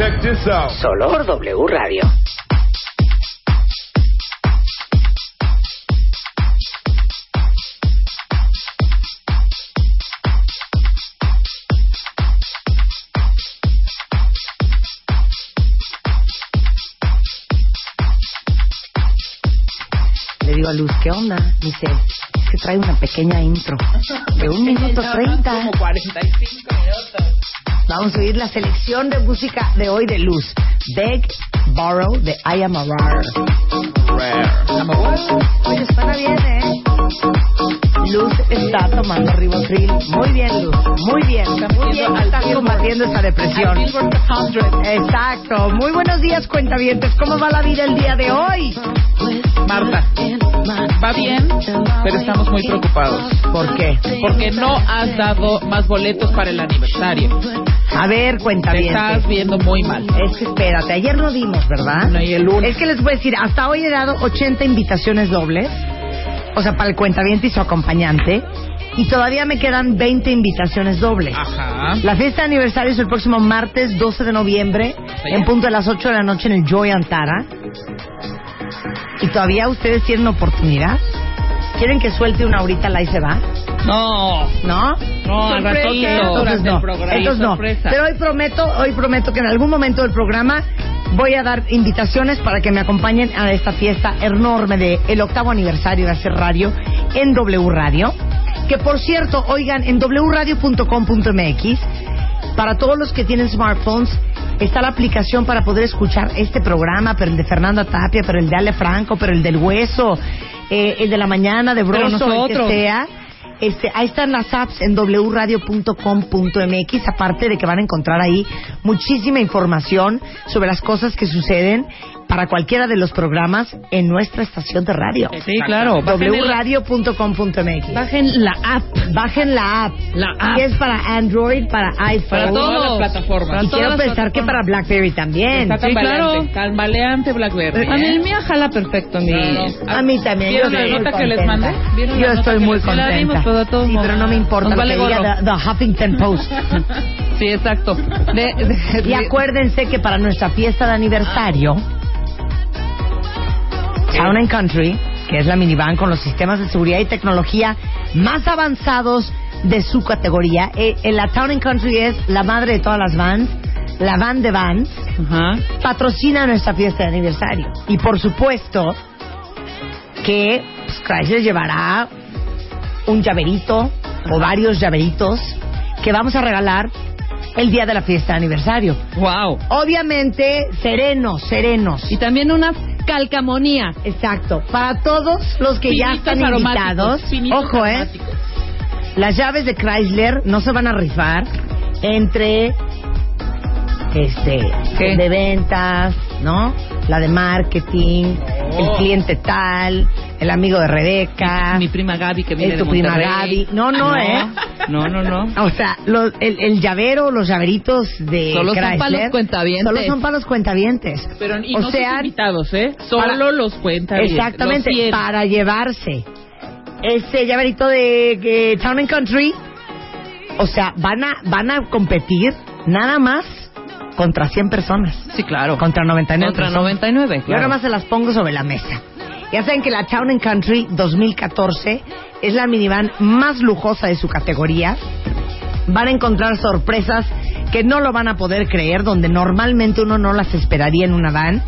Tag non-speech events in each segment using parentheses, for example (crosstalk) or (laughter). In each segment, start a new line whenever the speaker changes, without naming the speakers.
invitado. Solo por W Radio. Le digo a Luz, ¿qué onda? Me dice, es que trae una pequeña intro de un (laughs) minuto treinta.
Como 45 minutos.
Vamos a oír la selección de música de hoy de Luz. Beg, Borrow, de I Am a Rare. Oye, suena bien, ¿eh? Luz está tomando ribotril. Muy bien, Luz. Muy bien. Muy bien. Estás combatiendo esa depresión. Exacto. Muy buenos días, cuentavientes. ¿Cómo va la vida el día de hoy?
Marta, va bien, pero estamos muy preocupados.
¿Por qué?
Porque no has dado más boletos para el aniversario.
A ver,
Te
cuentavientes.
estás viendo muy mal.
Es que espérate, ayer lo dimos, ¿verdad?
No, y el lunes.
Es que les voy a decir, hasta hoy he dado 80 invitaciones dobles, o sea, para el cuentaviente y su acompañante, y todavía me quedan 20 invitaciones dobles.
Ajá.
La fiesta de aniversario es el próximo martes 12 de noviembre, en punto de las 8 de la noche en el Joy Antara. Y todavía ustedes tienen oportunidad. ¿Quieren que suelte una ahorita la y se va?
No.
¿No?
No, al ratito,
Entonces no.
el programa.
Entonces no. Pero hoy prometo, hoy prometo que en algún momento del programa voy a dar invitaciones para que me acompañen a esta fiesta enorme de el octavo aniversario de hacer radio en W Radio. Que por cierto, oigan, en wradio.com.mx, para todos los que tienen smartphones, está la aplicación para poder escuchar este programa, pero el de Fernanda Tapia, pero el de Ale Franco, pero el del Hueso, eh, el de la mañana de Broso, el que sea. Este, ahí están las apps en wradio.com.mx, aparte de que van a encontrar ahí muchísima información sobre las cosas que suceden para cualquiera de los programas en nuestra estación de radio.
Sí, claro. El-
wradio.com.mx.
Bajen la app.
Bajen la app.
La app.
Que es para Android, para iPhone.
Para todas las plataformas.
Y quiero
las
pensar que para BlackBerry también.
Está
Sí, claro.
tambaleante, tambaleante Blackberry.
A mí el
¿eh?
mío jala perfecto, mi.
Claro.
A mí también.
¿Vieron
yo
la
estoy
nota
muy
que les
contenta.
mandé? ¿Vieron la
Yo estoy muy contenta.
todos
sí, pero no me importa
Nos
lo
vale
que diga the, the Huffington Post. (laughs)
Sí, exacto. De- de-
y
de-
acuérdense que para nuestra fiesta de aniversario, Town and Country, que es la minivan con los sistemas de seguridad y tecnología más avanzados de su categoría, eh, eh, la Town and Country es la madre de todas las vans, la van de vans,
Ajá.
patrocina nuestra fiesta de aniversario. Y por supuesto que pues, Chrysler llevará un llaverito o varios llaveritos que vamos a regalar el día de la fiesta de aniversario.
Wow.
Obviamente, serenos, serenos.
Y también unas calcamonías.
Exacto. Para todos los que ya están invitados, ojo, ¿eh?
aromáticos.
Las llaves de Chrysler no se van a rifar entre este de ventas, ¿no? La de marketing, el cliente tal, el amigo de Rebeca,
Mi prima Gaby que viene
es tu
de
prima. Gaby. No, no, ¿eh?
No, no, no.
O sea, los- el, el llavero, los llaveritos de
Solo son
Chrysler,
para los cuentavientes.
Solo son para los cuentavientes.
Pero y
o
no
sea,
sus invitados, ¿eh? Solo
para-
los cuenta bien,
Exactamente,
los
para llevarse ese llaverito de que Town and Country. O sea, van a, van a competir nada más contra 100 personas.
Sí, claro.
Contra 99
Contra
personas.
99,
Yo ahora
claro.
más se las pongo sobre la mesa. Ya saben que la Town and Country 2014 es la minivan más lujosa de su categoría. Van a encontrar sorpresas que no lo van a poder creer, donde normalmente uno no las esperaría en una van.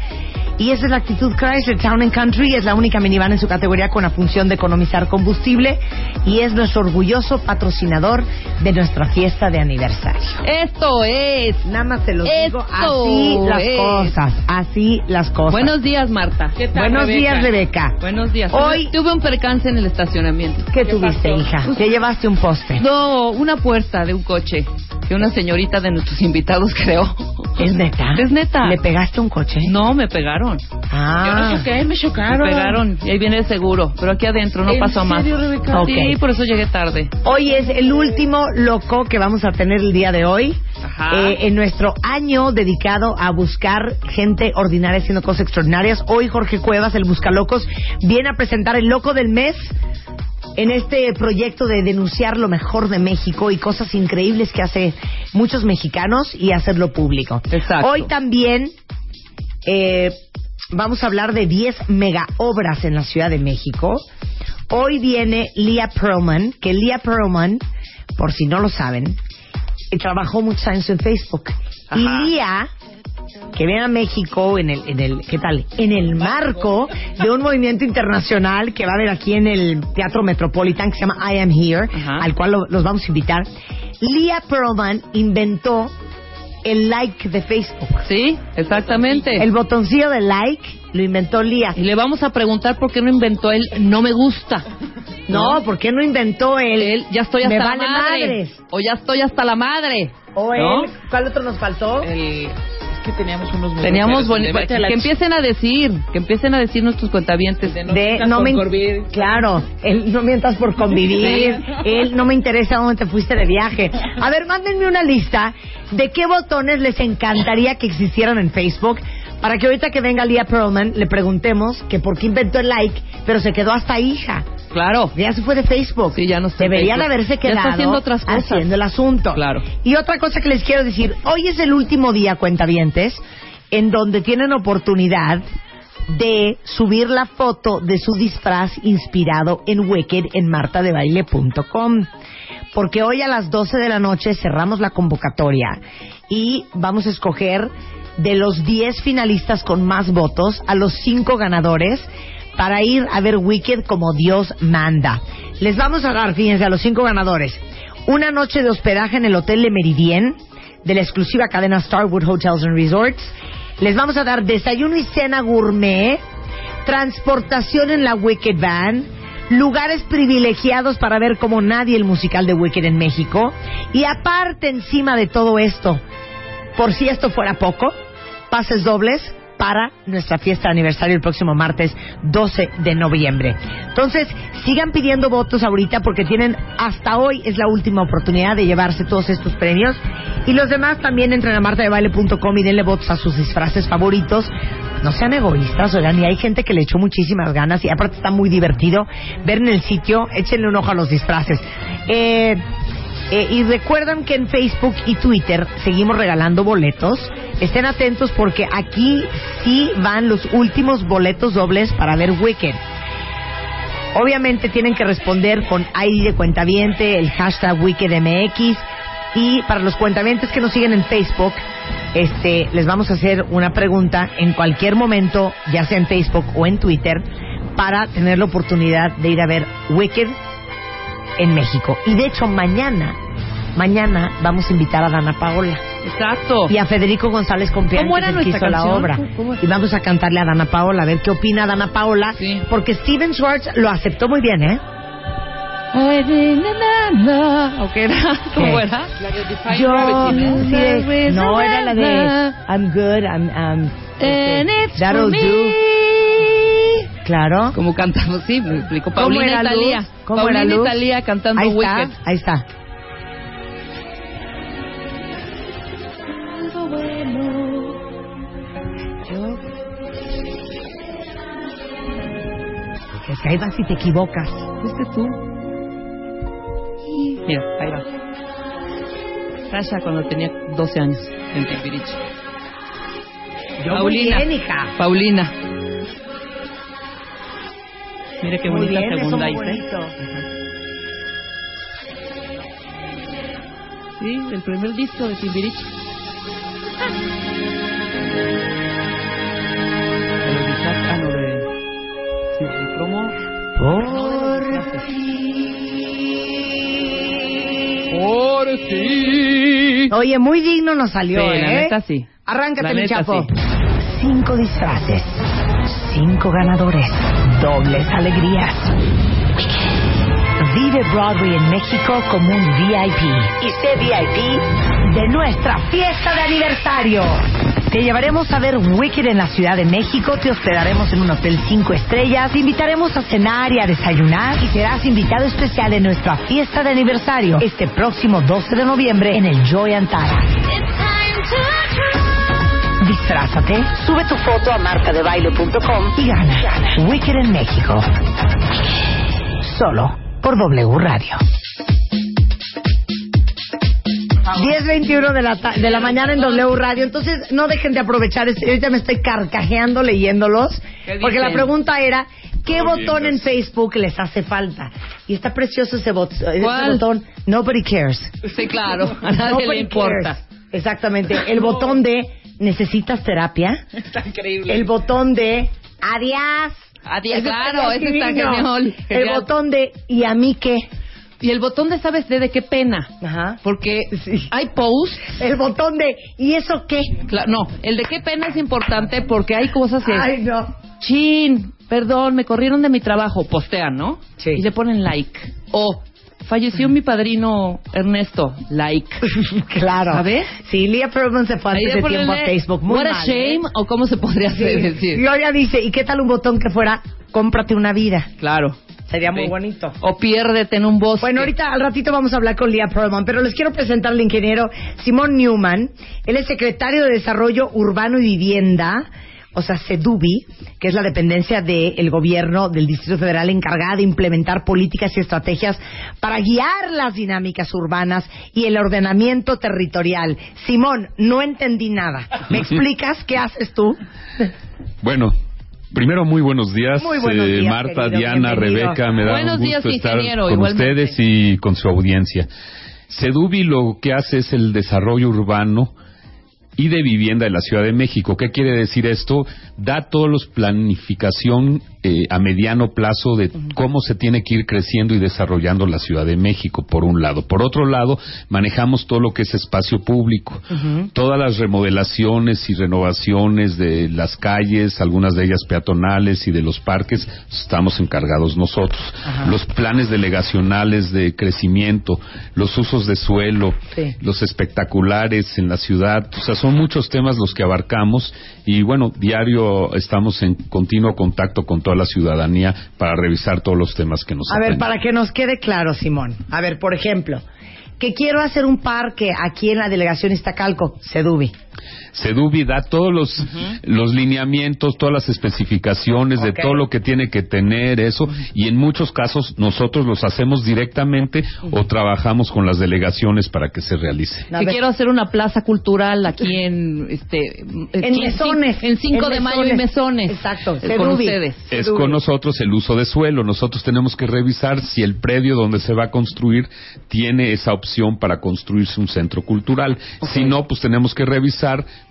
Y esa es la actitud Chrysler Town and Country. Es la única minivan en su categoría con la función de economizar combustible y es nuestro orgulloso patrocinador de nuestra fiesta de aniversario.
Esto es.
Nada más te lo digo, así las
es.
cosas, así las cosas.
Buenos días, Marta.
¿Qué tal,
Buenos
Rebeca?
días, Rebeca.
Buenos días.
Hoy-
tuve un percance en el estacionamiento.
¿Qué tuviste,
pasó?
hija? ¿Te llevaste un poste?
No, una puerta de un coche que una señorita de nuestros invitados (laughs) creó.
¿Es neta?
Es neta.
¿Le pegaste un coche?
No, me pegaron.
Ah.
Yo no choqué, me
Me
chocaron.
pegaron y ahí viene el seguro, pero aquí adentro no
¿En
pasó más.
serio, Rebeca?
Ok.
Sí, por eso llegué tarde.
Hoy es el último loco que vamos a tener el día de hoy.
Ajá.
Eh, en nuestro año dedicado a buscar gente ordinaria haciendo cosas extraordinarias. Hoy Jorge Cuevas, el Buscalocos, viene a presentar el loco del mes en este proyecto de denunciar lo mejor de México y cosas increíbles que hace muchos mexicanos y hacerlo público.
Exacto.
Hoy también eh, vamos a hablar de 10 mega obras en la Ciudad de México. Hoy viene Leah Perlman, que Leah Perlman, por si no lo saben, eh, trabajó muchos años en Facebook.
Ajá.
Y Leah, que viene a México en el, en el, ¿qué tal? En el marco de un movimiento internacional que va a haber aquí en el Teatro Metropolitan que se llama I Am Here,
Ajá.
al cual lo- los vamos a invitar. Leah Perlman inventó el like de Facebook.
Sí, exactamente.
El botoncillo de like lo inventó Leah.
Y le vamos a preguntar por qué no inventó él no me gusta.
No, ¿por qué no inventó él?
Él ya estoy hasta
Me
la
vale
madre.
madres.
O ya estoy hasta la madre.
O
¿No?
él, ¿cuál otro nos faltó?
El- Es que teníamos unos muy
Teníamos
groseros.
boni-
De vete a la
que empiecen a decir, que empiecen a decir nuestros cuentavientes.
De no
de
mientas
no
por
me
convivir.
claro él no mientas por convivir (laughs) él no me interesa dónde te fuiste de viaje a ver mándenme una lista de qué botones les encantaría que existieran en Facebook para que ahorita que venga Leah Perlman le preguntemos que por qué inventó el like pero se quedó hasta hija
Claro.
ya se fue de Facebook
Sí, ya no está
deberían
Facebook.
haberse
Ya
quedado
está haciendo otras cosas.
haciendo el asunto
Claro.
y otra cosa que les quiero decir hoy es el último día cuentavientes en donde tienen oportunidad de subir la foto de su disfraz inspirado en Wicked en martadebaile.com. Porque hoy a las 12 de la noche cerramos la convocatoria y vamos a escoger de los 10 finalistas con más votos a los 5 ganadores para ir a ver Wicked como Dios manda. Les vamos a dar, fíjense, a los 5 ganadores una noche de hospedaje en el Hotel Le Meridien de la exclusiva cadena Starwood Hotels and Resorts. Les vamos a dar desayuno y cena gourmet, transportación en la Wicked Van, lugares privilegiados para ver como nadie el musical de Wicked en México. Y aparte, encima de todo esto, por si esto fuera poco, pases dobles para nuestra fiesta de aniversario el próximo martes 12 de noviembre. Entonces, sigan pidiendo votos ahorita porque tienen hasta hoy es la última oportunidad de llevarse todos estos premios. Y los demás también entren a martadebaile.com y denle votos a sus disfraces favoritos. No sean egoístas, oigan, y hay gente que le echó muchísimas ganas y aparte está muy divertido ver en el sitio, échenle un ojo a los disfraces. Eh, eh, y recuerdan que en Facebook y Twitter seguimos regalando boletos. Estén atentos porque aquí sí van los últimos boletos dobles para ver Wicked. Obviamente tienen que responder con ID de cuentaviente, el hashtag WickedMX. Y para los cuentavientes que nos siguen en Facebook, este, les vamos a hacer una pregunta en cualquier momento, ya sea en Facebook o en Twitter, para tener la oportunidad de ir a ver Wicked en México. Y de hecho, mañana, mañana vamos a invitar a Dana Paola
Exacto.
y a Federico González Compián,
¿Cómo
que es el que la obra. Y vamos a cantarle a Dana Paola, a ver qué opina Dana Paola,
Sí.
porque Steven Schwartz lo aceptó muy bien, ¿eh?
¿O qué era? (laughs) ¿Cómo
¿Qué?
era?
La de Define
Yo,
Gravity, ¿no?
sí, de- no, era la de I'm good, I'm, um, este,
And it's
that'll
for me.
do. Claro.
Como cantamos, sí, me explico.
¿Cómo
Paulina? Italia.
¿Cómo
Paulina
era, Luz?
Italia cantando
Ahí está,
Wicked.
ahí está. Es que ahí vas y te equivocas.
¿Fuiste tú? Mira, ahí va. Sasha cuando tenía 12 años en Timbiriche.
Yo
Paulina.
Bien, hija.
Paulina. Mira qué
muy
bonita
bien,
segunda eso
muy
¿eh?
bonito.
Sí, el primer disco de Timbiriche. Ah, no, de... Sí, ¿Cómo? Oh.
Oye, muy digno nos salió,
Sí,
¿eh?
la neta sí.
Arráncate,
La
mi
neta
chapo.
sí.
Cinco disfraces, cinco ganadores, dobles alegrías. Vive Broadway en México como un VIP y sé VIP de nuestra fiesta de aniversario. Te llevaremos a ver Wicked en la Ciudad de México, te hospedaremos en un hotel cinco estrellas, te invitaremos a cenar y a desayunar y serás invitado especial en nuestra fiesta de aniversario este próximo 12 de noviembre en el Joy Antara. Disfrázate, sube tu foto a martadebaile.com y gana. Wicked en México. Solo por W Radio. 10.21 de la, ta- de la mañana en W Radio. Entonces, no dejen de aprovechar. Este, ahorita me estoy carcajeando leyéndolos.
¿Qué
Porque la pregunta era, ¿qué
Muy
botón
bien,
en Facebook les hace falta? Y está precioso ese, bot- ese
¿Cuál?
botón. Nobody cares.
Sí, claro. A nadie
Nobody
le importa.
cares. Exactamente. El botón de ¿necesitas terapia?
Está increíble.
El botón de adiós.
Adiós,
Ese
claro, ese está genial.
El botón de ¿y a mí qué?
Y el botón de ¿sabes de, de qué pena?
Ajá.
Porque
Sí.
hay posts.
El botón de ¿y eso qué?
Cla- no, el de qué pena es importante porque hay cosas que.
Ay, no.
Chin, perdón, me corrieron de mi trabajo. Postean, ¿no?
Sí.
Y le ponen like. O falleció mi padrino Ernesto. Like. (laughs)
claro.
¿Sabes?
Sí, Leah Perlman se fue antes
de
de tiempo a Facebook. Muy
What a
mal, ¿eh?
shame, o cómo se podría
Sí.
decir.
Gloria dice, ¿y qué tal un botón que fuera cómprate una vida?
Claro.
Sería muy
Sí.
bonito.
O piérdete en un bosque.
Bueno, ahorita al ratito vamos a hablar con Leah Perlman, pero les quiero presentar al ingeniero Simón Newman. Él es secretario de Desarrollo Urbano y Vivienda, o sea, SEDUBI, que es la dependencia del gobierno del Distrito Federal encargada de implementar políticas y estrategias para guiar las dinámicas urbanas y el ordenamiento territorial. Simón, no entendí nada. ¿Me (laughs) explicas qué haces tú?
Bueno, primero muy buenos días,
Muy buenos
eh, Marta,
querido,
Diana,
bienvenido.
Rebeca, me da
Buenos
un gusto
días,
estar con
igualmente.
ustedes y con su audiencia. Sedubi lo que hace es el desarrollo urbano y de vivienda en la Ciudad de México. ¿Qué quiere decir esto? Da todos los planificación eh, a mediano plazo de cómo se tiene que ir creciendo y desarrollando la Ciudad de México, por un lado. Por otro lado, manejamos todo lo que es espacio público. Todas las remodelaciones y renovaciones de las calles, algunas de ellas peatonales y de los parques, estamos encargados nosotros. Los planes delegacionales de crecimiento, los usos de suelo,
Sí.
los espectaculares en la ciudad, o sea, son muchos temas los que abarcamos y bueno, diario estamos en continuo contacto con toda la ciudadanía para revisar todos los temas que nos
A ver, para que nos quede claro, Simón. A ver, por ejemplo, que quiero hacer un parque aquí en la delegación Iztacalco, Sedubi.
Sedubi da todos los, los lineamientos, todas las especificaciones de todo lo que tiene que tener eso y en muchos casos nosotros los hacemos directamente o trabajamos con las delegaciones para que se realice.
Que quiero hacer una plaza cultural aquí en este
En mesones.
En 5
En
de mayo y
mesones. Exacto,
Es con
Sedubi.
ustedes.
Es
Sedubi.
con nosotros el uso de suelo. Nosotros tenemos que revisar si el predio donde se va a construir tiene esa opción para construirse un centro cultural. Si no, pues tenemos que revisar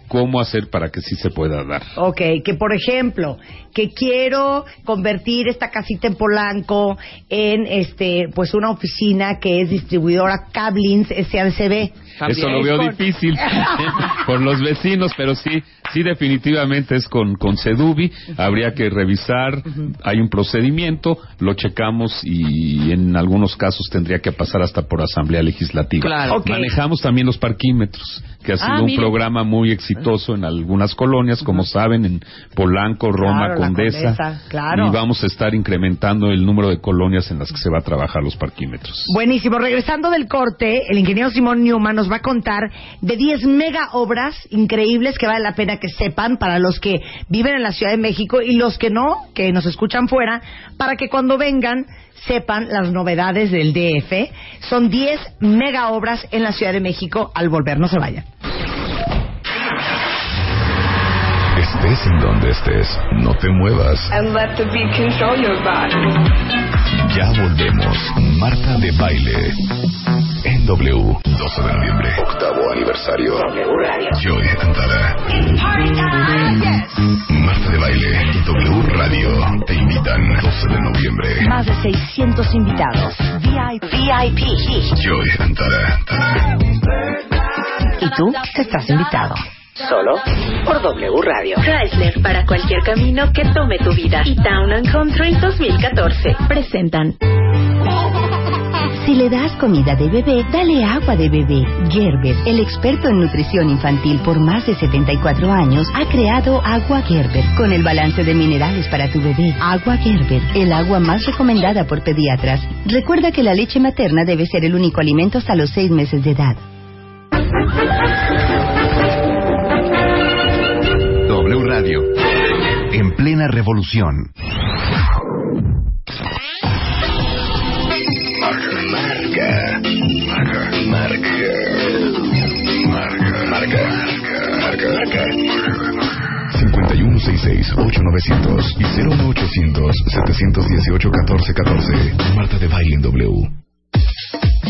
cómo hacer para que sí se pueda dar.
Ok, que por ejemplo, que quiero convertir esta casita en Polanco en este, pues una oficina que es distribuidora Cablins SADCB.
Eso lo veo
con-
difícil (laughs) por los vecinos, pero sí, sí definitivamente es con, con Sedubi. Habría que revisar, hay un procedimiento, lo checamos y en algunos casos tendría que pasar hasta por Asamblea Legislativa.
Claro.
Manejamos también los parquímetros, que ha sido
Ah,
un
mire.
programa muy exitoso en algunas colonias, como saben, en Polanco, Roma,
Claro,
Condesa.
Condesa, claro.
Y vamos a estar incrementando el número de colonias en las que se va a trabajar los parquímetros.
Buenísimo. Regresando del corte, el ingeniero Simón Newman nos va a contar de 10 mega obras increíbles que vale la pena que sepan para los que viven en la Ciudad de México y los que no, que nos escuchan fuera, para que cuando vengan sepan las novedades del DF. Son 10 mega obras en la Ciudad de México al volver. No se vayan.
Estés en donde estés, no te muevas.
and let the beat control your body.
Ya volvemos. Marta de Baile. En W. 12 de noviembre. Octavo aniversario. Joy Antara. Marta de Baile. W Radio.
Radio te invitan 12 de noviembre.
Más de 600 invitados. VIP. VIP.
Joy Antara.
Y tú estás invitado.
Solo por W Radio. Chrysler para cualquier camino que tome tu vida. Y Town and Country 2014 presentan.
Si le das comida de bebé, dale agua de bebé. Gerber, el experto en nutrición infantil por más de 74 años, ha creado Agua Gerber con el balance de minerales para tu bebé. Agua Gerber, el agua más recomendada por pediatras. Recuerda que la leche materna debe ser el único alimento hasta los 6 meses de edad.
W Radio. En plena revolución. Marca. Marca. Marca. Marca. Marca. Marca. Marca. 5166-8900 y 01800-718-1414. Marta de Baile en W.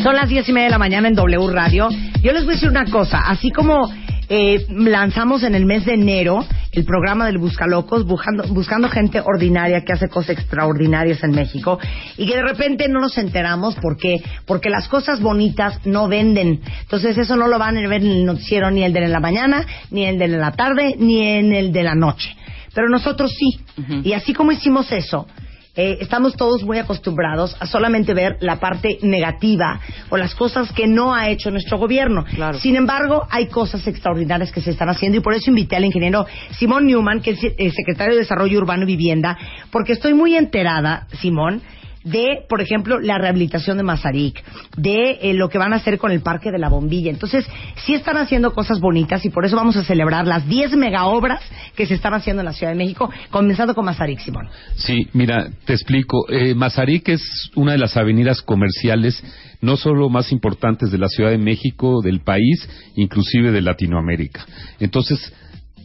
Son las diez y media de la mañana en W Radio. Yo les voy a decir una cosa. Así como eh, lanzamos en el mes de enero el programa del Buscalocos, buscando, buscando gente ordinaria que hace cosas extraordinarias en México y que de repente no nos enteramos porque porque las cosas bonitas no venden. Entonces eso no lo van a ver en el noticiero ni el de la mañana, ni el de la tarde, ni en el de la noche. Pero nosotros sí. Y así como hicimos eso, eh, estamos todos muy acostumbrados a solamente ver la parte negativa o las cosas que no ha hecho nuestro gobierno. Sin embargo, hay cosas extraordinarias que se están haciendo y por eso invité al ingeniero Simón Newman, que es el secretario de Desarrollo Urbano y Vivienda, porque estoy muy enterada, Simón, de, por ejemplo, la rehabilitación de Mazarik, de eh, lo que van a hacer con el Parque de la Bombilla. Entonces, sí están haciendo cosas bonitas y por eso vamos a celebrar las 10 megaobras que se están haciendo en la Ciudad de México, comenzando con Mazarik, Simón.
Sí, mira, te explico. Eh, Mazarik es una de las avenidas comerciales no solo más importantes de la Ciudad de México, del país, inclusive de Latinoamérica. Entonces,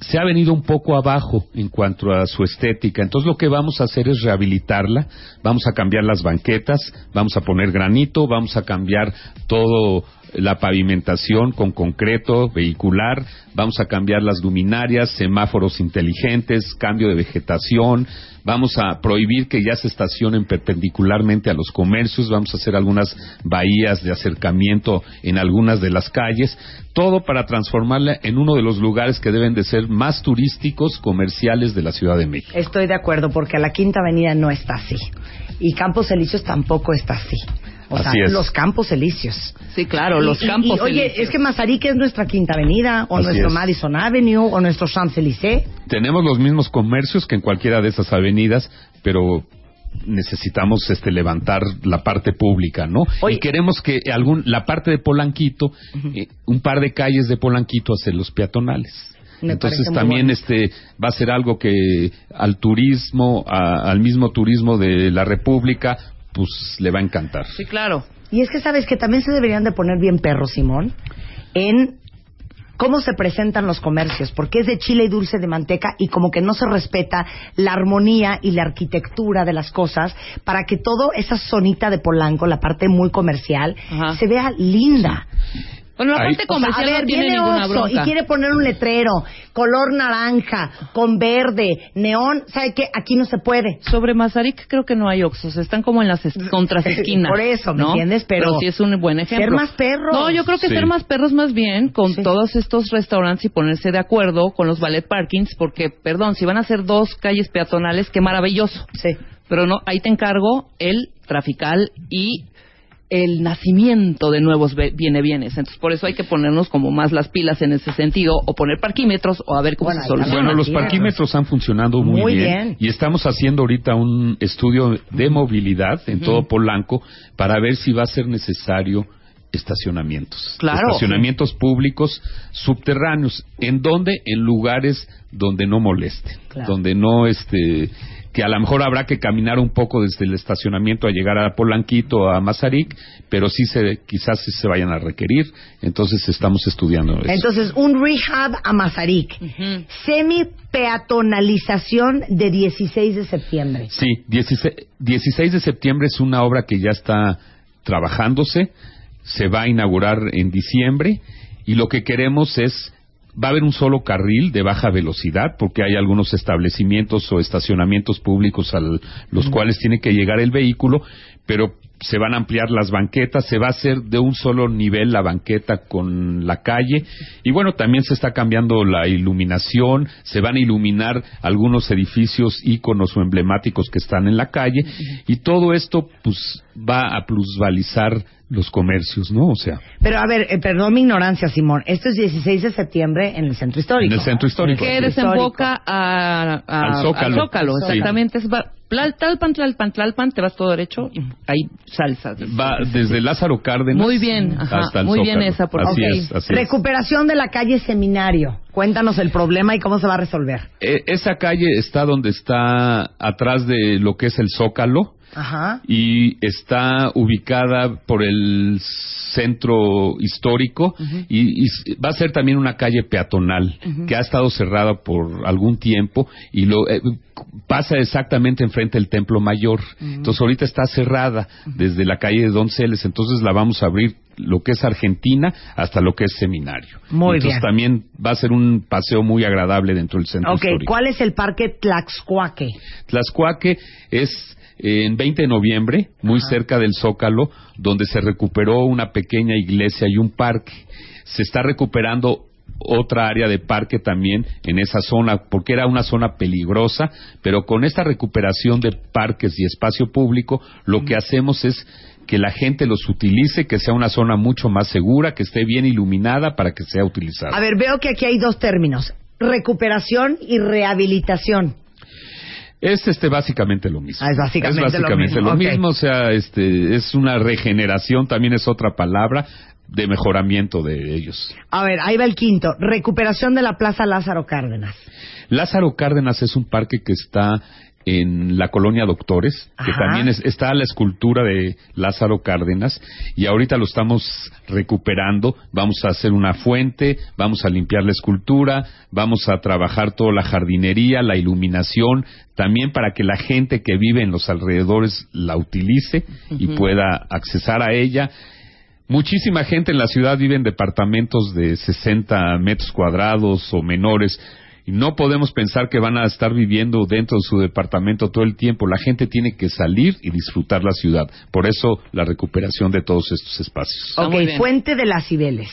se ha venido un poco abajo en cuanto a su estética. Entonces lo que vamos a hacer es rehabilitarla, vamos a cambiar las banquetas, vamos a poner granito, vamos a cambiar todo la pavimentación con concreto vehicular, vamos a cambiar las luminarias, semáforos inteligentes, cambio de vegetación, vamos a prohibir que ya se estacionen perpendicularmente a los comercios, vamos a hacer algunas bahías de acercamiento en algunas de las calles, todo para transformarla en uno de los lugares que deben de ser más turísticos comerciales de la Ciudad de México.
Estoy de acuerdo porque la Quinta Avenida no está así y Campos Elíseos tampoco está así. O
Así
sea,
es.
los campos elíseos.
Sí, claro, los
Y-
campos.
y, oye,
elíseos.
es que Mazarik es nuestra Quinta Avenida, o
Así
nuestro
es.
Madison Avenue, o nuestro Champs-Élysées.
Tenemos los mismos comercios que en cualquiera de esas avenidas, pero necesitamos este levantar la parte pública, ¿no? Y queremos que algún la parte de Polanquito, eh, un par de calles de Polanquito hacer los peatonales.
Me
Entonces también
bueno.
este va a ser algo que al turismo, a- al mismo turismo de la República, pues le va a encantar.
Sí, claro.
Y es que sabes que también se deberían de poner bien perros, Simón, en cómo se presentan los comercios, porque es de chile y dulce de manteca y como que no se respeta la armonía y la arquitectura de las cosas para que todo esa zonita de Polanco, la parte muy comercial,
Ajá.
se vea linda.
Bueno, la parte
O sea,
comercial
a ver,
no tiene
viene
ninguna
Oxxo
bronca.
y quiere poner un letrero, color naranja, con verde, neón, ¿sabe qué? Aquí no se puede.
Sobre Mazarik creo que no hay Oxxos, están como en las es- contras esquinas.
Por eso, ¿me
¿no?
entiendes? Pero
sí es un buen ejemplo.
ser más perros.
No, yo creo que
Sí.
ser más perros más bien con todos estos restaurantes y ponerse de acuerdo con los ballet parkings, porque, perdón, si van a hacer dos calles peatonales, qué maravilloso.
Sí.
Pero no, ahí te encargo el trafical y el nacimiento de nuevos viene bienes. Entonces, por eso hay que ponernos como más las pilas en ese sentido, o poner parquímetros, o a ver cómo
Bueno,
se soluciona.
Bueno, los parquímetros han funcionado muy,
Muy
bien,
bien.
y estamos haciendo ahorita un estudio de movilidad en todo Polanco para ver si va a ser necesario estacionamientos.
Claro.
Estacionamientos públicos subterráneos. ¿En dónde? En lugares donde no moleste,
Claro.
donde no este que a lo mejor habrá que caminar un poco desde el estacionamiento a llegar a Polanquito, a Mazarik, pero sí se, quizás sí se vayan a requerir. Entonces estamos estudiando eso.
Entonces, un rehab a Mazarik. Semi-peatonalización de 16 de septiembre.
Sí, 16, 16 de septiembre es una obra que ya está trabajándose, se va a inaugurar en diciembre y lo que queremos es va a haber un solo carril de baja velocidad porque hay algunos establecimientos o estacionamientos públicos a los cuales tiene que llegar el vehículo, pero se van a ampliar las banquetas, se va a hacer de un solo nivel la banqueta con la calle y bueno, también se está cambiando la iluminación, se van a iluminar algunos edificios íconos o emblemáticos que están en la calle y todo esto pues va a plusvalizar los comercios, ¿no? O sea,
Pero a ver, eh, perdón mi ignorancia, Simón. Esto es 16 de septiembre en el centro histórico.
en el centro histórico.
que desemboca a, a-
Al Zócalo. Sí.
exactamente. Es Tlalpan, Tlalpan, Tlalpan, te vas todo derecho y hay salsa.
Va desde Lázaro Cárdenas
Muy bien, ajá,
hasta el
muy bien esa, por
así
favor.
es, así es.
Recuperación de la calle Seminario. Cuéntanos el problema y cómo se va a resolver.
Eh, esa calle está donde está atrás de lo que es el Zócalo
Ajá.
y está ubicada por el centro histórico y, y va a ser también una calle peatonal que ha estado cerrada por algún tiempo y lo eh, pasa exactamente enfrente del templo mayor. Entonces ahorita está cerrada desde la calle de Donceles entonces la vamos a abrir lo que es Argentina hasta lo que es Seminario.
Muy
entonces
bien.
también va a ser un paseo muy agradable dentro del centro
Ok,
histórico.
¿cuál es el parque Tlaxcuaque?
Tlaxcuaque es en 20 de noviembre, muy cerca del Zócalo, donde se recuperó una pequeña iglesia y un parque. Se está recuperando otra área de parque también en esa zona, porque era una zona peligrosa, pero con esta recuperación de parques y espacio público, lo que hacemos es que la gente los utilice, que sea una zona mucho más segura, que esté bien iluminada para que sea utilizada.
A ver, veo que aquí hay dos términos. Recuperación y rehabilitación.
Es este básicamente lo mismo.
Ah, es básicamente lo
básicamente
mismo,
lo
ok.
mismo, o sea, este es una regeneración, también es otra palabra de mejoramiento de ellos.
A ver, ahí va el quinto. Recuperación de la Plaza Lázaro Cárdenas.
Lázaro Cárdenas es un parque que está en la colonia Doctores, que también es- está la escultura de Lázaro Cárdenas y ahorita lo estamos recuperando. Vamos a hacer una fuente, vamos a limpiar la escultura, vamos a trabajar toda la jardinería, la iluminación, también para que la gente que vive en los alrededores la utilice y pueda accesar a ella. Muchísima gente en la ciudad vive en departamentos de 60 metros cuadrados o menores. Y no podemos pensar que van a estar viviendo dentro de su departamento todo el tiempo. La gente tiene que salir y disfrutar la ciudad. Por eso la recuperación de todos estos espacios.
Ok. Fuente de las Cibeles.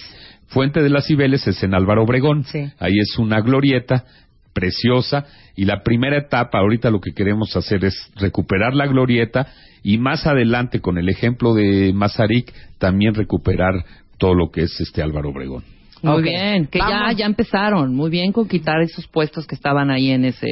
Fuente de las Cibeles es en Álvaro Obregón.
Sí.
Ahí es una glorieta preciosa y la primera etapa ahorita lo que queremos hacer es recuperar la glorieta y más adelante con el ejemplo de Mazarik también recuperar todo lo que es este Álvaro Obregón.
Muy bien, que ya,
Vamos.
ya empezaron. Muy bien con quitar esos puestos que estaban ahí en ese...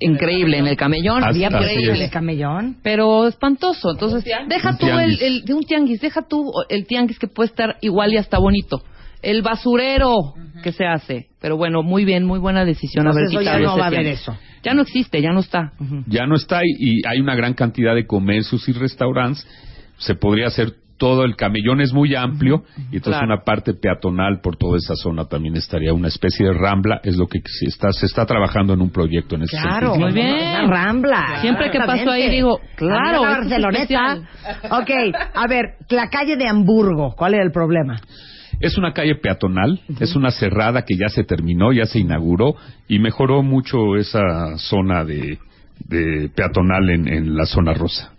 Increíble, en el camellón.
Así-
Había
así es.
en el camellón.
Pero espantoso. Entonces, deja tú el,
tianguis.
el- de un tianguis, deja tú el tianguis que puede estar igual y hasta bonito. El basurero que se hace. Pero bueno, muy bien, muy buena decisión haber quitado
ya no va a haber eso.
Ya no existe, ya no está.
Ya no está y, y hay una gran cantidad de comercios y restaurantes. Se podría hacer todo el camellón es muy amplio y entonces
Claro.
una parte peatonal por toda esa zona también estaría una especie de rambla es lo que se está se está trabajando en un proyecto en ese
Claro,
sentido.
Muy bien.
Una rambla.
Siempre que paso ahí digo, claro, es
Barceloneta. Ok, a ver, la calle de Hamburgo, ¿cuál era el problema?
Es una calle peatonal, es una cerrada que ya se terminó, ya se inauguró y mejoró mucho esa zona de, de peatonal en, en la zona rosa.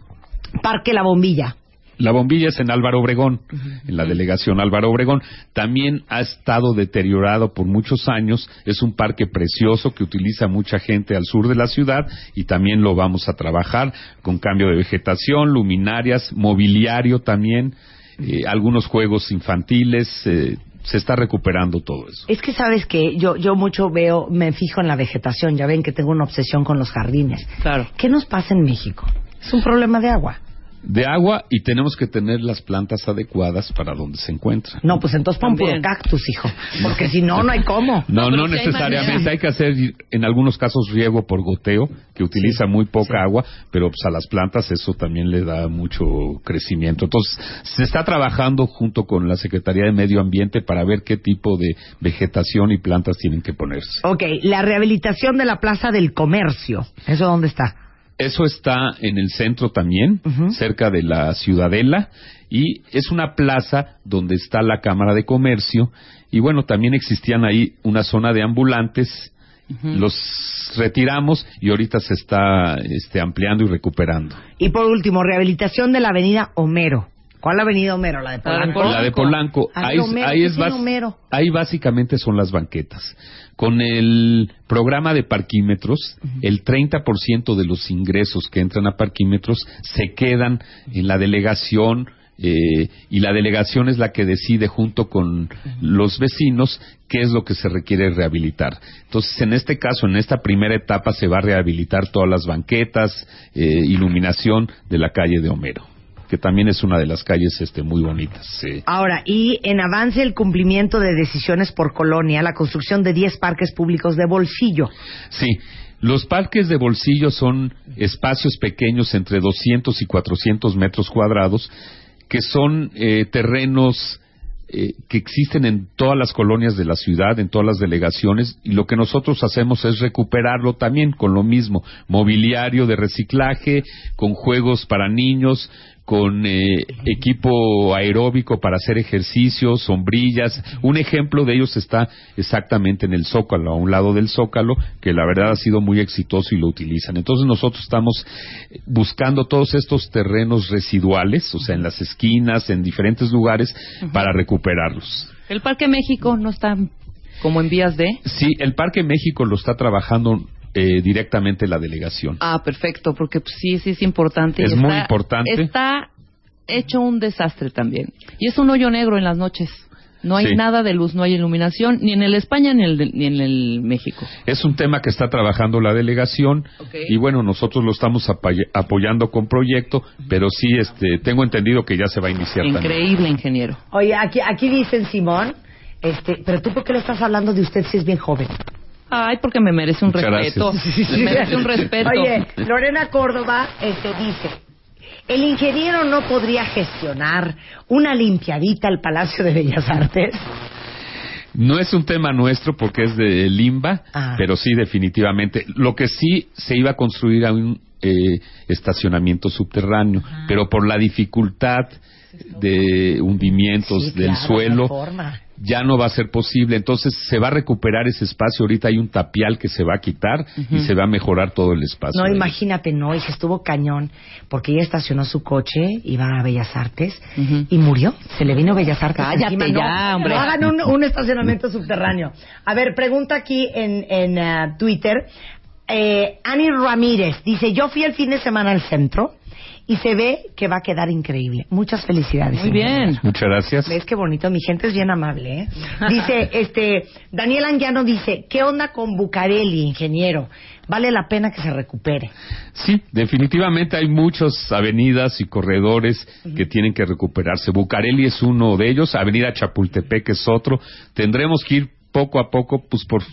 Parque La Bombilla.
La bombilla es en Álvaro Obregón, en la delegación Álvaro Obregón. También ha estado deteriorado por muchos años. Es un parque precioso que utiliza mucha gente al sur de la ciudad y también lo vamos a trabajar con cambio de vegetación, luminarias, mobiliario también, eh, algunos juegos infantiles. eh, se está recuperando todo eso.
Es que sabes que yo, yo mucho veo, me fijo en la vegetación, ya ven que tengo una obsesión con los jardines.
Claro.
¿Qué nos pasa en México? Es un problema de agua.
De agua y tenemos que tener las plantas adecuadas para donde se encuentran.
No, pues entonces pon puro cactus, hijo. Porque si no, no hay cómo.
No,
No, hay
necesariamente. Hay que hacer, en algunos casos, riego por goteo, que utiliza muy poca agua, pero pues, a las plantas eso también le da mucho crecimiento. Entonces, se está trabajando junto con la Secretaría de Medio Ambiente para ver qué tipo de vegetación y plantas tienen que ponerse.
Ok, la rehabilitación de la Plaza del Comercio. ¿Eso dónde está?
Eso está en el centro también, cerca de la Ciudadela, y es una plaza donde está la Cámara de Comercio y bueno, también existían ahí una zona de ambulantes los retiramos y ahorita se está este, ampliando y recuperando.
Y por último, rehabilitación de la avenida Homero. ¿Cuál avenida Homero? ¿La de Polanco?
La de Polanco.
Ah,
Ahí,
Homero,
ahí
¿qué
es
tiene
bas-
Homero?
ahí básicamente son las banquetas. Con el programa de parquímetros, el 30% de los ingresos que entran a parquímetros se quedan en la delegación eh, y la delegación es la que decide junto con los vecinos qué es lo que se requiere rehabilitar. Entonces, en este caso, en esta primera etapa se va a rehabilitar todas las banquetas, eh, iluminación de la calle de Homero, que también es una de las calles este, muy bonitas. sí.
Ahora, y en avance el cumplimiento de decisiones por colonia, la construcción de 10 parques públicos de bolsillo.
Sí, los parques de bolsillo son espacios pequeños entre 200 y 400 metros cuadrados que son eh, terrenos eh, que existen en todas las colonias de la ciudad, en todas las delegaciones, y lo que nosotros hacemos es recuperarlo también con lo mismo, mobiliario de reciclaje, con juegos para niños, con eh, equipo aeróbico para hacer ejercicios, sombrillas. Un ejemplo de ellos está exactamente en el Zócalo, a un lado del Zócalo, que la verdad ha sido muy exitoso y lo utilizan. Entonces nosotros estamos buscando todos estos terrenos residuales, o sea, en las esquinas, en diferentes lugares, para recuperarlos.
El Parque México no está como en vías de.
Sí, el Parque México lo está trabajando eh, directamente la delegación.
Ah, perfecto, porque pues, sí, sí es importante. y
Es muy importante.
Está hecho un desastre también. Y es un hoyo negro en las noches. No hay
Sí.
nada de luz, no hay iluminación, ni en el España ni, en el, ni en el México.
Es un tema que está trabajando la delegación y bueno, nosotros lo estamos apoyando con proyecto, pero sí este, tengo entendido que ya se va a iniciar también.
Increíble, ingeniero.
Oye, aquí, aquí dicen Simón, este, pero tú por qué le estás hablando de usted si es bien joven.
Ay, porque me merece un
Muchas
respeto.
gracias.
Me merece un respeto.
Oye, Lorena Córdoba este, dice, el ingeniero no podría gestionar una limpiadita al Palacio de Bellas Artes.
No es un tema nuestro porque es de Limba,
Ah.
pero sí definitivamente. Lo que sí se iba a construir a un eh, estacionamiento subterráneo, pero por la dificultad de hundimientos
Sí,
del
claro,
suelo. Ya no va a ser posible. Entonces se va a recuperar ese espacio. Ahorita hay un tapial que se va a quitar y se va a mejorar todo el espacio.
No, imagínate, no, y se estuvo cañón, porque ella estacionó su coche, iba a Bellas Artes, y murió. Se le vino Bellas Artes.
Cállate
encima. No,
ya, hombre.
No hagan un, un estacionamiento subterráneo. A ver, pregunta aquí en, en ah, Twitter. Eh, Ani Ramírez dice, yo fui el fin de semana al centro y se ve que va a quedar increíble. Muchas felicidades.
Muy bien.
Muchas gracias.
¿Ves qué bonito? Mi gente es bien amable, ¿eh? Dice, este, Daniel Anguiano dice, ¿qué onda con Bucareli, ingeniero? Vale la pena que se recupere.
Sí, definitivamente hay muchas avenidas y corredores que tienen que recuperarse. Bucareli es uno de ellos, Avenida Chapultepec es otro. Tendremos que ir poco a poco, pues por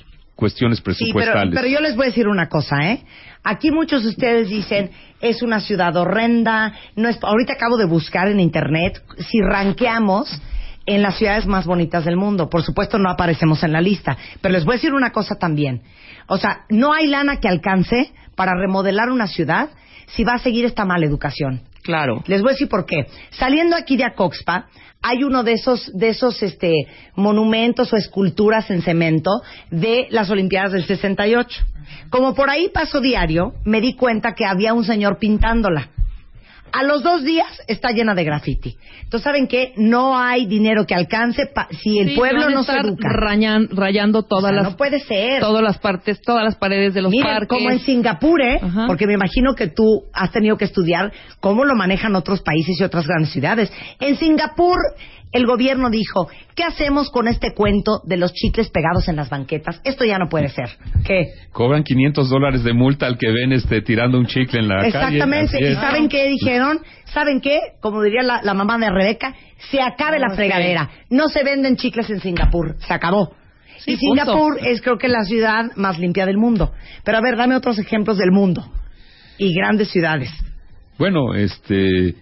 cuestiones
Sí, pero,
presupuestales.
pero yo les voy a decir una cosa, ¿eh? Aquí muchos de ustedes dicen, es una ciudad horrenda, no es... Ahorita acabo de buscar en internet si ranqueamos en las ciudades más bonitas del mundo. Por supuesto no aparecemos en la lista, pero les voy a decir una cosa también. O sea, no hay lana que alcance para remodelar una ciudad si va a seguir esta mala educación.
Claro.
Les voy a decir por qué. Saliendo aquí de Acoxpa, hay uno de esos, de esos este, monumentos o esculturas en cemento de las Olimpiadas del 68. Como por ahí paso diario, me di cuenta que había un señor pintándola. A los dos días está llena de graffiti. Entonces, ¿saben qué? No hay dinero que alcance pa- si el
Sí,
pueblo no se educa.
rayan- rayando todas
O sea,
las
no puede ser.
todas las partes, todas las paredes de los
Miren,
parques.
como en Singapur, ¿eh?
Ajá.
porque me imagino que tú has tenido que estudiar cómo lo manejan otros países y otras grandes ciudades. En Singapur, el gobierno dijo, ¿qué hacemos con este cuento de los chicles pegados en las banquetas? Esto ya no puede ser. ¿Qué?
Cobran 500 dólares de multa al que ven este, tirando un chicle en la calle.
Exactamente. ¿Y saben qué dijeron? ¿Saben qué? Como diría la, la mamá de Rebeca, se acabe la fregadera. No se venden chicles en Singapur. Se acabó.
Sí,
y
punto.
Singapur es creo que la ciudad más limpia del mundo. Pero a ver, dame otros ejemplos del mundo. Y grandes ciudades.
Bueno, este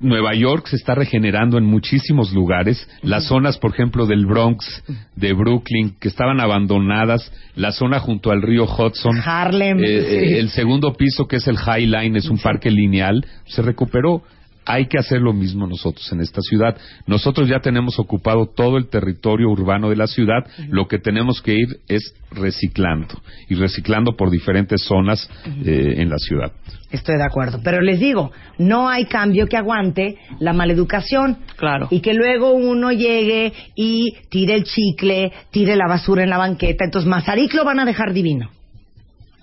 Nueva York se está regenerando en muchísimos lugares. Las zonas, por ejemplo, del Bronx, de Brooklyn, que estaban abandonadas. La zona junto al río Hudson.
Harlem.
Eh,
sí.
eh, el segundo piso, que es el High Line, es un parque lineal, se recuperó. Hay que hacer lo mismo nosotros en esta ciudad. Nosotros ya tenemos ocupado todo el territorio urbano de la ciudad, lo que tenemos que ir es reciclando y reciclando por diferentes zonas eh, en la ciudad.
Estoy de acuerdo. Pero les digo, no hay cambio que aguante la maleducación.
Claro.
Y que luego uno llegue y tire el chicle, tire la basura en la banqueta. Entonces, Mazarik lo van a dejar divino.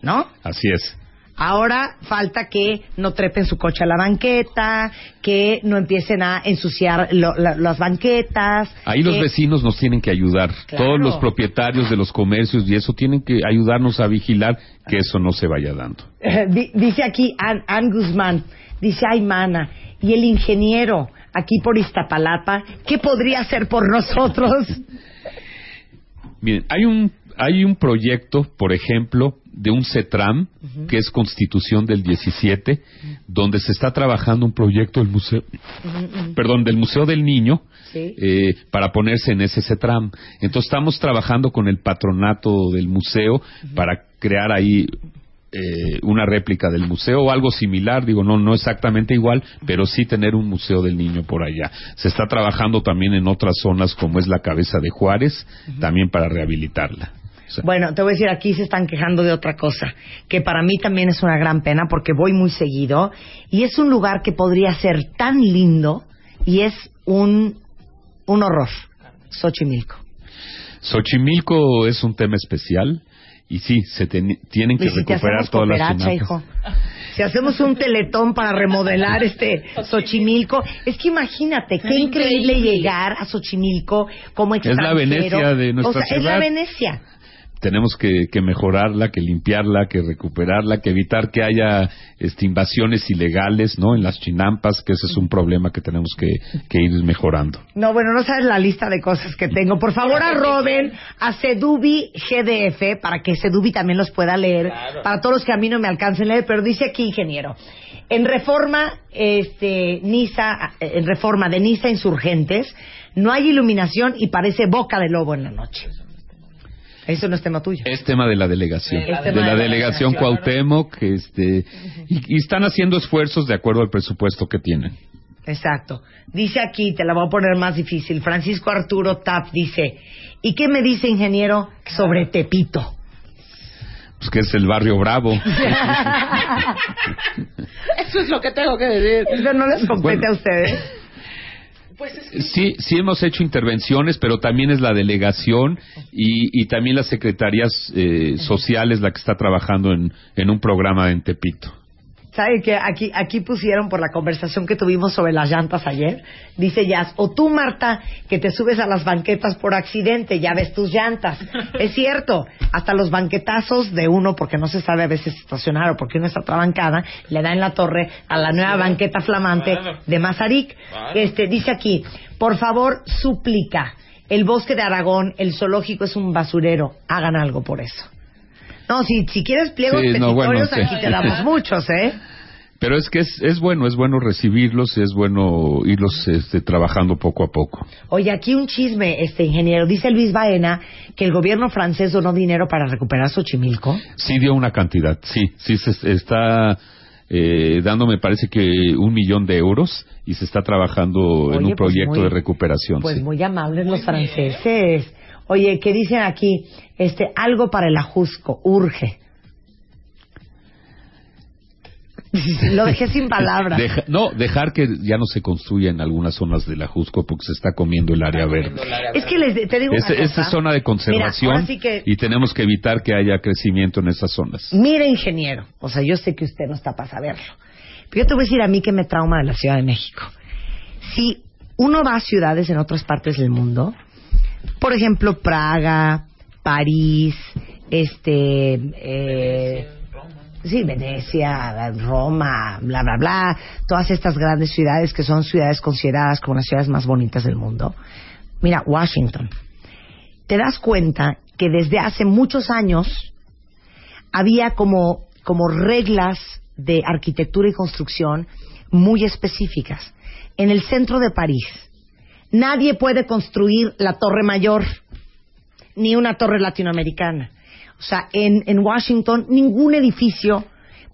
¿No?
Así es.
Ahora falta que no trepen su coche a la banqueta, que no empiecen a ensuciar lo- la- las banquetas.
Ahí los vecinos nos tienen que ayudar.
Claro.
Todos los propietarios de los comercios y eso tienen que ayudarnos a vigilar que eso no se vaya dando.
Di- dice aquí Ann, Ann Guzmán, dice, ay, mana, y el ingeniero aquí por Iztapalapa, ¿qué podría hacer por nosotros? (laughs)
Miren, hay un hay un proyecto, por ejemplo, de un CETRAM, que es Constitución del 17, donde se está trabajando un proyecto del museo, perdón, del Museo del Niño,
Sí.
eh, para ponerse en ese CETRAM. Entonces estamos trabajando con el patronato del museo para crear ahí eh, una réplica del museo o algo similar, digo, no, no exactamente igual, pero sí tener un museo del niño por allá. Se está trabajando también en otras zonas como es la cabeza de Juárez, también para rehabilitarla.
Bueno, te voy a decir, aquí se están quejando de otra cosa, que para mí también es una gran pena porque voy muy seguido y es un lugar que podría ser tan lindo y es un, un horror, Xochimilco.
Xochimilco es un tema especial y sí, se ten- tienen que
si
recuperar todas las
hijo. Si hacemos un teletón para remodelar este Xochimilco, es que imagínate, qué increíble llegar a Xochimilco como
la
extranjero.
Venecia de nuestra
o sea, Es la. Venecia.
Tenemos que, que mejorarla, que limpiarla, que recuperarla, que evitar que haya este, invasiones ilegales, ¿no? En las chinampas, que ese es un problema que tenemos que, que ir mejorando.
No, bueno, no sabes la lista de cosas que tengo. Por favor, arroben a Sedubi GDF para que Sedubi también los pueda leer. Para todos los que a mí no me alcancen a leer, pero dice aquí, ingeniero. En reforma, este, Nisa, en reforma de Nisa Insurgentes, no hay iluminación y parece boca de lobo en la noche. Eso no es tema tuyo.
Es tema de la delegación, de la
de la
delegación Cuauhtémoc, este, y, y están haciendo esfuerzos de acuerdo al presupuesto que tienen.
Exacto. Dice aquí, te la voy a poner más difícil. Francisco Arturo Tap dice, ¿y qué me dice, ingeniero, sobre Tepito?
Pues que es el barrio bravo. (laughs)
Eso es lo que tengo que decir.
Eso no les compete
Bueno.
a ustedes.
Sí, sí hemos hecho intervenciones, pero también es la delegación y, y también las secretarías eh, sociales la que está trabajando en, en un programa en Tepito.
¿Sabe que aquí, aquí pusieron por la conversación que tuvimos sobre las llantas ayer? Dice Jazz, o tú, Marta, que te subes a las banquetas por accidente, ya ves tus llantas. (laughs) es cierto, hasta los banquetazos de uno, porque no se sabe a veces estacionar o porque uno está trabancada, le da en la torre a la nueva banqueta flamante de Mazarik. Este, dice aquí, por favor, suplica, el bosque de Aragón, el zoológico es un basurero, hagan algo por eso. No, si, si quieres pliegos
Sí, no, bueno, sí.
aquí te damos muchos, ¿eh?
Pero es que es, es bueno, es bueno recibirlos, es bueno irlos este, trabajando poco a poco.
Oye, aquí un chisme, este ingeniero. Dice Luis Baena que el gobierno francés donó dinero para recuperar Xochimilco.
Sí dio una cantidad, sí, sí se está eh, dando, me parece que un millón de euros y se está trabajando en un
pues
proyecto
muy-
de recuperación.
Pues
sí.
muy amables los franceses. Oye, ¿qué dicen aquí? Este, algo para el ajusco, urge. (laughs) Lo dejé sin palabras.
Deja- no, dejar que ya no se construya en algunas zonas de la Jusco porque se está comiendo el área verde.
Es que les, te digo una
Esa
cosa.
es zona de conservación
Mira, ahora sí que-
y tenemos que evitar que haya crecimiento en esas zonas.
Mire, ingeniero, o sea, yo sé que usted no está para saberlo, pero yo te voy a decir a mí que me trauma de la Ciudad de México. Si uno va a ciudades en otras partes del mundo, por ejemplo, Praga, París, este, eh, sí, Venecia, Roma, bla, bla, bla, todas estas grandes ciudades que son ciudades consideradas como las ciudades más bonitas del mundo. Mira, Washington. Te das cuenta que desde hace muchos años había como, como reglas de arquitectura y construcción muy específicas. En el centro de París, nadie puede construir la Torre Mayor, ni una torre latinoamericana. O sea, en, en Washington, ningún edificio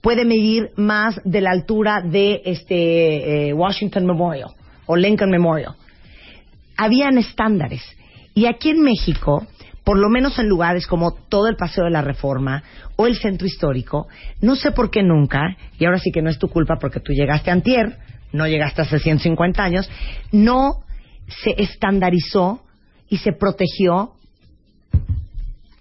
puede medir más de la altura de este eh, Washington Memorial o Lincoln Memorial. Habían estándares. Y aquí en México, por lo menos en lugares como todo el Paseo de la Reforma o el Centro Histórico, no sé por qué nunca, y ahora sí que no es tu culpa porque tú llegaste antier, no llegaste hace 150 años, no se estandarizó y se protegió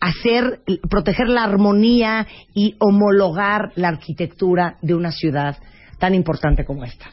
hacer, proteger la armonía y homologar la arquitectura de una ciudad tan importante como esta.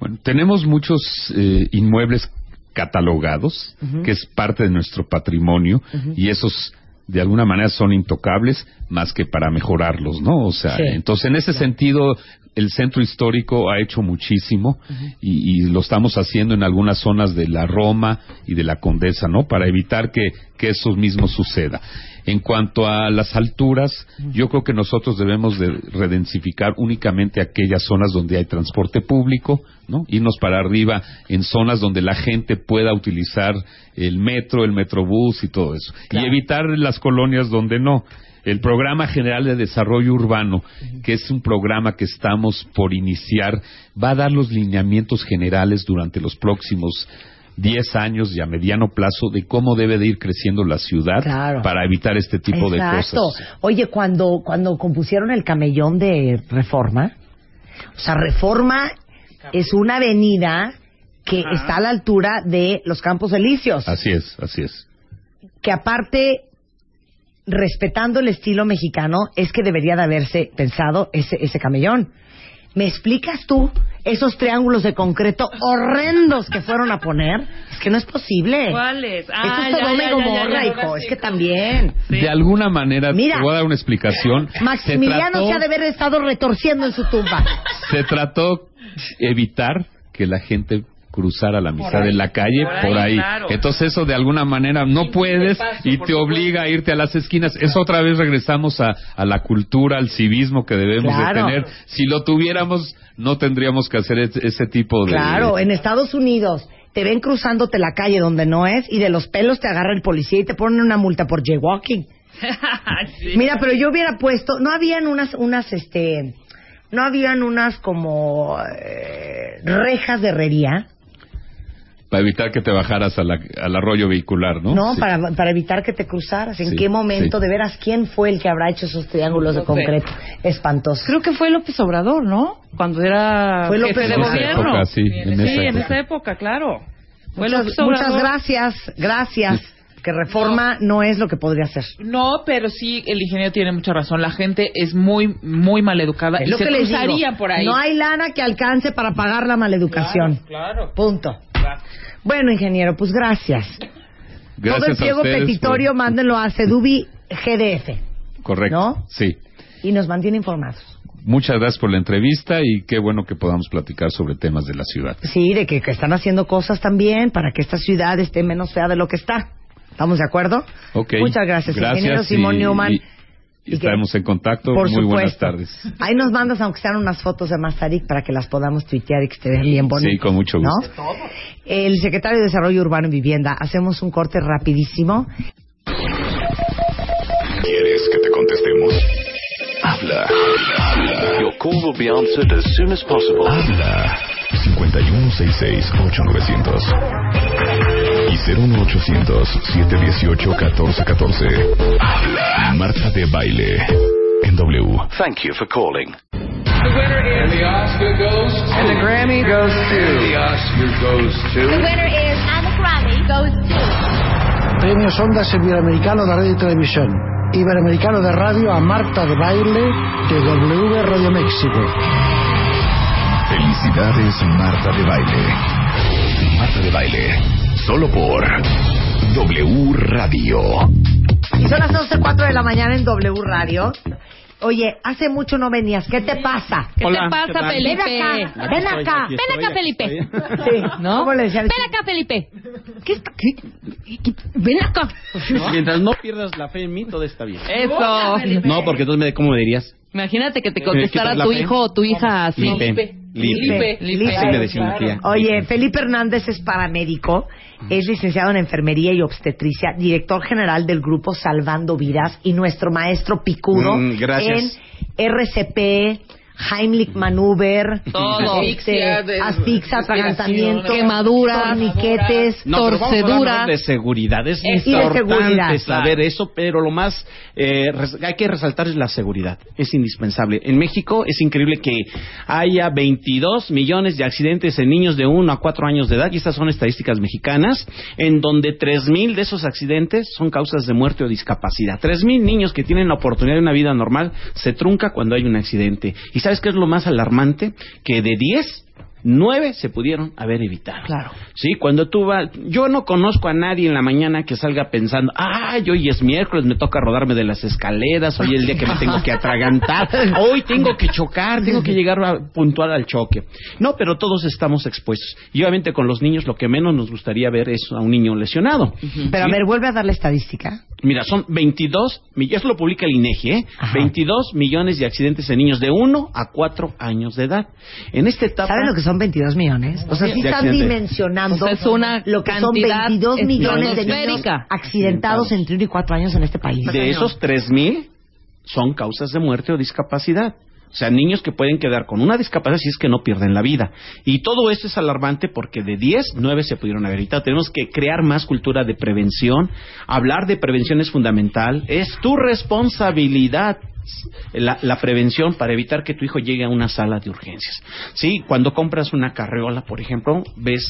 Bueno, tenemos muchos eh, inmuebles catalogados, que es parte de nuestro patrimonio, y esos de alguna manera son intocables más que para mejorarlos, ¿no? O sea,
Sí.
entonces en ese sentido el centro histórico ha hecho muchísimo y, y lo estamos haciendo en algunas zonas de la Roma y de la Condesa, ¿no? Para evitar que, que eso mismo suceda. En cuanto a las alturas, yo creo que nosotros debemos de redensificar únicamente aquellas zonas donde hay transporte público, ¿no? Irnos para arriba en zonas donde la gente pueda utilizar el metro, el metrobús y todo eso.
Claro.
Y evitar las colonias donde no. El Programa General de Desarrollo Urbano, que es un programa que estamos por iniciar, va a dar los lineamientos generales durante los próximos 10 años y a mediano plazo de cómo debe de ir creciendo la ciudad
Claro.
para evitar este tipo de
Exacto.
cosas.
Oye, cuando, cuando compusieron el camellón de Reforma, o sea, Reforma es una avenida que está a la altura de los Campos Elíseos,
Así es, así es.
que aparte, respetando el estilo mexicano, es que debería de haberse pensado ese, ese camellón. ¿Me explicas tú esos triángulos de concreto horrendos que fueron a poner? Es que no es posible.
¿Cuáles?
Eso
Ah,
es
ya,
Gomorra,
ya, ya,
hijo. Es que también.
Sí.
De alguna manera,
Mira.
te voy a dar una explicación.
Maximiliano
se
se ha de
trató,
haber estado retorciendo en su tumba.
se trató evitar que la gente cruzara la mitad de la calle
Por
por
ahí,
ahí.
claro.
Entonces eso de alguna manera no puedes
paso,
y te obliga a irte a las esquinas. Eso otra vez regresamos a, a la cultura, al civismo que debemos
Claro.
de tener. Si lo tuviéramos, no tendríamos que hacer ese, ese tipo de...
Claro, en Estados Unidos te ven cruzándote la calle donde no es y de los pelos te agarra el policía y te ponen una multa por jaywalking. (laughs)
Sí.
Mira, pero yo hubiera puesto, no habían unas, unas, este, no habían unas como eh, rejas de herrería,
Para evitar que te bajaras a la- al arroyo vehicular, ¿no?
¿no?
Sí.
Para, para evitar que te cruzaras. ¿En
Sí,
qué momento,
sí.
de veras, quién fue el que habrá hecho esos triángulos de
No sé.
concreto? Espantoso.
Creo que fue López Obrador, ¿no? Cuando era
Fue López
jefe de
En
gobierno.
época, sí, en
sí,
esa
en
época.
esa época, claro. Fue
Muchas,
López
muchas
Obrador.
gracias, gracias. Que reforma no es lo que podría ser.
No, pero sí, el ingeniero tiene mucha razón. La gente es muy, muy maleducada
Es
y
lo
se
que les digo.
por ahí.
No hay lana que alcance para pagar la maleducación.
Claro.
Punto. Bueno, ingeniero, pues gracias.
Gracias
Todo el pliego petitorio,
por-
mándenlo a Sedubi GDF
Correcto.
¿no?
Sí.
y nos mantiene informados.
Muchas gracias por la entrevista y qué bueno que podamos platicar sobre temas de la ciudad.
Sí, de que, que están haciendo cosas también para que esta ciudad esté menos fea de lo que está. ¿Estamos de acuerdo?
Ok.
Muchas gracias, ingeniero
y-
Simón Newman.
y- y estaremos en contacto.
Por
Muy buenas
supuesto.
tardes.
Ahí nos mandas, aunque sean unas fotos de Mazarik, para que las podamos tuitear y que estén bien bonitas.
Sí, con mucho
¿no?
gusto.
El secretario de Desarrollo Urbano y Vivienda, hacemos un corte rapidísimo.
¿Quieres que te contestemos? Habla. Habla.
Your call will be answered as soon as possible.
Habla. 5166-8900 y 01800-718-1414. Habla. Marta de baile en W.
Thank you for calling.
The winner is. And the Oscar goes to. And the Grammy goes to. the Oscar goes to.
winner is, and the Grammy goes to.
Premios Ondas Iberoamericano de Radio y Televisión. Iberoamericano de Radio a Marta de Baile de W Radio México.
Felicidades Marta de baile. Marta de baile. Solo por W Radio.
Y son las 11.04 de la mañana en W Radio. Oye, hace mucho no venías. ¿Qué te pasa?
¿Qué te pasa, Felipe?
Ven acá, ven acá.
Ven acá, Felipe. (laughs)
Sí,
¿No?
¿Cómo le decían?
Ven acá, Felipe. ¿Qué está? qué? Ven acá.
Mientras no pierdas la fe en mí, todo está bien.
Eso.
No, porque entonces, me, ¿cómo me dirías?
Imagínate que te
Me
contestara tu
fe.
hijo o tu hija así.
Felipe. Lipe.
Lipe.
Así me decía una tía.
Oye, Felipe Hernández es paramédico, es licenciado en enfermería y obstetricia, director general del grupo Salvando Vidas y nuestro maestro picudo
Mm, gracias.
en RCP, Heimlich Maneuver,
Todo.
este,
Asfixia, de-
asfixia, atragantamiento,
Quemaduras,
torniquetes,
No, pero vamos a hablar
torceduras.
de seguridad. Es importante
seguridad.
saber eso, pero lo más eh, hay que resaltar es la seguridad. Es indispensable. En México es increíble que haya 22 millones de accidentes en niños de 1 a 4 años de edad, y estas son estadísticas mexicanas, en donde 3.000 de esos accidentes son causas de muerte o discapacidad. 3.000 niños que tienen la oportunidad de una vida normal se trunca cuando hay un accidente. ¿Y sabes qué es lo más alarmante? Que de 10, 9 se pudieron haber evitado.
Claro.
Sí, cuando tú vas, yo no conozco a nadie en la mañana que salga pensando, ay, hoy es miércoles, me toca rodarme de las escaleras, hoy es el día que me tengo que atragantar, (laughs) hoy tengo que chocar, tengo que llegar a- puntual al choque. No, pero todos estamos expuestos. Y obviamente con los niños lo que menos nos gustaría ver es a un niño lesionado.
Pero a ver, vuelve a dar la estadística.
Mira, son 22, mi- eso lo publica el INEGI, ¿eh? 22 millones de accidentes en niños de 1 a 4 años de edad. En esta etapa...
¿Saben lo que son 22 millones? O sea, sí están
accidente.
dimensionando
O sea, es una
lo que son
cantidad
22 millones de niños accidentados entre 1 y 4 años en este país.
De esos 3.000 son causas de muerte o discapacidad. O sea, niños que pueden quedar con una discapacidad si es que no pierden la vida. Y todo esto es alarmante porque de 10, 9 se pudieron haber evitado. Tenemos que crear más cultura de prevención. Hablar de prevención es fundamental. Es tu responsabilidad la, la prevención para evitar que tu hijo llegue a una sala de urgencias. Sí, cuando compras una carreola, por ejemplo, ves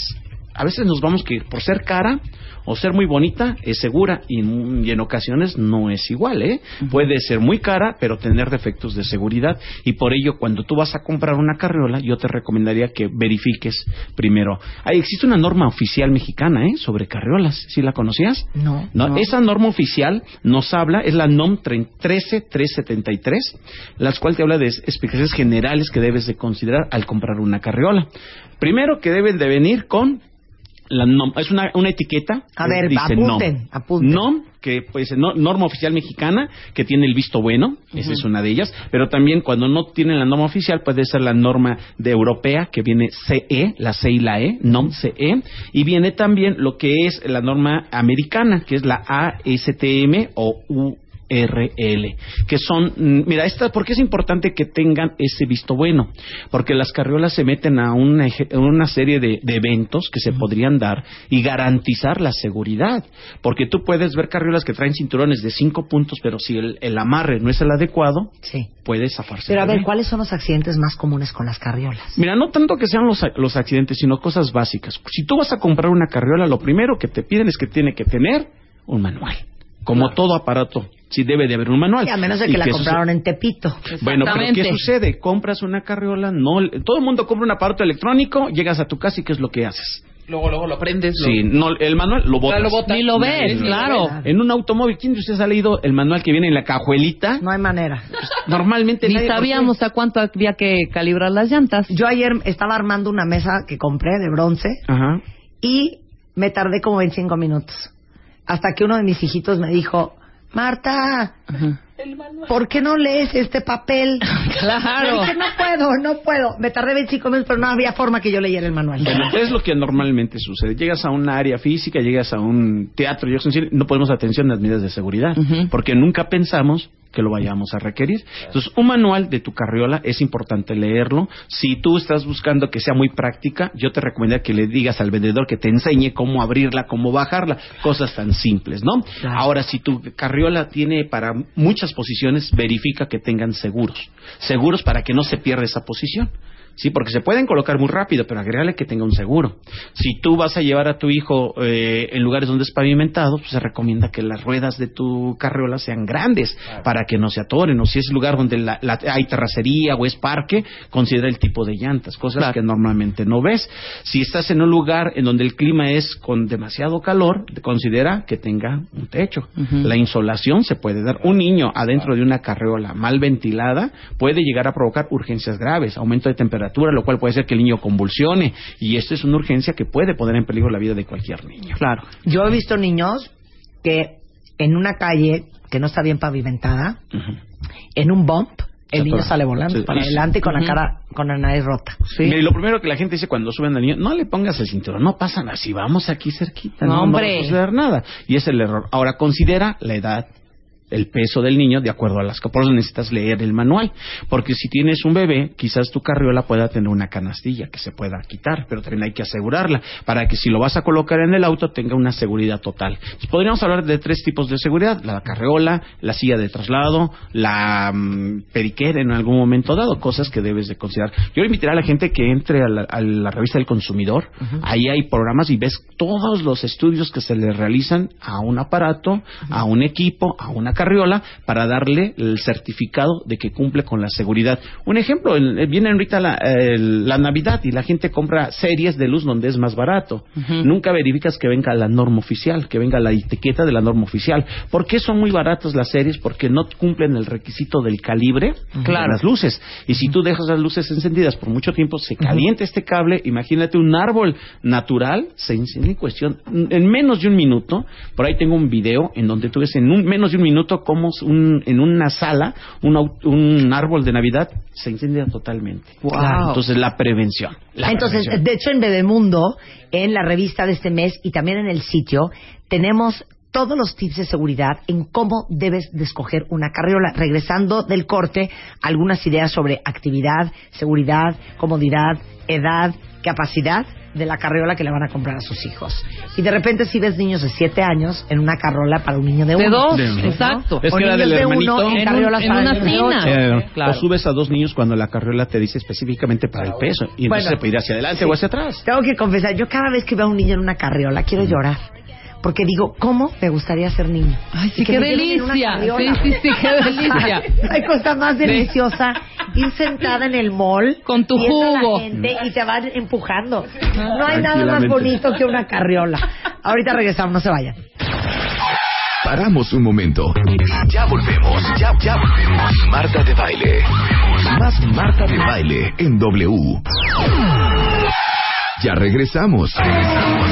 a veces nos vamos que por ser cara o ser muy bonita es segura y, en- y en ocasiones no es igual, ¿eh? Puede ser muy cara pero tener defectos de seguridad y por ello cuando tú vas a comprar una carriola yo te recomendaría que verifiques primero. Ahí existe una norma oficial mexicana, ¿eh? Sobre carriolas, ¿sí la conocías?
No.
No, esa norma oficial nos habla, es la NOM 13373, las cuales te habla de explicaciones generales que debes de considerar al comprar una carriola. Primero que deben de venir con la NOM, es una, una etiqueta.
A
que
ver,
dice
apunten,
NOM.
apunten.
NOM, que pues no- norma oficial mexicana, que tiene el visto bueno, esa es una de ellas, pero también cuando no tienen la norma oficial puede ser la norma de europea, que viene CE, la C y la E, NOM CE, y viene también lo que es la norma americana, que es la ASTM o URL, que son, mm, mira, esta, porque es importante que tengan ese visto bueno? Porque las carriolas se meten a una, eje- a una serie de, de eventos que se podrían dar y garantizar la seguridad. Porque tú puedes ver carriolas que traen cinturones de cinco puntos, pero si el, el amarre no es el adecuado,
Sí.
puede zafarse.
Pero a ver. ¿cuáles son los accidentes más comunes con las carriolas?
Mira, no tanto que sean los, los accidentes, sino cosas básicas. Si tú vas a comprar una carriola, lo primero que te piden es que tiene que tener un manual. Como todo aparato, sí debe de haber un manual.
Y a menos de que la compraron en Tepito.
bueno, pero ¿qué sucede? Compras una carriola, no, todo el mundo compra un aparato electrónico, llegas a tu casa y ¿qué es lo que haces?
Luego, luego lo prendes. lo-
Sí, no, el manual lo botas.
lo botas.
Ni lo ves,
lo
claro.
En un automóvil, ¿quién de ustedes ha leído el manual que viene en la cajuelita?
No hay manera.
Normalmente
Ni
nadie-
sabíamos a cuánto había que calibrar las llantas.
Yo ayer estaba armando una mesa que compré de bronce
Ajá.
y me tardé como 25 minutos. Hasta que uno de mis hijitos me dijo, Marta, ¿por qué no lees este papel? (laughs)
Claro.
Dije, no puedo, no puedo. Me tardé 25 minutos, pero no había forma que yo leyera el manual.
Bueno, es lo que normalmente sucede. Llegas a un área física, llegas a un teatro, cine, no ponemos atención a las medidas de seguridad, porque nunca pensamos que lo vayamos a requerir. Entonces, un manual de tu carriola es importante leerlo. Si tú estás buscando que sea muy práctica, yo te recomendaría que le digas al vendedor que te enseñe cómo abrirla, cómo bajarla, cosas tan simples, ¿no? Ahora, si tu carriola tiene para muchas posiciones, verifica que tengan seguros. Seguros para que no se pierda esa posición. Sí, porque se pueden colocar muy rápido, pero agrégale que tenga un seguro. Si tú vas a llevar a tu hijo eh, en lugares donde es pavimentado, pues se recomienda que las ruedas de tu carriola sean grandes para que no se atoren. O si es lugar donde la- la- hay terracería o es parque, considera el tipo de llantas, cosas que normalmente no ves. Si estás en un lugar en donde el clima es con demasiado calor, considera que tenga un techo. La insolación se puede dar. Un niño adentro de una carriola mal ventilada puede llegar a provocar urgencias graves, aumento de temperatura, lo cual puede ser que el niño convulsione. Y esto es una urgencia que puede poner en peligro la vida de cualquier niño.
Claro.
Yo he visto niños que en una calle que no está bien pavimentada, en un bump, el niño
14.
sale volando
Sí.
para adelante y con la cara, con la nariz rota.
Mira, y lo primero que la gente dice cuando suben al niño, no le pongas el cinturón, no pasa nada, si vamos aquí cerquita,
No,
no, no
hombre.
va a suceder nada. Y es el error. Ahora, considera la edad, el peso del niño de acuerdo a las por eso necesitas leer el manual, porque si tienes un bebé, quizás tu carriola pueda tener una canastilla que se pueda quitar, pero también hay que asegurarla para que si lo vas a colocar en el auto tenga una seguridad total. Entonces, podríamos hablar de tres tipos de seguridad, la carriola, la silla de traslado, la mm, periquera en algún momento dado, cosas que debes de considerar. Yo le invitaría a la gente que entre a la, a la revista del consumidor, ahí hay programas y ves todos los estudios que se le realizan a un aparato, a un equipo, a una carriola, para darle el certificado de que cumple con la seguridad. Un ejemplo, el- el- viene ahorita la, el- la Navidad y la gente compra series de luz donde es más barato. Nunca verificas que venga la norma oficial, que venga la etiqueta de la norma oficial. ¿Por qué son muy baratas las series? Porque no cumplen el requisito del calibre de las luces. Y si tú dejas las luces encendidas por mucho tiempo, se calienta este cable. Imagínate un árbol natural, se incendia en cuestión, en menos de un minuto. Por ahí tengo un video en donde tú ves en un, menos de un minuto cómo un- en una sala un, un árbol de Navidad se incendia totalmente.
Wow.
Entonces, la prevención. la
Entonces,
prevención.
de hecho, en Bebemundo, en la revista de este mes y también en el sitio, tenemos todos los tips de seguridad en cómo debes de escoger una carriola. Regresando del corte, algunas ideas sobre actividad, seguridad, comodidad, edad, capacidad de la carriola que le van a comprar a sus hijos. Y de repente si ves niños de 7 años en una carriola para un niño de
De
uno.
dos,
¿no?
exacto.
Es
o
que era
niños
del
de uno
hermanito.
en
En
carriolas
un- en
para
una
niños de
tina.
ocho.
Eh,
Claro.
O subes a dos niños cuando la carriola te dice específicamente para el peso. Y entonces
Bueno.
se puede ir hacia adelante o hacia atrás.
Tengo que confesar, yo cada vez que veo a un niño en una carriola quiero llorar. Porque digo, ¿cómo me gustaría ser niño?
Ay, sí, qué
en una
delicia. Sí, sí, sí, qué (laughs) delicia.
Hay cosa más deliciosa ir sentada en el mall
Con tu jugo.
la gente y te van empujando. No hay nada más bonito que una carriola. Ahorita regresamos, no se vayan.
Paramos un momento. Ya volvemos, ya, ya volvemos. Marta de baile. Más Marta de baile en W. Ya regresamos. Regresamos.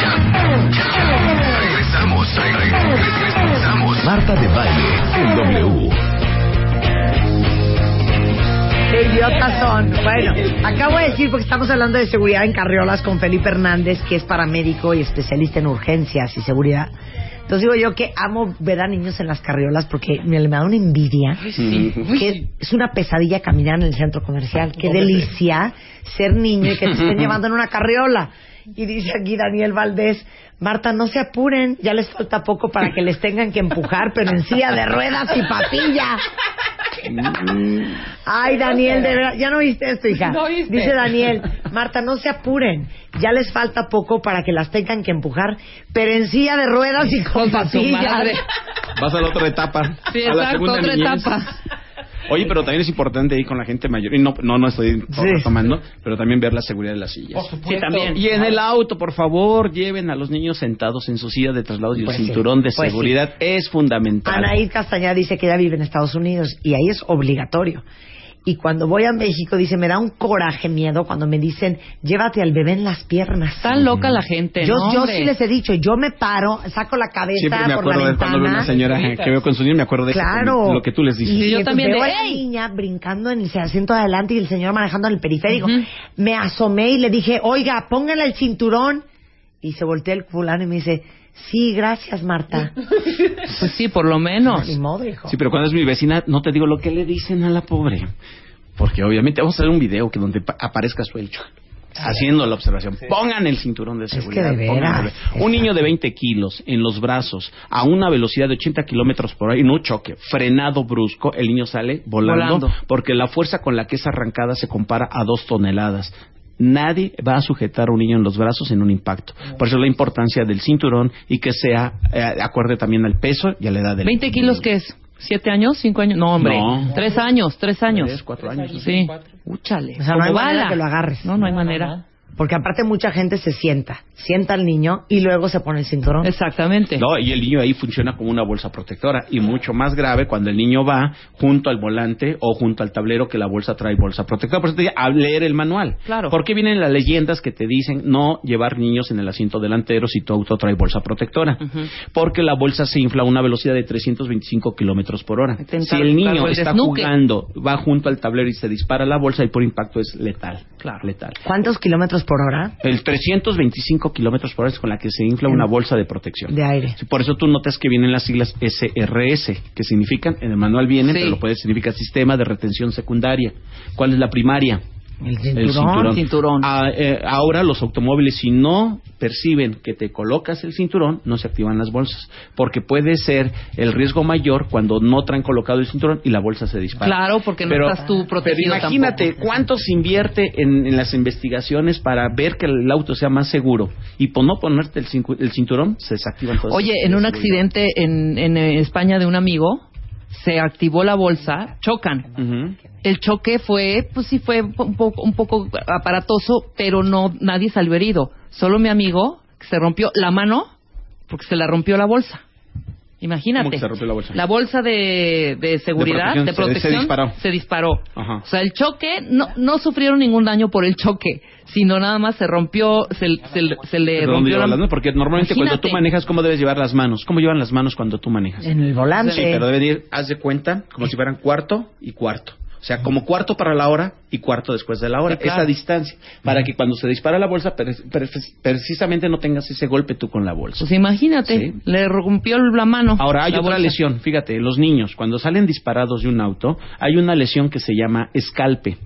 Ya, ya, regresamos. Regresamos. Marta de baile en W.
Qué idiotas son. Bueno, acabo de decir, porque estamos hablando de seguridad en carriolas con Felipe Hernández, que es paramédico y especialista en urgencias y seguridad. Entonces digo yo que amo ver a niños en las carriolas porque me, me da una envidia. Que es una pesadilla caminar en el centro comercial. Qué delicia ser niño y que te estén (laughs) llevando en una carriola. Y dice aquí Daniel Valdés, Marta, no se apuren, ya les falta poco para que les tengan que empujar, pero en silla de ruedas y papilla. Ay, Daniel, de verdad, ya no viste esto, hija.
No viste.
Dice Daniel, Marta, no se apuren, ya les falta poco para que las tengan que empujar, pero en silla de ruedas y con
madre.
Vas a la otra etapa.
Sí,
a la
exacto,
segunda
otra
niñez.
etapa.
Oye, pero también es importante ir con la gente mayor. Y no, no, no estoy tomando, pero también ver la seguridad de las sillas.
Por supuesto.
Sí, también.
Y en el auto, por favor, lleven a los niños sentados en su silla de traslado y
Pues
el
sí,
cinturón de
pues
seguridad es fundamental.
Anaí Castañeda dice que ella vive en Estados Unidos y ahí es obligatorio. Y cuando voy a México, dice, me da un coraje, miedo cuando me dicen, llévate al bebé en las piernas.
Tan loca la gente,
Yo,
¿no,
yo
hombre?
sí les he dicho, yo me paro, saco la cabeza
Siempre me
por la
acuerdo de cuando veo
ventana.
una señora que veo con su niño, me acuerdo de eso,
Claro.
lo que tú les dices.
Y,
yo también
veo
de,
a la niña brincando en el asiento de adelante y el señor manejando en el periférico. Me asomé y le dije, oiga, póngale el cinturón. Y se voltea el fulano y me dice, sí, gracias, Marta. (laughs)
Pues sí, por lo menos.
Ni modo, hijo.
Sí, pero cuando es mi vecina, no te digo lo que le dicen a la pobre. Porque obviamente vamos a hacer un video que donde pa- aparezca su hecho. Haciendo la observación. Pongan el cinturón de
que
seguridad.
de
pónganlo.
veras,
Un niño de 20 kilos en los brazos a una velocidad de 80 kilómetros por hora y no choque, frenado brusco, el niño sale volando,
Volando.
porque la fuerza con la que es arrancada se compara a dos toneladas. Nadie va a sujetar a un niño en los brazos en un impacto. Por eso la importancia del cinturón y que sea eh, acorde también al peso y a la edad del
20 kilos, ¿qué es? ¿Siete años? ¿Cinco años? No, hombre.
No.
Tres años, tres años.
Tres, cuatro años.
Sí. Úchale.
O sea, no hay
Como
manera
bala.
que lo agarres.
No, no hay manera.
Porque aparte mucha gente se sienta, sienta al niño y luego se pone el cinturón.
Exactamente.
No, y el niño ahí funciona como una bolsa protectora. Y mucho más grave cuando el niño va junto al volante o junto al tablero que la bolsa trae bolsa protectora. Por eso te digo, a leer el manual.
Claro.
¿Por qué vienen las leyendas que te dicen no llevar niños en el asiento delantero si tu auto trae bolsa protectora? Porque la bolsa se infla a una velocidad de 325 kilómetros por hora. Si el niño
el
está
desnuque.
jugando, va junto al tablero y se dispara la bolsa y por impacto es letal.
Claro.
Letal.
¿Cuántos kilómetros por hora
El 325 kilómetros por hora es con la que se infla una bolsa de protección.
de aire?
Por eso tú notas que vienen las siglas SRS, que significan, en el manual vienen,
Sí.
pero lo puede significar Sistema de Retención Secundaria. ¿Cuál es la primaria?
El
El
cinturón.
Cinturón.
Ah, eh, ahora los automóviles, si no perciben que te colocas el cinturón, no se activan las bolsas, porque puede ser el riesgo mayor cuando no traen colocado el cinturón y la bolsa se dispara.
Claro, porque no
Pero-
estás tú protegido
Pero imagínate
tampoco.
cuánto se invierte en, en las investigaciones para ver que el auto sea más seguro y por no ponerte el, cinturón se desactivan todas
Oye, en un
seguridad.
accidente en, en eh, España de un amigo, se activó la bolsa, chocan. El choque fue, pues sí fue un poco, un poco aparatoso, pero no nadie salió herido. Solo mi amigo que se rompió la mano porque se la rompió la bolsa. Imagínate.
¿Cómo que se rompió la bolsa?
La bolsa de, de seguridad,
protección,
de protección,
se disparó.
se disparó.
Ajá.
O sea, el choque, no, no sufrieron ningún daño por el choque, sino nada más se rompió, se, se, se le
¿De dónde
rompió la
hablando? Porque normalmente cuando tú manejas, ¿cómo debes llevar las manos? ¿Cómo llevan las manos cuando tú manejas?
En el volante.
Sí, pero deben ir, haz de cuenta, como si fueran cuarto y cuarto. O sea, como cuarto para la hora y cuarto después de la hora.
Claro.
Esa distancia. Para que cuando se dispara la bolsa, pre- pre- precisamente no tengas ese golpe tú con la bolsa.
Pues imagínate,
Sí.
le rompió la mano.
Ahora hay otra
bolsa.
lesión, fíjate, los niños cuando salen disparados de un auto, hay una lesión que se llama escalpe.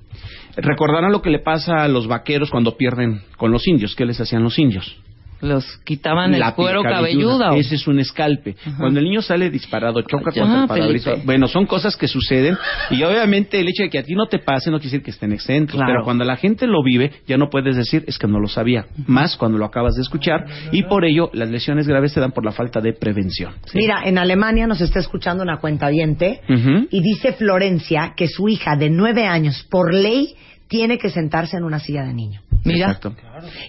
Recordarán lo que le pasa a los vaqueros cuando pierden con los indios, ¿qué les hacían los indios?
Los quitaban el cuero cabelludo.
Ese es un escalpe. Cuando el niño sale disparado, choca contra el parabrisas.
Felipe.
Bueno, son cosas que suceden y obviamente el hecho de que a ti no te pase no quiere decir que estén exentos,
Claro.
pero cuando la gente lo vive ya no puedes decir es que no lo sabía, más cuando lo acabas de escuchar y por ello las lesiones graves se dan por la falta de prevención.
Mira, en Alemania nos está escuchando una cuenta
Ujú.
y dice Florencia que su hija de nueve años, por ley, tiene que sentarse en una silla de niño.
Mira,
Exacto.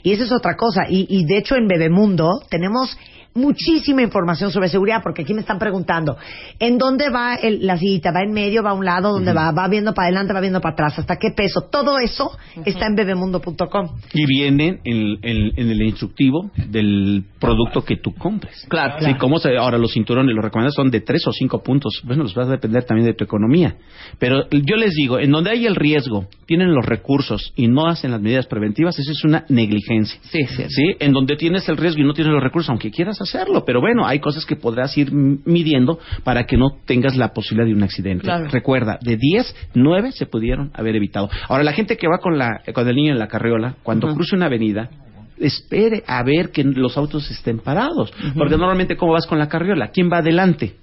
Y eso es otra cosa. Y, y de hecho en Bebemundo tenemos muchísima información sobre seguridad porque aquí me están preguntando ¿en dónde va el- la sillita? ¿Va en medio? ¿Va a un lado? ¿Dónde va? ¿Va viendo para adelante? ¿Va viendo para atrás? ¿Hasta qué peso? Todo eso está en bebemundo.com.
Y vienen en, en- en el instructivo del producto que tú compres.
Claro.
Sí, cómo se, ahora los cinturones, los recomendados son de tres o cinco puntos. Bueno, los vas a depender también de tu economía. Pero yo les digo, en donde hay el riesgo, tienen los recursos y no hacen las medidas preventivas, eso es una negligencia.
Sí, sí.
Sí, en donde tienes el riesgo y no tienes los recursos, aunque quieras hacerlo, pero bueno, hay cosas que podrás ir midiendo para que no tengas la posibilidad de un accidente.
Claro.
Recuerda, de 10, 9 se pudieron haber evitado. Ahora, la gente que va con, la, con el niño en la carriola, cuando cruce una avenida, espere a ver que los autos estén parados. Porque normalmente, ¿cómo vas con la carriola? ¿Quién va adelante?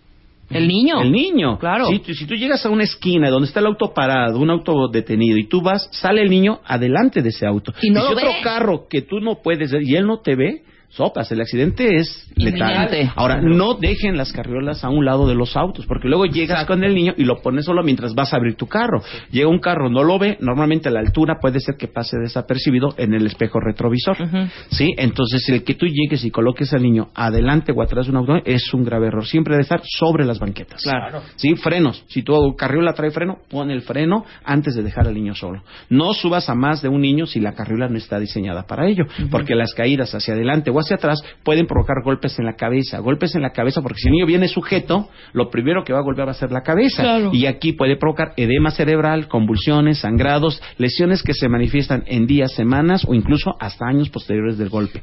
El niño.
El niño.
Claro.
Si, tú- si tú llegas a una esquina donde está el auto parado, un auto detenido, y tú vas, sale el niño adelante de ese auto.
Y no
si
lo
otro
ve.
carro que tú no puedes ver y él no te ve, sopas. El accidente es letal.
Inminente.
Ahora, no dejen las carriolas a un lado de los autos, porque luego llegas con el niño y lo pones solo mientras vas a abrir tu carro. Llega un carro, no lo ve, normalmente a la altura puede ser que pase desapercibido en el espejo retrovisor. ¿Sí? Entonces, el que tú llegues y coloques al niño adelante o atrás de un auto es un grave error. Siempre debe estar sobre las banquetas.
Claro.
¿Sí? Frenos. Si tu carriola trae freno, pon el freno antes de dejar al niño solo. No subas a más de un niño si la carriola no está diseñada para ello, porque las caídas hacia adelante o hacia atrás pueden provocar golpes en la cabeza. Golpes en la cabeza porque si el niño viene sujeto, lo primero que va a golpear va a ser la cabeza.
Claro.
Y aquí puede provocar edema cerebral, convulsiones, sangrados, lesiones que se manifiestan en días, semanas o incluso hasta años posteriores del golpe.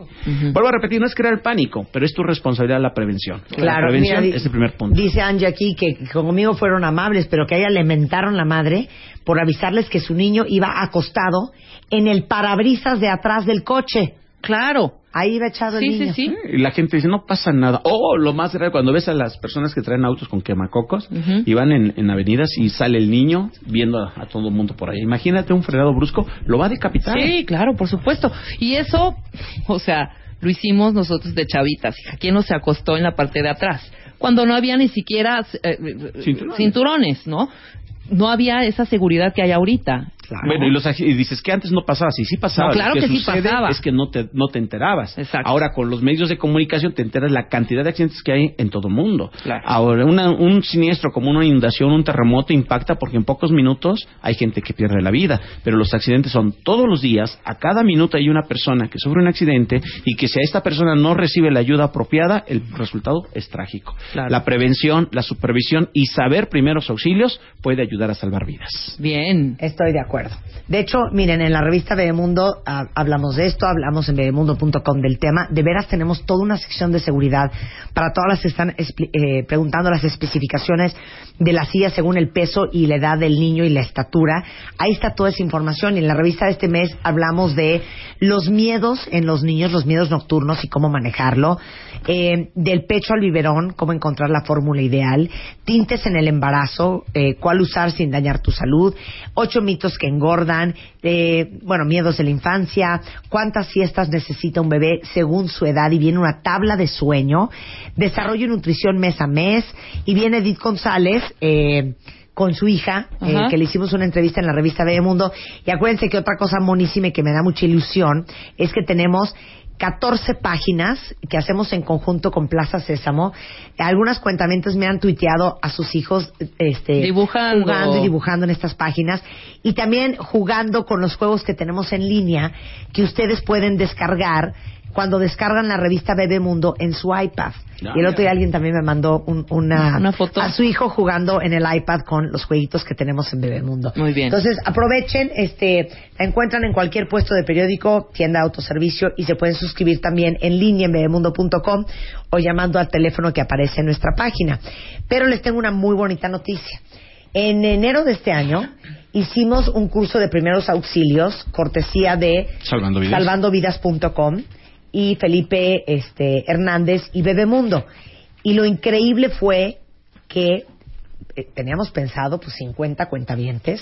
Vuelvo a repetir, no es crear pánico, pero es tu responsabilidad la prevención. la
Claro,
prevención
mira, di-
es el primer punto.
Dice Angie aquí que conmigo fueron amables, pero que a ella le mentaron la madre por avisarles que su niño iba acostado en el parabrisas de atrás del coche.
Claro.
Ahí iba echado el
Sí, sí,
niño.
sí.
Y la gente dice, no pasa nada. O lo más grave, cuando ves a las personas que traen autos con quemacocos y van en, en avenidas y sale el niño viendo a, a todo el mundo por ahí. Imagínate un frenado brusco, lo va a decapitar.
Sí, claro, por supuesto. Y eso, o sea, lo hicimos nosotros de chavitas. ¿Quién no se acostó en la parte de atrás? Cuando no había ni siquiera eh,
Cinturones.
cinturones, ¿no? No había esa seguridad que hay ahorita.
Bueno, y, los, y dices que antes no pasaba así, sí pasaba.
No, claro
Lo
que sí
sucede
pasaba.
Es que no te, no te enterabas. Ahora, con los medios de comunicación te enteras la cantidad de accidentes que hay en todo el mundo. Ahora, una- un siniestro como una inundación, un terremoto impacta porque en pocos minutos hay gente que pierde la vida. Pero los accidentes son todos los días, a cada minuto hay una persona que sufre un accidente y que si a esta persona no recibe la ayuda apropiada, el resultado es trágico. La prevención, la supervisión y saber primeros auxilios puede ayudar a salvar vidas.
Bien.
Estoy de acuerdo. De hecho, miren, en la revista Bebemundo ah, hablamos de esto, hablamos en bebemundo.com del tema. De veras tenemos toda una sección de seguridad para todas las que están eh, preguntando las especificaciones de la silla según el peso y la edad del niño y la estatura. Ahí está toda esa información. Y en la revista de este mes hablamos de los miedos en los niños, los miedos nocturnos y cómo manejarlo. Eh, del pecho al biberón, cómo encontrar la fórmula ideal. Tintes en el embarazo, eh, cuál usar sin dañar tu salud. Ocho mitos que engordan. eh, bueno, miedos de la infancia. Cuántas siestas necesita un bebé según su edad. Y viene una tabla de sueño. Desarrollo y nutrición mes a mes. Y viene Edith González. Eh, con su hija, eh, que le hicimos una entrevista en la revista Bebemundo. Y acuérdense que otra cosa monísima y que me da mucha ilusión es que tenemos 14 páginas que hacemos en conjunto con Plaza Sésamo. Algunas cuentamientos me han tuiteado a sus hijos este,
Dibujando.
jugando y dibujando en estas páginas. Y también jugando con los juegos que tenemos en línea que ustedes pueden descargar cuando descargan la revista Bebemundo en su iPad.
Ya.
y el otro día alguien también me mandó un- una,
Una foto.
a su hijo jugando en el iPad con los jueguitos que tenemos en Bebemundo.
Muy bien.
Entonces, aprovechen, este, la encuentran en cualquier puesto de periódico, tienda de autoservicio y se pueden suscribir también en línea en bebemundo.com o llamando al teléfono que aparece en nuestra página. Pero les tengo una muy bonita noticia. En enero de este año hicimos un curso de primeros auxilios, cortesía de
Salvando vidas.
Y Felipe este, Hernández y Bebemundo. Y lo increíble fue que eh, teníamos pensado pues 50 cuentavientes,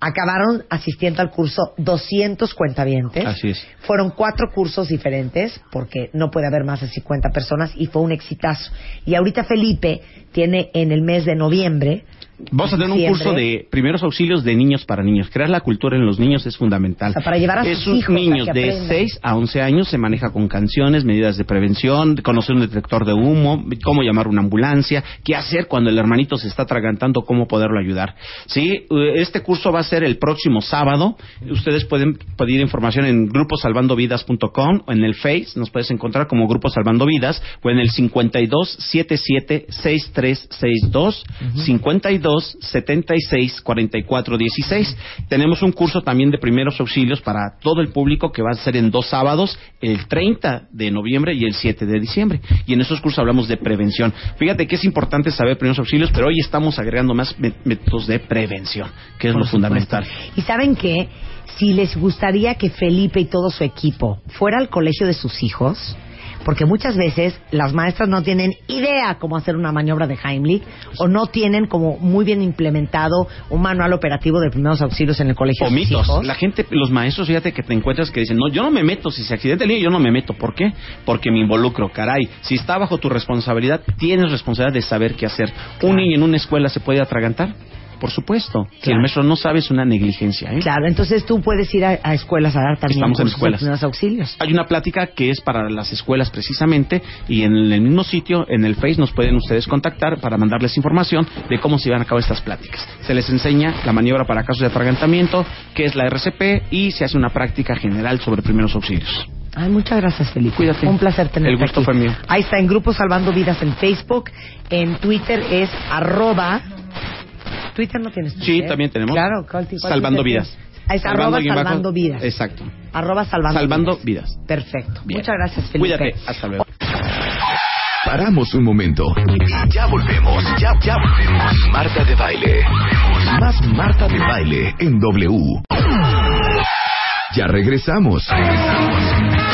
acabaron asistiendo al curso 200 cuentavientes.
Así es.
Fueron cuatro cursos diferentes, porque no puede haber más de 50 personas, y fue un exitazo. Y ahorita Felipe tiene en el mes de noviembre.
Vamos a tener un curso de primeros auxilios de niños para niños. Crear la cultura en los niños es fundamental.
O sea, para llevar a sus
Esos
hijos a
niños
que
de
aprendan.
6 a 11 años se maneja con canciones, medidas de prevención, conocer un detector de humo, cómo llamar una ambulancia, qué hacer cuando el hermanito se está atragantando, cómo poderlo ayudar. Sí, eh, este curso va a ser el próximo sábado. Ustedes pueden pedir información en gruposalvandovidas.com o en el Face, nos puedes encontrar como Grupo Salvando Vidas o en el 52 77 6362 52 76 44 16. Tenemos un curso también de primeros auxilios para todo el público que va a ser en dos sábados, el 30 de noviembre y el 7 de diciembre. Y en esos cursos hablamos de prevención. Fíjate que es importante saber primeros auxilios, pero hoy estamos agregando más mé- métodos de prevención, que es
Por
lo
supuesto.
fundamental.
Y saben que si les gustaría que Felipe y todo su equipo fuera al colegio de sus hijos, porque muchas veces las maestras no tienen idea cómo hacer una maniobra de Heimlich o no tienen como muy bien implementado un manual operativo de primeros auxilios en el colegio
O mitos.
hijos.
La gente, los maestros, fíjate que te encuentras que dicen, no, yo no me meto. Si se accidenta el niño, yo no me meto. ¿Por qué? Porque me involucro. Caray, si está bajo tu responsabilidad, tienes responsabilidad de saber qué hacer. ¿Un niño en una escuela se puede atragantar? Por supuesto. Si el maestro no sabe, es una negligencia. ¿eh?
Claro, entonces tú puedes ir a, a escuelas a dar también
Estamos en
de
escuelas.
auxilios.
Hay una plática que es para las escuelas precisamente y en el mismo sitio, en el Face, nos pueden ustedes contactar para mandarles información de cómo se llevan a cabo estas pláticas. Se les enseña la maniobra para casos de atragantamiento, qué es la RCP y se hace una práctica general sobre primeros auxilios.
Ay, muchas gracias, Felipe.
Cuídate.
Un placer tenerte
El gusto
aquí.
fue mío.
Ahí está, en Grupo Salvando Vidas en Facebook. En Twitter es arroba... Twitter no tienes
Sí,
Twitter?
también tenemos.
Claro, ¿cuál cuál
Salvando
Twitter
vidas.
tienes? Ahí está, arroba
bajo-
Salvando Vidas.
Exacto.
Arroba Salvando,
Salvando
Vidas.
vidas.
Perfecto.
Bien.
Muchas gracias, Felipe.
Cuídate. Hasta luego.
Paramos un momento y ya volvemos. Ya, ya volvemos. Marta de baile. Más Marta de baile en W. Ya regresamos. Regresamos.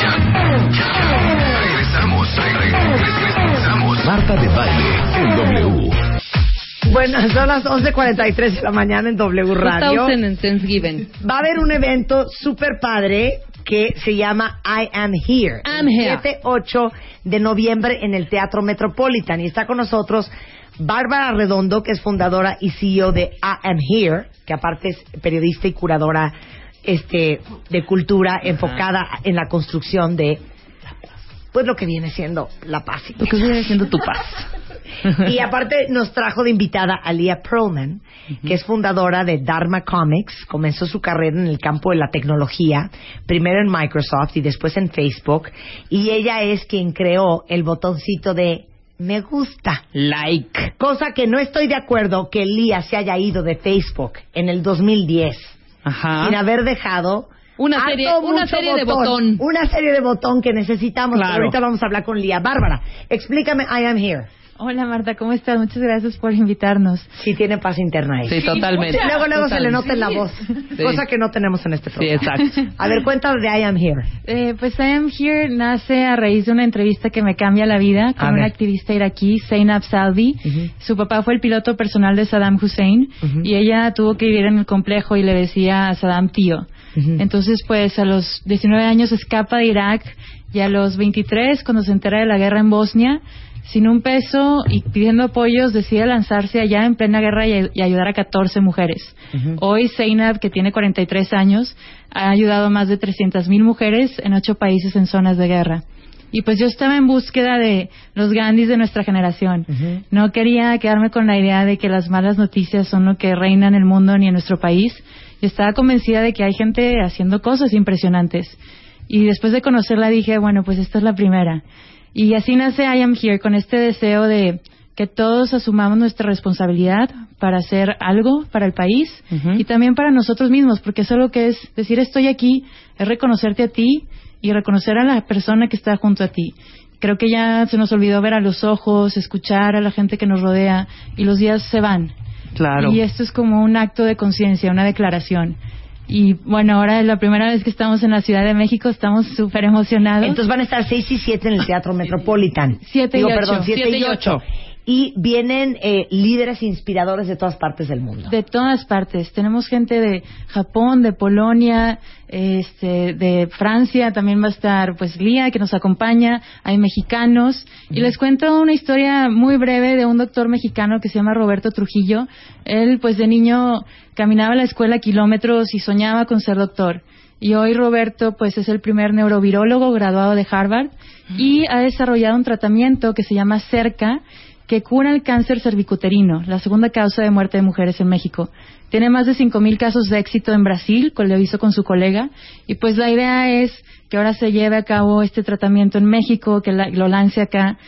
Ya, ya. Regresamos. Regresamos. Marta de baile en W.
Bueno, son las 11.43 de la mañana en W Radio.
2000 en Thanksgiving.
Va a haber un evento súper padre que se llama I Am Here.
I'm here.
7-8 de noviembre en el Teatro Metropolitan. Y está con nosotros Bárbara Redondo, que es fundadora y CEO de I Am Here, que aparte es periodista y curadora este, de cultura enfocada en la construcción de pues lo que viene siendo la paz.
Lo que viene siendo tu paz. (laughs)
y aparte nos trajo de invitada a Leah Perlman, que es fundadora de Dharma Comics. Comenzó su carrera en el campo de la tecnología, primero en Microsoft y después en Facebook. Y ella es quien creó el botoncito de me gusta.
Like.
Cosa que no estoy de acuerdo que Leah se haya ido de Facebook en el 2010.
Ajá.
Sin haber dejado
Una serie- una serie de botón.
Una serie de botón que necesitamos.
Claro.
Ahorita vamos a hablar con Lía. Bárbara, explícame I Am Here.
Hola Marta, ¿cómo estás? Muchas gracias por invitarnos.
Sí, tiene paz interna ahí.
Sí, totalmente.
Luego, luego se le nota en la
Sí.
voz. Cosa que no tenemos en este
Sí,
programa.
exacto. (laughs)
A ver, cuéntame de I Am Here.
Eh, pues I Am Here nace a raíz de una entrevista que me cambia la vida con una activista iraquí, Zainab Salvi. Su papá fue el piloto personal de Saddam Hussein y ella tuvo que vivir en el complejo y le decía a Saddam tío. Entonces, pues a los 19 años escapa de Irak y a los 23, cuando se entera de la guerra en Bosnia, sin un peso y pidiendo apoyos, decide lanzarse allá en plena guerra y, y ayudar a 14 mujeres. Hoy Zainab, que tiene 43 años, ha ayudado a más de 300.000 mujeres en ocho países en zonas de guerra. Y pues yo estaba en búsqueda de los Gandhis de nuestra generación. No quería quedarme con la idea de que las malas noticias son lo que reina en el mundo ni en nuestro país. Y estaba convencida de que hay gente haciendo cosas impresionantes. Y después de conocerla dije, bueno, pues esta es la primera. Y así nace I Am Here, con este deseo de que todos asumamos nuestra responsabilidad para hacer algo para el país y también para nosotros mismos, porque eso lo que es decir estoy aquí, es reconocerte a ti y reconocer a la persona que está junto a ti. Creo que ya se nos olvidó ver a los ojos, escuchar a la gente que nos rodea y los días se van.
Claro.
Y esto es como un acto de conciencia, una declaración. Y bueno, ahora es la primera vez que estamos en la Ciudad de México, estamos súper emocionados.
Entonces van a estar 6 y 7 en el Teatro Metropolitan.
Siete y
Digo,
ocho.
perdón, 7
Siete
y
y
8. Y vienen eh, líderes inspiradores de todas partes del mundo.
De todas partes. Tenemos gente de Japón, de Polonia, este, de Francia. También va a estar, pues, Lía, que nos acompaña. Hay mexicanos. Y les cuento una historia muy breve de un doctor mexicano que se llama Roberto Trujillo. Él, pues, de niño caminaba a la escuela kilómetros y soñaba con ser doctor. Y hoy Roberto, pues, es el primer neurovirólogo graduado de Harvard y ha desarrollado un tratamiento que se llama CERCA, que cura el cáncer cervicuterino, la segunda causa de muerte de mujeres en México. Tiene más de 5.000 casos de éxito en Brasil, con- lo hizo con su colega, y pues la idea es que ahora se lleve a cabo este tratamiento en México, que la- lo lance acá.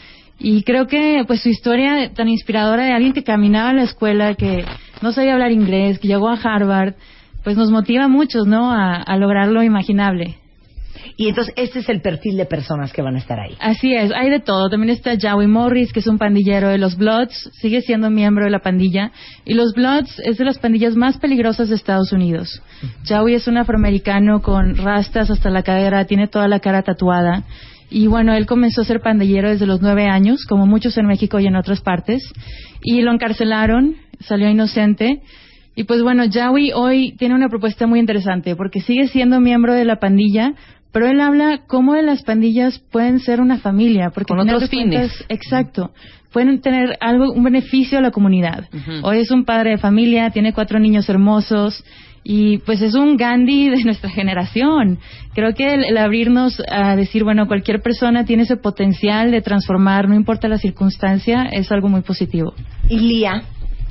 Y creo que pues su historia tan inspiradora de alguien que caminaba a la escuela, que no sabía hablar inglés, que llegó a Harvard, pues nos motiva a muchos, ¿no? A, a lograr lo imaginable.
Y entonces este es el perfil de personas que van a estar ahí.
Así es, hay de todo. También está Joey Morris, que es un pandillero de los Bloods, sigue siendo miembro de la pandilla. Y los Bloods es de las pandillas más peligrosas de Estados Unidos. Joey es un afroamericano con rastas hasta la cadera, tiene toda la cara tatuada. Y bueno, él comenzó a ser pandillero desde los nueve años, como muchos en México y en otras partes. Y lo encarcelaron, salió inocente. Y pues bueno, Joey hoy tiene una propuesta muy interesante, porque sigue siendo miembro de la pandilla, pero él habla cómo de las pandillas pueden ser una familia, porque
Con otros
cuentas-
fines.
exacto, pueden tener algo, un beneficio a la comunidad.
Ujú.
Hoy es un padre de familia, tiene cuatro niños hermosos y pues es un Gandhi (laughs) de nuestra generación. Creo que el, el abrirnos a decir, bueno, cualquier persona tiene ese potencial de transformar, no importa la circunstancia, es algo muy positivo.
Y Lía,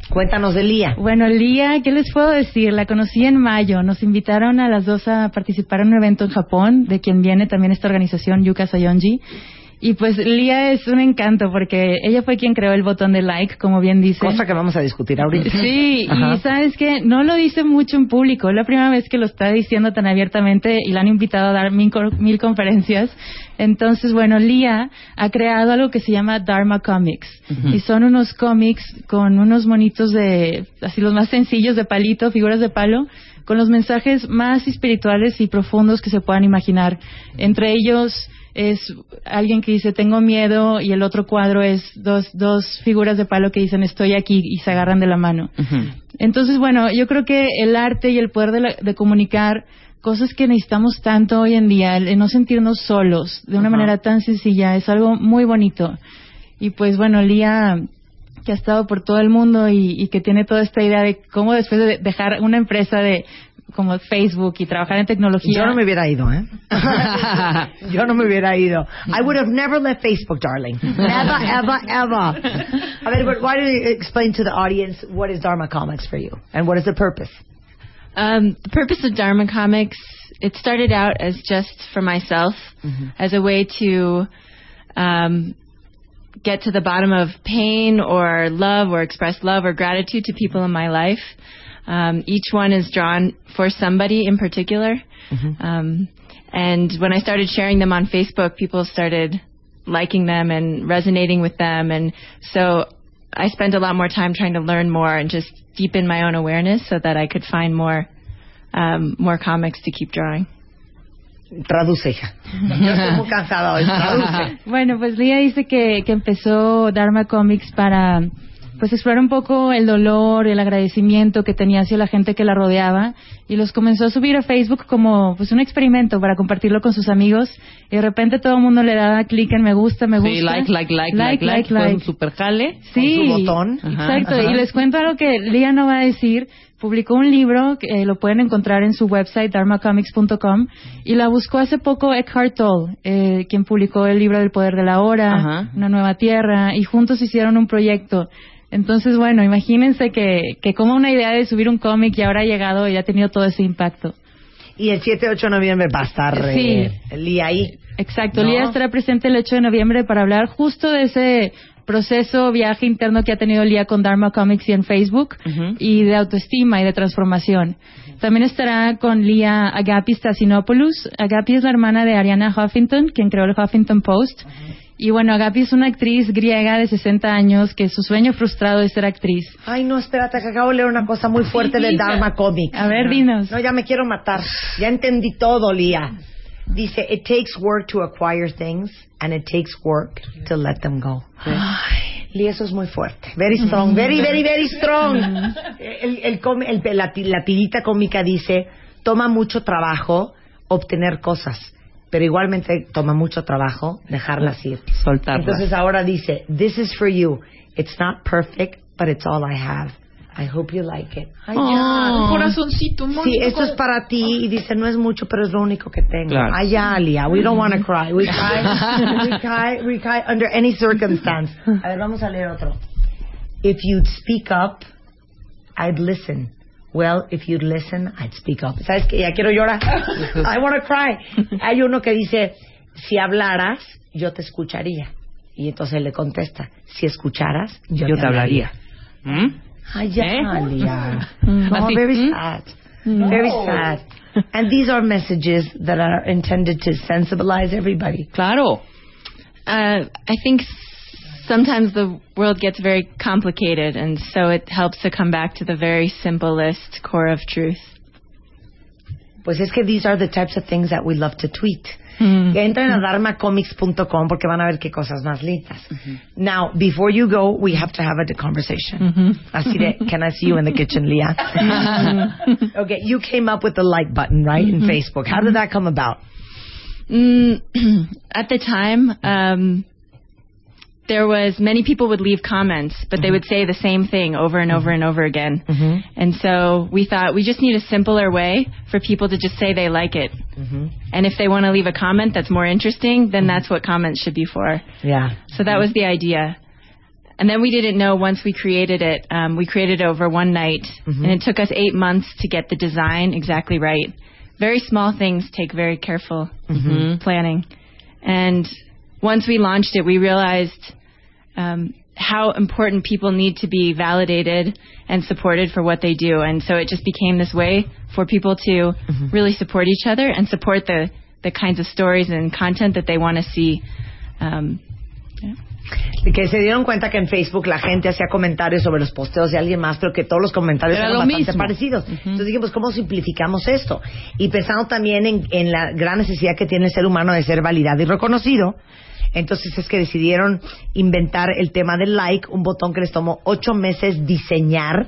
cuéntanos de Lía.
Bueno, Lía, ¿qué les puedo decir? La conocí en mayo. Nos invitaron a las dos a participar en un evento en Japón, de quien viene también esta organización, Yuka Sayonji. Y pues Lía es un encanto porque ella fue quien creó el botón de like, como bien dice.
Cosa que vamos a discutir ahorita.
Sí,
Ajá.
y sabes que no lo dice mucho en público. Es la primera vez que lo está diciendo tan abiertamente y la han invitado a dar mil, mil conferencias. Entonces, bueno, Lía ha creado algo que se llama Dharma Comics. Y son unos cómics con unos monitos de, así los más sencillos de palito, figuras de palo, con los mensajes más espirituales y profundos que se puedan imaginar. Entre ellos es alguien que dice tengo miedo y el otro cuadro es dos, dos figuras de palo que dicen estoy aquí y se agarran de la mano. Entonces, bueno, yo creo que el arte y el poder de, la- de comunicar cosas que necesitamos tanto hoy en día, el de no sentirnos solos de una manera tan sencilla, es algo muy bonito. Y pues bueno, Lía que ha estado por todo el mundo y, y que tiene toda esta idea de cómo después de dejar una empresa de como Facebook y trabajar en tecnología.
Yo no me hubiera ido, ¿eh? (laughs) Yo no me hubiera ido. I would have never left Facebook, darling. Never, (laughs) ever, ever. A ver, but why don't you explain to the audience what is Dharma Comics for you and what is the purpose?
Um, the purpose of Dharma Comics, it started out as just for myself, as a way to um, get to the bottom of pain or love or express love or gratitude to people in my life. Um, each one is drawn for somebody in particular. Um, and when I started sharing them on Facebook, people started liking them and resonating with them. And so I spent a lot more time trying to learn more and just deepen my own awareness so that I could find more, um, more comics to keep drawing.
Traduce, hija. (laughs) Yo estoy muy cansada hoy. Traduce.
Bueno, pues Lía dice que, que empezó Dharma Comics para pues explorar un poco el dolor, el agradecimiento que tenía hacia la gente que la rodeaba y los comenzó a subir a Facebook como pues un experimento para compartirlo con sus amigos y de repente todo el mundo le daba clic en me gusta, me gusta.
Sí, like, like, like, like, like, fue un super jale.
Sí,
Con su botón.
Exacto.
Ajá.
Y les cuento algo que Lía no va a decir. Publicó un libro que eh, lo pueden encontrar en su website dharmacomics.com y la buscó hace poco Eckhart Tolle, eh, quien publicó el libro del poder de la hora,
Ajá.
Una nueva tierra y juntos hicieron un proyecto. Entonces, bueno, imagínense que, que como una idea de subir un cómic y ahora ha llegado y ha tenido todo ese impacto.
Y el 7-8 de noviembre va a estar eh, Lía ahí.
Exacto,
¿No?
Lía estará presente el 8 de noviembre para hablar justo de ese proceso, viaje interno que ha tenido Lía con Dharma Comics y en Facebook y de autoestima y de transformación. También estará con Lía Agapi Stasinopoulos. Agapi es la hermana de Ariana Huffington, quien creó el Huffington Post. Y bueno, Agapi es una actriz griega de 60 años que su sueño frustrado es ser actriz.
Ay, no, espérate, que acabo de leer una cosa muy fuerte de Dharma Comics.
A ver, dinos.
No, ya me quiero matar. Ya entendí todo, Lía. Dice, it takes work to acquire things and it takes work to let them go. Lía, eso es muy fuerte. Very strong, very, very, very strong. El, el, com- el- la, la tirita cómica dice, toma mucho trabajo obtener cosas, pero igualmente toma mucho trabajo dejarlas ir.
Soltarlas.
Entonces ahora dice, this is for you. It's not perfect, but it's all I have. I hope you like it. Ay, ya.
un corazoncito, un
Sí, esto es para ti y dice, no es mucho, pero es lo único que tengo.
Claro.
Ay, ya, Lia, we don't want to cry. We (laughs) cry, we cry, we cry under any circumstance. (laughs) A ver, vamos a leer otro. If you'd speak up, I'd listen. Well, if you'd listen, I'd speak up. ¿Sabes qué? Ya quiero llorar. (laughs) I want to cry. Hay uno que dice, si hablaras, yo te escucharía. Y entonces le contesta, si escucharas, yo,
Yo te hablaría. ¿Mm?
Ay, ya,
¿Eh?
Lia. (laughs) No, very
¿mm?
sad. Very sad. (laughs) And these are messages that are intended to sensibilize everybody.
Claro.
Uh, I think sometimes the world gets very complicated, and so it helps to come back to the very simplest core of truth.
Pues es que these are the types of things that we love to tweet.
Mm.
Entren a dharmacomics.com porque van a ver qué cosas más lindas. Now, before you go, we have to have a conversation. Así de, can I see you in the kitchen, Leah? (laughs) okay, you came up with the like button, right, in Facebook. How did that come about?
Mm, (clears throat) at the time, um, there was many people would leave comments, but they mm-hmm. would say the same thing over and over mm-hmm. and over again. Mm-hmm. And so we thought we just need a simpler way for people to just say they like it. And if they want to leave a comment that's more interesting, then that's what comments should be for.
Yeah.
So that was the idea. And then we didn't know once we created it. Um, we created it over one night, and it took us eight months to get the design exactly right. Very small things take very careful planning. And once we launched it, we realized um, how important people need to be validated and supported for what they do. And so it just became this way for people to really support each other and support the, the kinds of stories and content that they want to see. Um,
Que se dieron cuenta que en Facebook la gente hacía comentarios sobre los posteos de alguien más, pero que todos los comentarios
Era
eran
lo
bastante
mismo.
parecidos. Entonces dijimos, ¿cómo simplificamos esto? Y pensando también en, en la gran necesidad que tiene el ser humano de ser validado y reconocido, entonces es que decidieron inventar el tema del like, un botón que les tomó ocho meses diseñar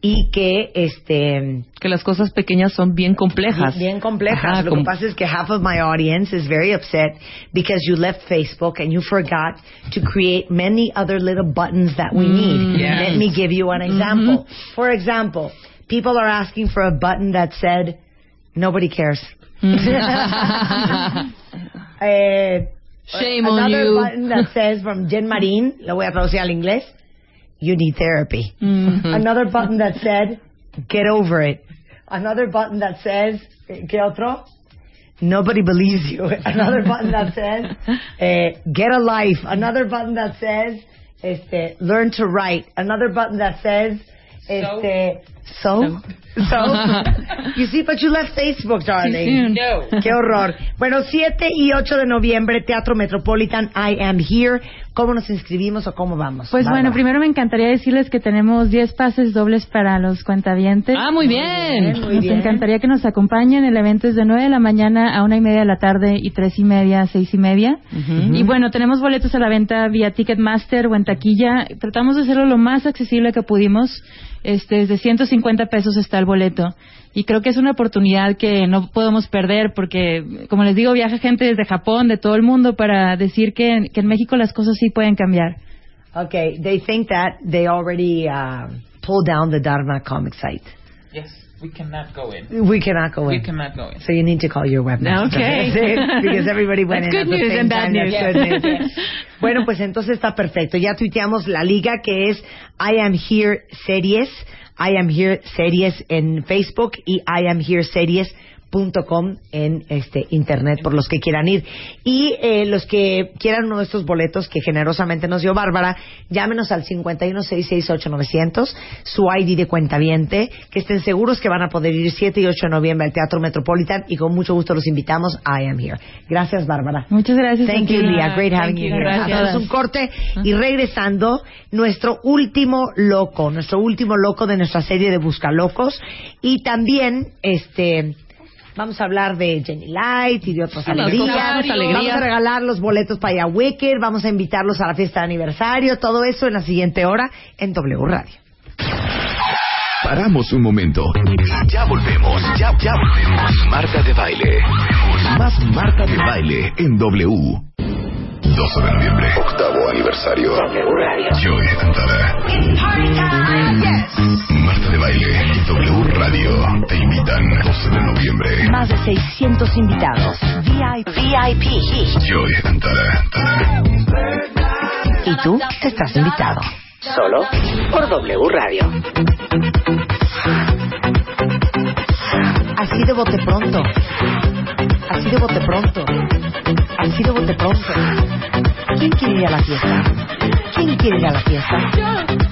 y que este
que las cosas pequeñas son bien complejas.
Bien, complejas.
Ajá,
Lo
como-
que pasa es que half of my audience is very upset because you left Facebook and you forgot to create many other little buttons that we
Mm,
need.
yes.
Let me give you an example. For example, people are asking for a button that said nobody cares. (laughs) (laughs) Eh,
Shame on you.
another button that (laughs) says from Jen Marin, lo voy a traducir al inglés, you need therapy.
Mm-hmm.
Another button that said, get over it. Another button that says, eh, ¿qué otro? Nobody believes you. (laughs) Another button that says, eh, get a life. Another button that says, este, learn to write. Another button that says, este, so, (laughs) so, you see, but you left Facebook, darling.
No.
Qué horror. Bueno, 7 y 8 de noviembre, Teatro Metropolitan, I Am Here. ¿Cómo nos inscribimos o cómo vamos?
Pues bueno, primero me encantaría decirles que tenemos 10 pases dobles para los cuentavientes.
Ah, muy bien.
muy
Nos
bien.
encantaría que nos acompañen. El evento es de 9 de la mañana a una y media de la tarde y tres y media a seis y media. Y bueno, tenemos boletos a la venta vía Ticketmaster o en taquilla. Tratamos de hacerlo lo más accesible que pudimos. Este, desde 150 pesos está el boleto. Y creo que es una oportunidad que no podemos perder porque, como les digo, viaja gente desde Japón, de todo el mundo, para decir que, que en México las cosas sí pueden cambiar.
Okay, they think that they already uh, pulled down the Dharma comic site.
Yes, we cannot go in.
We cannot go
We
in.
cannot go in.
So you need to call your webmaster.
Okay. (laughs)
because everybody went
That's
in
good
at the
news
same
and bad news. (laughs)
Bueno, pues entonces está perfecto. Ya tuiteamos la liga que es I Am Here Series. I Am Here Series en Facebook y I Am Here Series en este internet por los que quieran ir y eh, los que quieran uno de estos boletos que generosamente nos dio Bárbara llámenos al 51668-900 su ID de cuentaviente que estén seguros que van a poder ir 7 y 8 de noviembre al Teatro Metropolitan y con mucho gusto los invitamos I am here gracias Bárbara
Muchas gracias.
Thank you. Leah. Great having you here.
Gracias.
Hacemos un corte y regresando, nuestro último loco, nuestro último loco de nuestra serie de Buscalocos. Y también, este. Vamos a hablar de Jenny Light y de otras
Unas
alegrías. Vamos a regalar los boletos para allá Wicked. Vamos a invitarlos a la fiesta de aniversario. Todo eso en la siguiente hora en W Radio.
Paramos un momento ya volvemos. Ya, ya volvemos. Marta de baile. Más Marta de baile en W. 12 de noviembre. Octavo aniversario. W Radio. Joy Antara. Marta de baile y W Radio te invitan 12 de noviembre.
Más de 600 invitados. VIP.
Joy Antara.
Y tú estás invitado.
Solo por W Radio.
Así de bote pronto. Así de bote pronto. Así de bote pronto. ¿Quién quiere ir a la fiesta? ¿Quién quiere ir a la fiesta?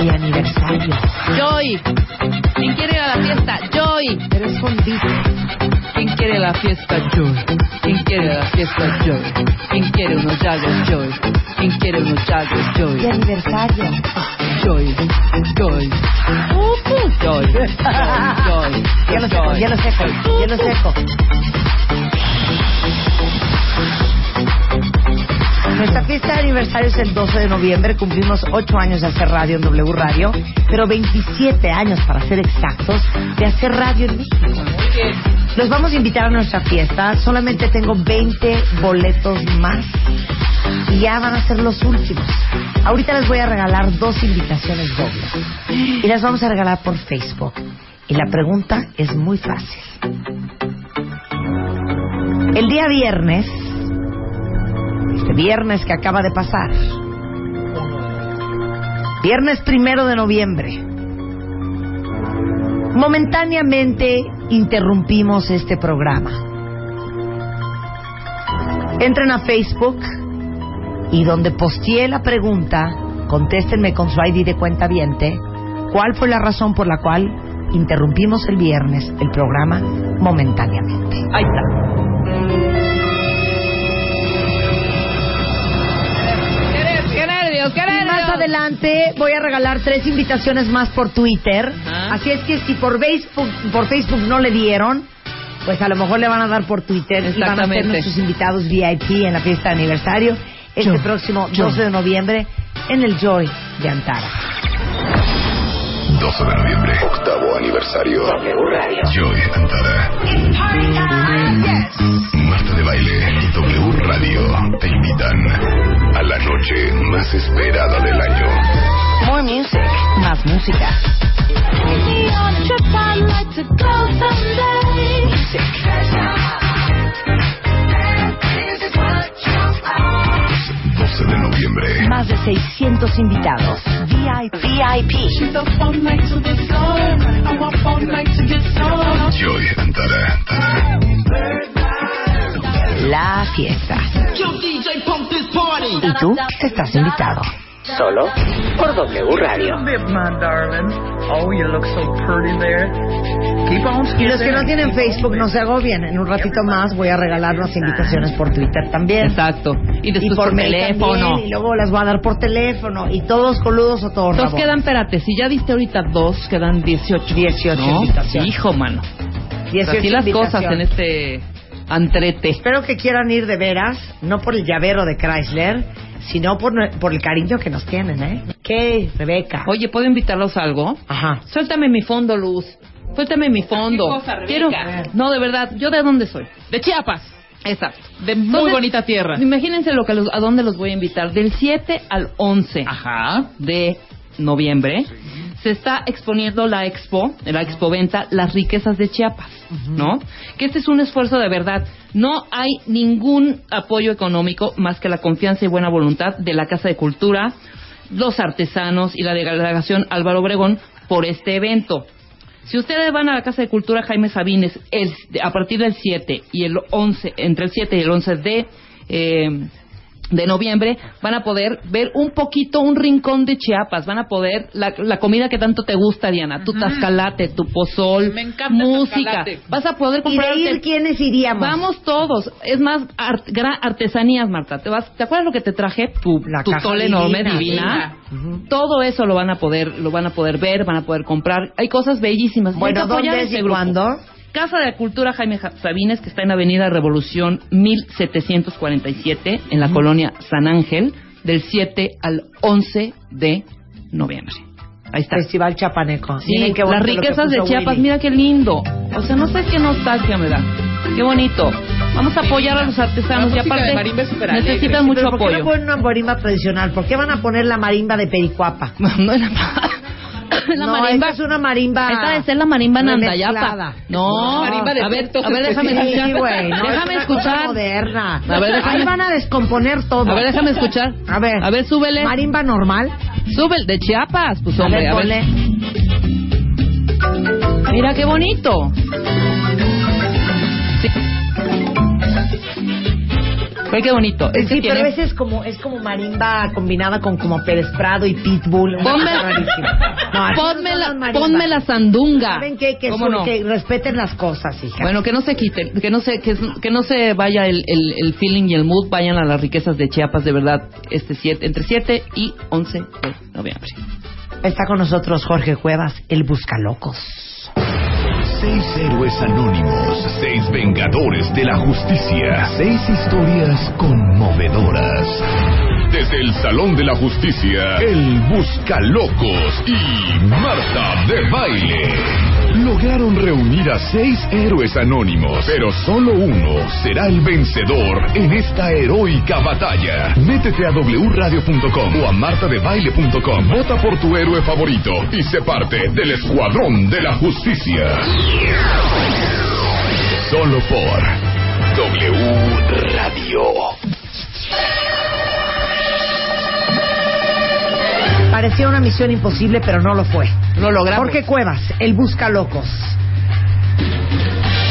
Mi aniversario.
Joy. ¿Quién quiere ir a la fiesta? Joy.
Pero es.
¿Quién quiere la fiesta? Joy. ¿Quién quiere la fiesta? Joy. ¿Quién quiere unos jagos? Joy. ¿Quién quiere unos? Joy.
Mi aniversario.
Joy. Joy. Joy. (laughs) Joy. Joy.
Ya lo seco, ya lo seco, ya lo seco. Nuestra fiesta de aniversario es el 12 de noviembre. Cumplimos 8 años de hacer radio en W Radio, pero 27 años, para ser exactos, de hacer radio en México. Los vamos a invitar a nuestra fiesta. Solamente tengo 20 boletos más y ya van a ser los últimos. Ahorita les voy a regalar dos invitaciones dobles y las vamos a regalar por Facebook. Y la pregunta es muy fácil. El día viernes, este viernes que acaba de pasar, viernes primero de noviembre, momentáneamente interrumpimos este programa. Entren a Facebook y donde posteé la pregunta, contéstenme con su ID de cuenta viente, cuál fue la razón por la cual interrumpimos el viernes el programa momentáneamente. Ahí está. Más adelante voy a regalar tres invitaciones más por Twitter.
Ah.
Así es que si por Facebook, por Facebook no le dieron, pues a lo mejor le van a dar por Twitter y van a ser nuestros invitados VIP en la fiesta de aniversario este próximo
Joy.
12 de noviembre en el Joy de Antara.
12 de noviembre, octavo aniversario. Joy Antara. Marta de Baile y W Radio te invitan a la noche más esperada del año.
More music. Más música. Music.
Noviembre.
Más de 600 invitados. VIP. VIP.
Joy Antara.
La fiesta. Y tú estás invitado. Solo por W Radio.
Y los que no tienen Facebook, no se agobien. En un ratito más voy a regalar unas invitaciones por Twitter también.
Exacto. Y después por
mail
teléfono.
también, y luego las voy a dar por teléfono. Y todos coludos o todos
Entonces
rabos.
quedan, espérate, si ya diste ahorita dos, quedan 18.
18
¿no?
invitaciones.
Hijo, mano.
18
Así las cosas en
invitaciones.
este antrete.
Espero que quieran ir de veras, no por el llavero de Chrysler, sino por, por el cariño que nos tienen, ¿eh? ¿Qué, Rebeca?
Oye, ¿puedo invitarlos a algo?
Ajá.
Suéltame mi fondo, Luz. Suéltame mi fondo.
¿Qué cosa, Rebeca?
Quiero... No, de verdad, ¿yo de dónde soy?
De Chiapas.
Exacto.
De muy
Entonces,
bonita tierra.
Imagínense lo que los- a dónde los voy a invitar. Del 7 al 11 de noviembre se está exponiendo la expo, la expoventa Las riquezas de Chiapas, ¿no? Que este es un esfuerzo de verdad. No hay ningún apoyo económico más que la confianza y buena voluntad de la Casa de Cultura, los artesanos y la delegación Álvaro Obregón por este evento. Si ustedes van a la Casa de Cultura Jaime Sabines el- a partir del 7 y el 11, entre el 7 y el 11 de, eh, de noviembre, van a poder ver un poquito, un rincón de Chiapas. Van a poder, la, la comida que tanto te gusta, Diana, tu tascalate, tu pozol,
Me encanta el
música.
tascalate.
Vas a poder
¿Y
comprar.
de ir quiénes iríamos?
Vamos todos. Es más, art- artesanías, Marta. ¿Te, vas, ¿Te acuerdas lo que te traje? Tu,
La
tu tole
divina,
enorme, divina. Todo eso lo van a poder, lo van a poder ver, van a poder comprar. Hay cosas bellísimas.
Bueno, ¿dónde es y
grupo.
cuándo?
Casa de Cultura Jaime Ja- Sabines, que está en Avenida Revolución 1747, en la colonia San Ángel, del 7 al 11 de noviembre. Ahí está.
Festival Chapaneco.
Sí,
Miren qué
las riquezas de Chiapas,
Willy.
mira qué lindo. O sea, no sé qué nostalgia me da. Qué bonito. Vamos a apoyar a los artesanos
La
y aparte necesitan mucho
pero ¿Por qué
apoyo.
no ponen una marimba tradicional? ¿Por qué van a poner la marimba de Pericuapa? (laughs)
No, era (laughs) la
no,
marimba
esta es una marimba.
Esta debe ser la marimba. Nandayapa. No,
Marimba de
a ver, a ver, déjame
Sí,
escuchar.
güey, no, es
déjame escuchar.
moderna.
A ver, déjame-
Ahí van a descomponer todo.
A ver, déjame escuchar.
A ver.
A ver, súbele.
Marimba normal.
Sube el de Chiapas, pues
A
hombre,
ver,
a ver.
ponle.
Mira qué bonito. Sí. Ve qué bonito. Este
sí,
tiene-
pero ese es como, es como marimba combinada con como Pérez Prado y Pitbull.
Ponme,
rarísima. No,
ponme, la, ponme la sandunga.
¿Saben qué? Que,
¿Cómo
su-
no?
que respeten las cosas, hija.
Bueno, que no se quite, que no se, que, que no se vaya el, el, el feeling y el mood, vayan a las riquezas de Chiapas, de verdad, este siete, entre 7 y 11 de noviembre.
Está con nosotros Jorge Cuevas, el Buscalocos.
Seis héroes anónimos, seis vengadores de la justicia, seis historias conmovedoras. Desde el Salón de la Justicia, el Buscalocos y Marta de Baile lograron reunir a seis héroes anónimos, pero solo uno será el vencedor en esta heroica batalla. Métete a wradio.com o a martadebaile.com, vota por tu héroe favorito y sé parte del Escuadrón de la Justicia. Solo por W Radio.
Parecía una misión imposible, pero no lo fue.
Lo logramos.
Jorge Cuevas, el Buscalocos.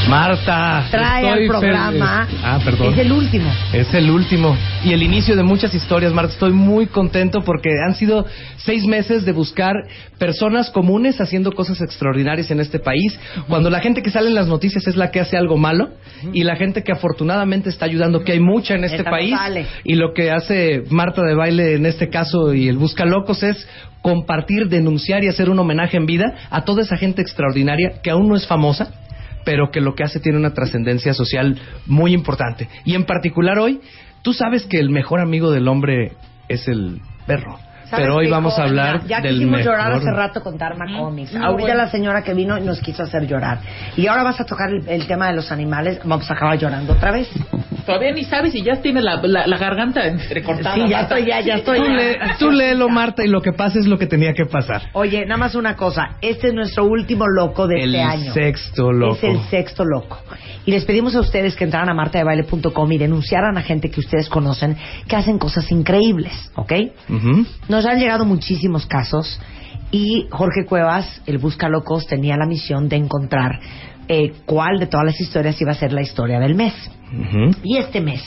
Marta.
Trae al programa.
feliz. Ah, perdón.
Es el último.
Es el último. Y el inicio de muchas historias, Marta. Estoy muy contento porque han sido seis meses de buscar personas comunes haciendo cosas extraordinarias en este país. Cuando la gente que sale en las noticias es la que hace algo malo y la gente que afortunadamente está ayudando, que hay mucha en este
Esta
país. Y lo que hace Marta de Baile en este caso y el Busca Locos es compartir, denunciar y hacer un homenaje en vida a toda esa gente extraordinaria que aún no es famosa, pero que lo que hace tiene una trascendencia social muy importante. Y en particular hoy, tú sabes que el mejor amigo del hombre es el perro.
¿Sabes
pero hoy vamos a hablar
Ya
del
quisimos
mejor.
llorar hace rato con Dharma Comics.
No,
Ahorita
bueno.
la señora que vino nos quiso hacer llorar. Y ahora vas a tocar el, el tema de los animales. Vamos a acabar llorando otra vez.
Todavía ni sabes si ya tiene la, la, la garganta entrecortada.
Sí, ya
Marta.
estoy, ya, ya estoy.
Tú, le- tú léelo, Marta, y lo que pasa es lo que tenía que pasar.
Oye, nada más una cosa. Este es nuestro último loco de
El
este año.
sexto loco.
Es el sexto loco. Y les pedimos a ustedes que entraran a martadebaile.com y denunciaran a gente que ustedes conocen que hacen cosas increíbles, ¿ok? Nos han llegado muchísimos casos y Jorge Cuevas, el Busca Locos, tenía la misión de encontrar eh, cuál de todas las historias iba a ser la historia del mes. Y este mes,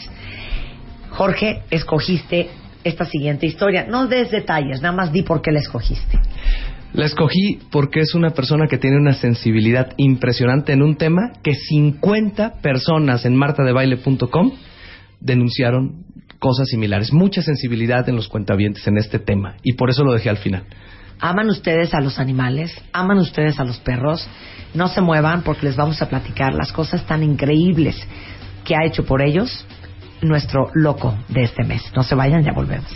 Jorge, escogiste esta siguiente historia. No des detalles, nada más di por qué la escogiste.
La escogí porque es una persona que tiene una sensibilidad impresionante en un tema que 50 personas en martadebaile.com denunciaron cosas similares. Mucha sensibilidad en los cuentavientes en este tema y por eso lo dejé al final.
¿Aman ustedes a los animales? ¿Aman ustedes a los perros? No se muevan porque les vamos a platicar las cosas tan increíbles que ha hecho por ellos nuestro loco de este mes. No se vayan, ya volvemos.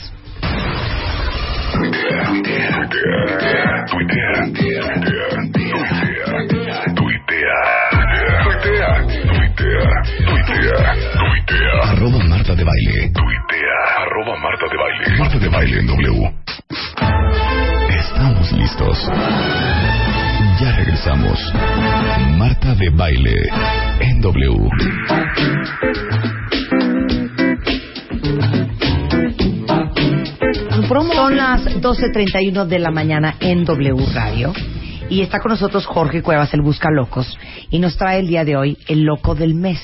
Arroba Marta de Baile. Tuitea. Arroba Marta de Baile. Marta de Baile en W. Estamos listos. Ya regresamos. Marta de Baile en W.
Son las 12.31 de la mañana en W Radio. Y está con nosotros Jorge Cuevas, el Busca Locos. Y nos trae el día de hoy el Loco del Mes.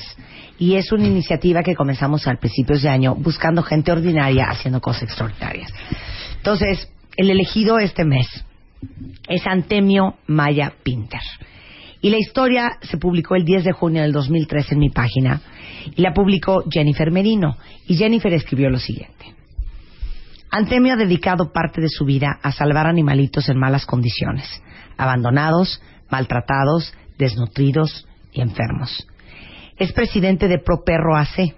Y es una iniciativa que comenzamos al principios de año buscando gente ordinaria haciendo cosas extraordinarias. Entonces, el elegido este mes es Antemio Maya Pinter. Y la historia se publicó el 10 de junio del 2003 en mi página. Y la publicó Jennifer Merino. Y Jennifer escribió lo siguiente. Antemio ha dedicado parte de su vida a salvar animalitos en malas condiciones, abandonados, maltratados, desnutridos y enfermos. Es presidente de Pro Perro AC,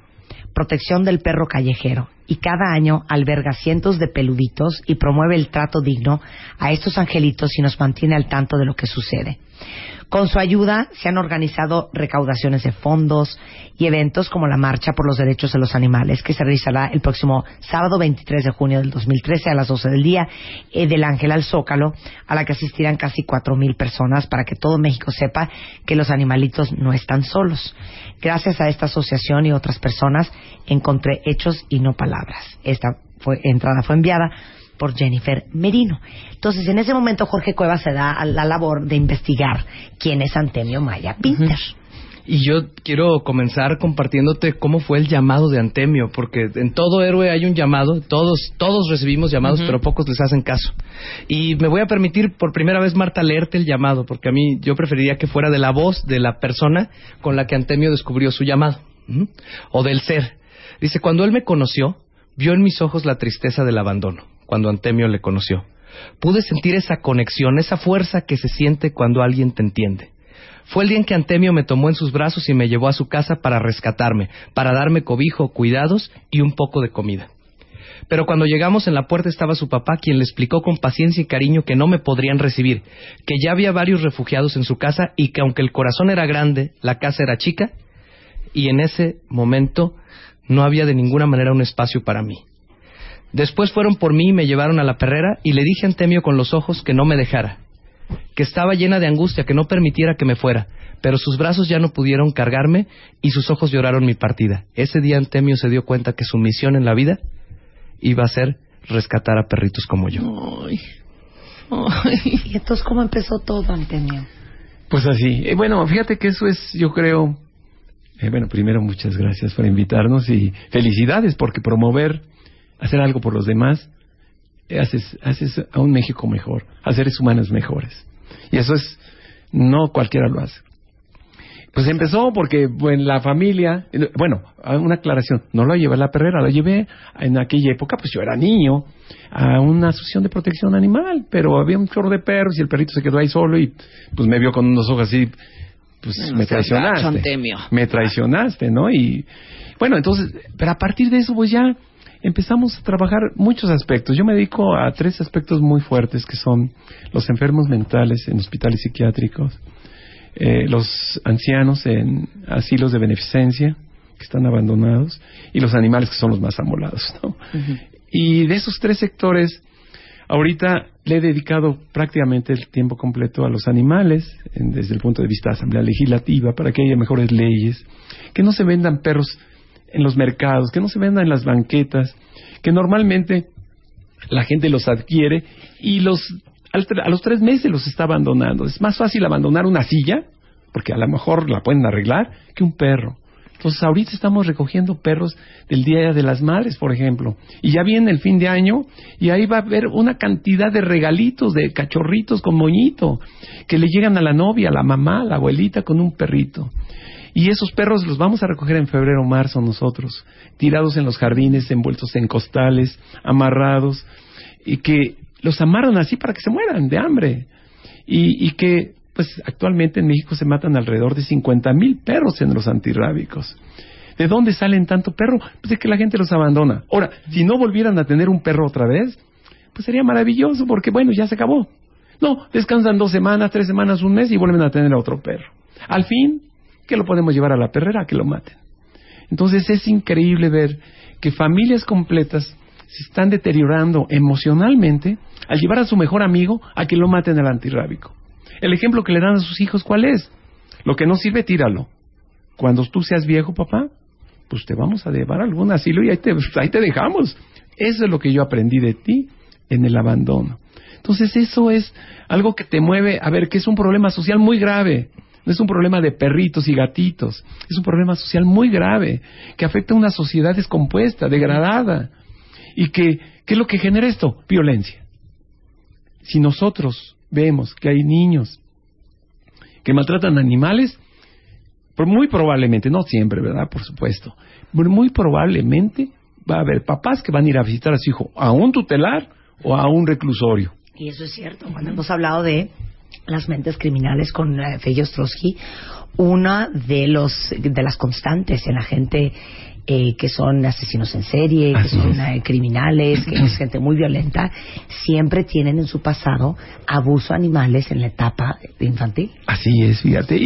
protección del perro callejero, y cada año alberga cientos de peluditos y promueve el trato digno a estos angelitos y nos mantiene al tanto de lo que sucede. Con su ayuda se han organizado recaudaciones de fondos y eventos como la Marcha por los Derechos de los Animales, que se realizará el próximo sábado 23 de junio del 2013 a las 12 del día, eh, del Ángel al Zócalo, a la que asistirán casi 4.000 personas para que todo México sepa que los animalitos no están solos. Gracias a esta asociación y otras personas encontré hechos y no palabras. Esta fue, entrada fue enviada por Jennifer Merino. Entonces, en ese momento Jorge Cuevas se da a la labor de investigar quién es Antemio Maya Pinter.
Y yo quiero comenzar compartiéndote cómo fue el llamado de Antemio, porque en todo héroe hay un llamado, todos todos recibimos llamados, pero pocos les hacen caso. Y me voy a permitir por primera vez, Marta, leerte el llamado, porque a mí yo preferiría que fuera de la voz de la persona con la que Antemio descubrió su llamado, o del ser. Dice, cuando él me conoció, vio en mis ojos la tristeza del abandono, cuando Antemio le conoció. Pude sentir esa conexión, esa fuerza que se siente cuando alguien te entiende. Fue el día en que Antemio me tomó en sus brazos y me llevó a su casa para rescatarme, para darme cobijo, cuidados y un poco de comida. Pero cuando llegamos en la puerta estaba su papá, quien le explicó con paciencia y cariño que no me podrían recibir, que ya había varios refugiados en su casa y que aunque el corazón era grande, la casa era chica, y en ese momento no había de ninguna manera un espacio para mí. Después fueron por mí y me llevaron a la perrera y le dije a Antemio con los ojos que no me dejara, que estaba llena de angustia, que no permitiera que me fuera, pero sus brazos ya no pudieron cargarme y sus ojos lloraron mi partida. Ese día Antemio se dio cuenta que su misión en la vida iba a ser rescatar a perritos como yo.
Y entonces, ¿cómo empezó todo, Antemio?
Pues así. Eh, bueno, fíjate que eso es, yo creo. eh, bueno, primero muchas gracias por invitarnos y felicidades porque promover, hacer algo por los demás, haces, haces a un México mejor, a seres humanos mejores. Y eso es, no cualquiera lo hace. Pues empezó porque bueno, la familia, bueno, una aclaración, no lo llevé a la perrera, lo llevé en aquella época, pues yo era niño, a una asociación de protección animal, pero había un chorro de perros y el perrito se quedó ahí solo y pues me vio con unos ojos así, pues
No
me traicionaste. Me traicionaste, ¿no? Y bueno, entonces, pero a partir de eso pues ya empezamos a trabajar muchos aspectos. Yo me dedico a tres aspectos muy fuertes que son los enfermos mentales en hospitales psiquiátricos, eh, los ancianos en asilos de beneficencia que están abandonados y los animales que son los más amolados. ¿no? Y de esos tres sectores, ahorita le he dedicado prácticamente el tiempo completo a los animales, en- desde el punto de vista de asamblea legislativa, para que haya mejores leyes, que no se vendan perros en los mercados, que no se vendan en las banquetas, que normalmente la gente los adquiere y los a los tres meses los está abandonando. Es más fácil abandonar una silla, porque a lo mejor la pueden arreglar, que un perro. Entonces ahorita estamos recogiendo perros del Día de las Madres, por ejemplo. Y ya viene el fin de año y ahí va a haber una cantidad de regalitos, de cachorritos con moñito, que le llegan a la novia, a la mamá, a la abuelita con un perrito. Y esos perros los vamos a recoger en febrero o marzo nosotros, tirados en los jardines, envueltos en costales, amarrados, y que los amarran así para que se mueran de hambre. Y, y que, pues actualmente en México se matan alrededor de 50 mil perros en los antirrábicos. ¿De dónde salen tanto perro? Pues de que la gente los abandona. Ahora, si no volvieran a tener un perro otra vez, pues sería maravilloso porque, bueno, ya se acabó. No, descansan dos semanas, tres semanas, un mes y vuelven a tener a otro perro. Al fin, que lo podemos llevar a la perrera que lo maten. Entonces es increíble ver que familias completas se están deteriorando emocionalmente al llevar a su mejor amigo a que lo maten al antirrábico. El ejemplo que le dan a sus hijos, ¿cuál es? Lo que no sirve, tíralo. Cuando tú seas viejo, papá, pues te vamos a llevar a algún asilo y ahí te, ahí te dejamos. Eso es lo que yo aprendí de ti en el abandono. Entonces eso es algo que te mueve a ver que es un problema social muy grave. No es un problema de perritos y gatitos. Es un problema social muy grave que afecta a una sociedad descompuesta, degradada. ¿Y que, qué es lo que genera esto? Violencia. Si nosotros vemos que hay niños que maltratan animales, muy probablemente, no siempre, ¿verdad? Por supuesto, muy probablemente va a haber papás que van a ir a visitar a su hijo a un tutelar o a un reclusorio.
Y eso es cierto. Cuando hemos hablado de las mentes criminales con eh, Fey Ostrowski, una de los de las constantes en la gente eh, que son asesinos en serie, que son eh, criminales, que es gente muy violenta, siempre tienen en su pasado abuso a animales en la etapa infantil.
Así es, fíjate. Y,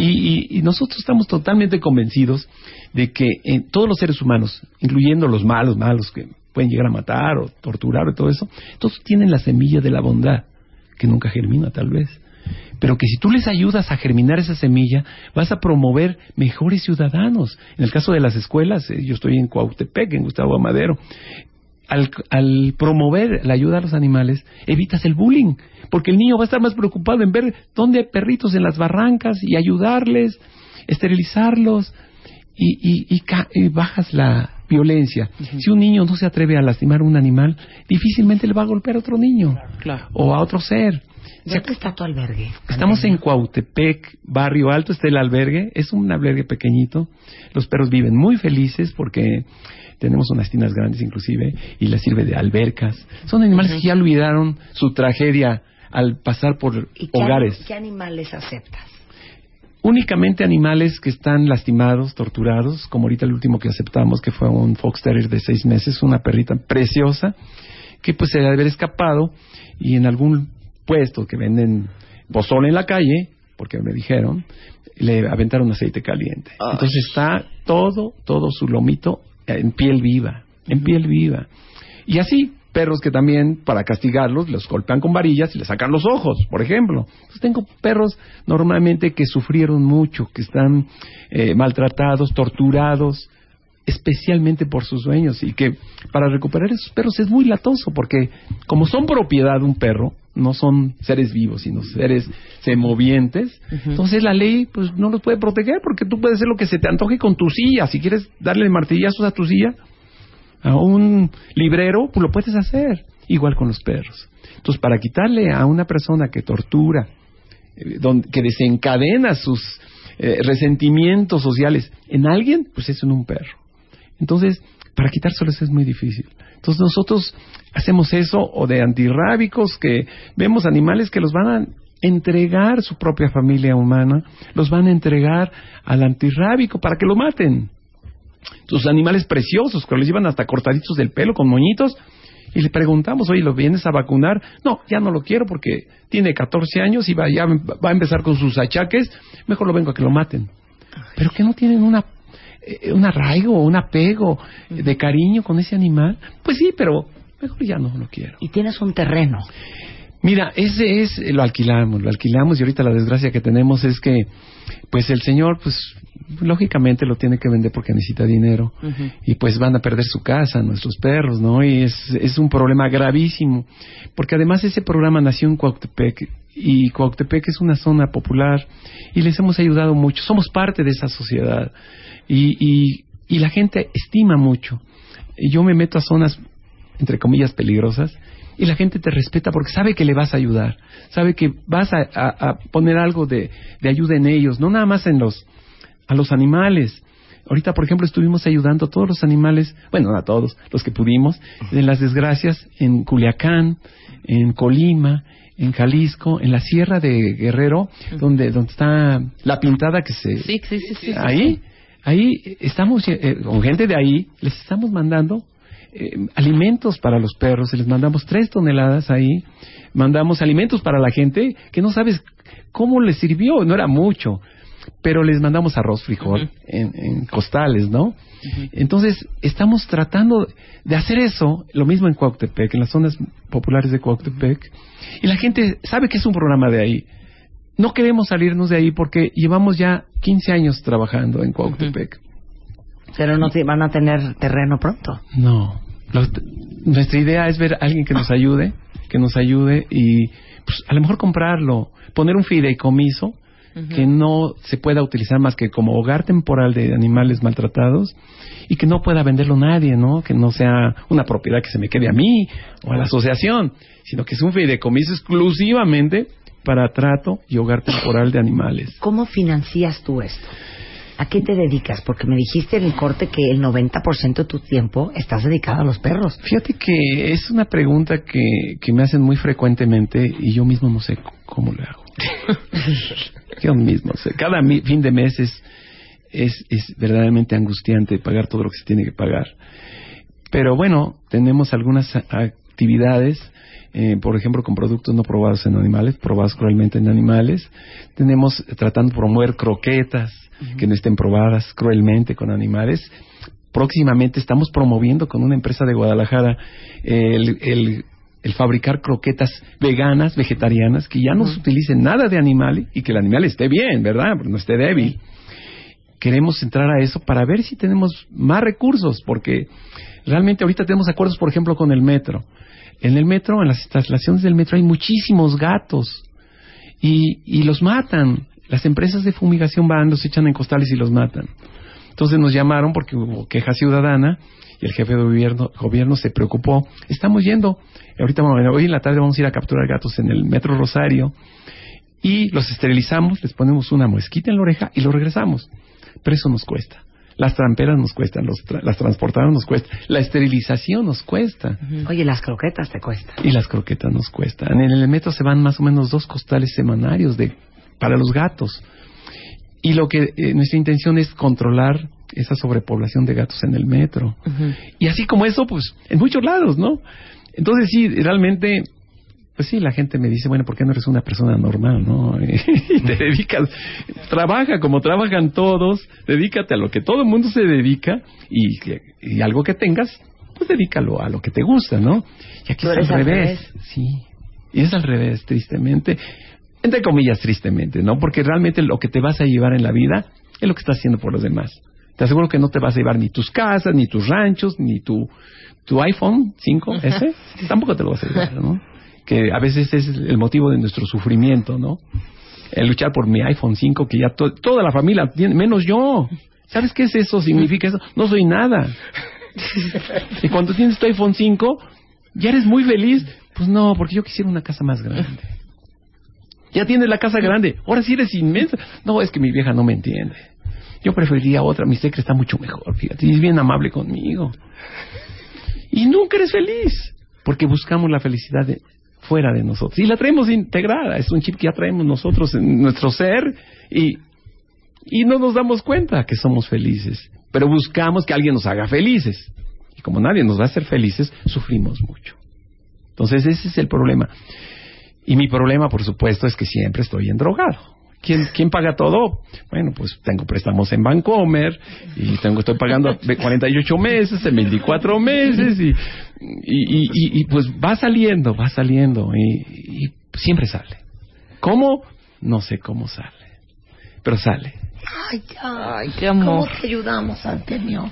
y- y nosotros estamos totalmente convencidos de que eh, todos los seres humanos, incluyendo los malos, malos que pueden llegar a matar o torturar o todo eso, todos tienen la semilla de la bondad, que nunca germina tal vez. Pero que si tú les ayudas a germinar esa semilla, vas a promover mejores ciudadanos. En el caso de las escuelas, eh, yo estoy en Cuautepec, en Gustavo Amadero, al, al promover la ayuda a los animales, evitas el bullying, porque el niño va a estar más preocupado en ver dónde hay perritos en las barrancas y ayudarles, esterilizarlos y, y- y ca- y bajas la violencia. Si un niño no se atreve a lastimar a un animal, difícilmente le va a golpear a otro niño o a otro ser.
¿Dónde está tu albergue?
Estamos en Cuautepec, Barrio Alto, está el albergue. Es un albergue pequeñito. Los perros viven muy felices porque tenemos unas tinas grandes inclusive y les sirve de albercas. Son animales que ya olvidaron su tragedia al pasar por
¿Y qué,
hogares.
¿Qué animales aceptas?
Únicamente animales que están lastimados, torturados, como ahorita el último que aceptamos, que fue un Fox Terrier de seis meses, una perrita preciosa, que pues se debe haber escapado y en algún puesto que venden pozole en la calle, porque me dijeron, le aventaron aceite caliente. Entonces está todo, todo su lomito en piel viva, en piel viva. Y así, perros que también, para castigarlos, los golpean con varillas y les sacan los ojos, por ejemplo. Entonces tengo perros normalmente que sufrieron mucho, que están eh, maltratados, torturados, especialmente por sus dueños y que para recuperar esos perros es muy latoso porque como son propiedad de un perro, no son seres vivos, sino seres semovientes, entonces la ley pues no los puede proteger porque tú puedes hacer lo que se te antoje con tu silla, si quieres darle martillazos a tu silla, a un librero, pues lo puedes hacer, igual con los perros. Entonces, para quitarle a una persona que tortura, eh, don- que desencadena sus eh, resentimientos sociales en alguien, pues es en un perro. Entonces, para quitárselos es muy difícil. Entonces, nosotros hacemos eso, o de antirrábicos, que vemos animales que los van a entregar su propia familia humana, los van a entregar al antirrábico para que lo maten. sus animales preciosos, que los llevan hasta cortaditos del pelo, con moñitos. Y le preguntamos, oye, ¿lo vienes a vacunar? No, ya no lo quiero porque tiene 14 años y va, ya va a empezar con sus achaques. Mejor lo vengo a que lo maten. Pero que no tienen una eh, un arraigo, un apego de cariño con ese animal. Pues sí, pero mejor ya no lo quiero.
Y tienes un terreno.
Mira, ese es, lo alquilamos, lo alquilamos y ahorita la desgracia que tenemos es que, pues el señor, pues lógicamente lo tiene que vender porque necesita dinero y pues van a perder su casa, nuestros perros, ¿no? Y es, es un problema gravísimo, porque además ese programa nació en Cuauhtepec y Cuauhtepec es una zona popular y les hemos ayudado mucho, somos parte de esa sociedad y, y, y la gente estima mucho. Y yo me meto a zonas, entre comillas, peligrosas y la gente te respeta porque sabe que le vas a ayudar, sabe que vas a, a, a poner algo de, de, ayuda en ellos, no nada más en los a los animales. Ahorita, por ejemplo, estuvimos ayudando a todos los animales, bueno, a todos los que pudimos, en las desgracias en Culiacán, en Colima, en Jalisco, en la Sierra de Guerrero, donde donde está la pintada que se
sí, sí, sí, sí
ahí ahí estamos eh, con gente de ahí les estamos mandando eh, alimentos para los perros, les mandamos tres toneladas ahí, mandamos alimentos para la gente que no sabes cómo les sirvió, no era mucho, pero les mandamos arroz, frijol uh -huh. en, en, costales, ¿no? Uh -huh. Entonces, estamos tratando de hacer eso, lo mismo en Cuauhtepec, en las zonas populares de Cuauhtepec, y la gente sabe que es un programa de ahí. No queremos salirnos de ahí porque llevamos ya 15 años trabajando en. Uh -huh.
Pero no te van a tener terreno pronto.
No. Los, nuestra idea es ver a alguien que nos ayude, que nos ayude y pues, a lo mejor comprarlo, poner un fideicomiso uh -huh. que no se pueda utilizar más que como hogar temporal de animales maltratados y que no pueda venderlo nadie, ¿no? Que no sea una propiedad que se me quede a mí o a la asociación, sino que es un fideicomiso exclusivamente para trato y hogar temporal de animales.
¿Cómo financias tú esto? ¿A qué te dedicas? Porque me dijiste en el corte que el 90% de tu tiempo estás dedicado a los perros.
Fíjate que es una pregunta que, que me hacen muy frecuentemente y yo mismo no sé cómo le hago. (laughs) yo mismo sé. Cada fin de mes es, es, es verdaderamente angustiante pagar todo lo que se tiene que pagar. Pero bueno, tenemos algunas actividades eh, por ejemplo, con productos no probados en animales, probados cruelmente en animales. Tenemos tratando de promover croquetas uh -huh. que no estén probadas cruelmente con animales. Próximamente estamos promoviendo con una empresa de Guadalajara el, el, el fabricar croquetas veganas, vegetarianas, que ya no se utilicen nada de animal y que el animal esté bien, ¿verdad? No esté débil. Queremos entrar a eso para ver si tenemos más recursos, porque realmente ahorita tenemos acuerdos, por ejemplo, con el metro en el metro, en las instalaciones del metro hay muchísimos gatos y, y los matan. Las empresas de fumigación van, los echan en costales y los matan. Entonces nos llamaron porque hubo queja ciudadana y el jefe de gobierno, gobierno se preocupó. Estamos yendo, ahorita hoy en la tarde vamos a ir a capturar gatos en el metro Rosario y los esterilizamos, les ponemos una mosquita en la oreja y los regresamos. Pero eso nos cuesta. Las tramperas nos cuestan, los tra las transportadoras nos cuestan, la esterilización nos cuesta.
Uh -huh. Oye, las croquetas te cuestan.
Y las croquetas nos cuestan. En el metro se van más o menos dos costales semanarios de para los gatos. Y lo que eh, nuestra intención es controlar esa sobrepoblación de gatos en el metro. Uh -huh. Y así como eso, pues, en muchos lados, ¿no? Entonces sí, realmente pues sí, la gente me dice, bueno, ¿por qué no eres una persona normal, no? (laughs) y te dedicas, trabaja como trabajan todos, dedícate a lo que todo el mundo se dedica y, y algo que tengas, pues dedícalo a lo que te gusta, ¿no? Y aquí es al revés. revés. Sí, y es al revés, tristemente. Entre comillas, tristemente, ¿no? Porque realmente lo que te vas a llevar en la vida es lo que estás haciendo por los demás. Te aseguro que no te vas a llevar ni tus casas, ni tus ranchos, ni tu, tu iPhone 5S. Tampoco te lo vas a llevar, ¿no? que a veces es el motivo de nuestro sufrimiento, ¿no? El luchar por mi iPhone 5, que ya to toda la familia tiene, menos yo. ¿Sabes qué es eso? Significa eso. No soy nada. y cuando tienes tu iPhone 5, ya eres muy feliz. Pues no, porque yo quisiera una casa más grande. Ya tienes la casa grande. Ahora sí eres inmensa. No, es que mi vieja no me entiende. Yo preferiría otra. Mi secre está mucho mejor, fíjate. Y es bien amable conmigo. Y nunca eres feliz. Porque buscamos la felicidad fuera de nosotros. Y la traemos integrada, es un chip que ya traemos nosotros en nuestro ser y, y no nos damos cuenta que somos felices. pero buscamos que alguien nos haga felices. Y como nadie nos va a hacer felices, sufrimos mucho. Entonces ese es el problema. Y mi problema, por supuesto, es que siempre estoy endrogado. ¿Quién, ¿Quién paga todo? Bueno, pues tengo préstamos en Bancomer y tengo estoy pagando de 48 meses, en 24 meses y, y, y, y pues va saliendo, va saliendo y, y siempre sale. ¿Cómo? No sé cómo sale, pero sale.
Ay,
Ay, qué amor.
¿Cómo te ayudamos, Antonio?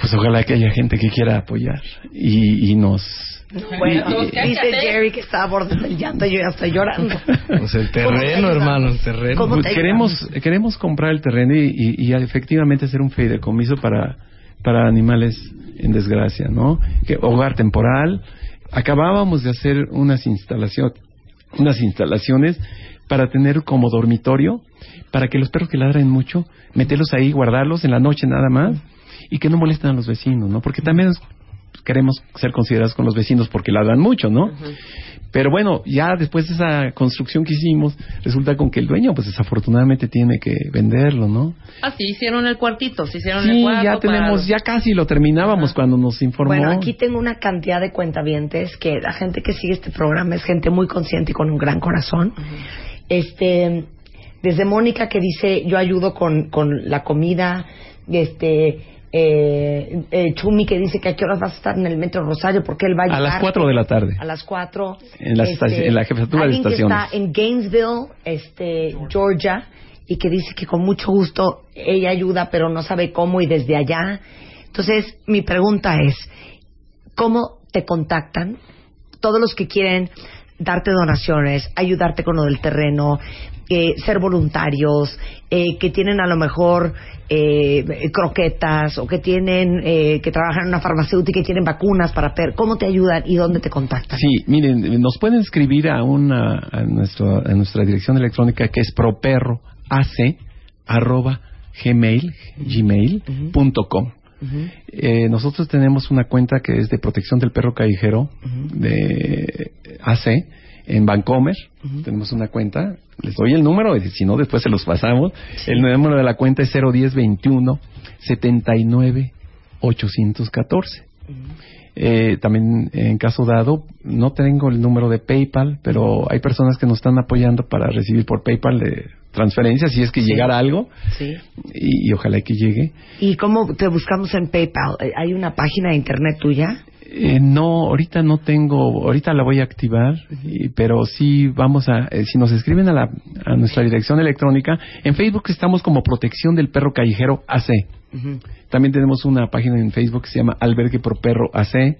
Pues ojalá que haya gente que quiera apoyar y, y nos...
Bueno, dice Jerry que está a borde del llanto, yo ya estoy llorando.
Pues el terreno, hermano, el terreno.
¿Cómo
Pues queremos queremos comprar el terreno y, y- y efectivamente hacer un fideicomiso para para animales en desgracia, ¿no? Que hogar temporal. Acabábamos de hacer unas instalaciones unas instalaciones para tener como dormitorio para que los perros que ladran mucho meterlos ahí, guardarlos en la noche nada más y que no molesten a los vecinos, ¿no? Porque también queremos ser considerados con los vecinos porque ladran mucho, ¿no? Pero bueno, ya después de esa construcción que hicimos, resulta con que el dueño, pues desafortunadamente tiene que venderlo, ¿no?
Ah, sí, hicieron el cuartito, se hicieron el
Sí,
cuarto.
ya
para
tenemos, ya casi lo terminábamos cuando nos informó.
Bueno, aquí tengo una cantidad de cuentavientes que la gente que sigue este programa es gente muy consciente y con un gran corazón. Este, desde Mónica que dice yo ayudo con, con la comida, este, eh, eh, Chumi que dice que a qué horas vas a estar en el metro Rosario porque él va a
A
llegar
las 4 de la tarde.
a las 4
En la estaci- en la jefatura de
alguien que
estaciones.
está en Gainesville, este, Georgia, y que dice que con mucho gusto ella ayuda, pero no sabe cómo y desde allá. Entonces, mi pregunta es, ¿cómo te contactan? Todos los que quieren darte donaciones, ayudarte con lo del terreno, eh, ser voluntarios, eh, que tienen a lo mejor eh, croquetas o que tienen eh, que trabajan en una farmacéutica y tienen vacunas para per ¿Cómo te ayudan y dónde te contactan?
Sí, miren, nos pueden escribir a una a, nuestro, a nuestra dirección electrónica que es properroac arroba gmail gmail.com. Eh, nosotros tenemos una cuenta que es de protección del perro callejero de AC en Vancomer. Tenemos una cuenta. Les doy el número, si no, después se los pasamos. El número de la cuenta es 01021 79 814. Eh, también en caso dado, no tengo el número de PayPal, pero hay personas que nos están apoyando para recibir por PayPal de transferencias si es que llegara algo
Sí.
y, y ojalá que llegue.
¿Y cómo te buscamos en PayPal? ¿Hay una página de internet tuya?
Eh, no, ahorita no tengo, ahorita la voy a activar, y- pero sí vamos a, eh, si nos escriben a, la, a nuestra dirección electrónica, en Facebook estamos como Protección del Perro Callejero AC. También tenemos una página en Facebook que se llama Albergue Pro Perro AC,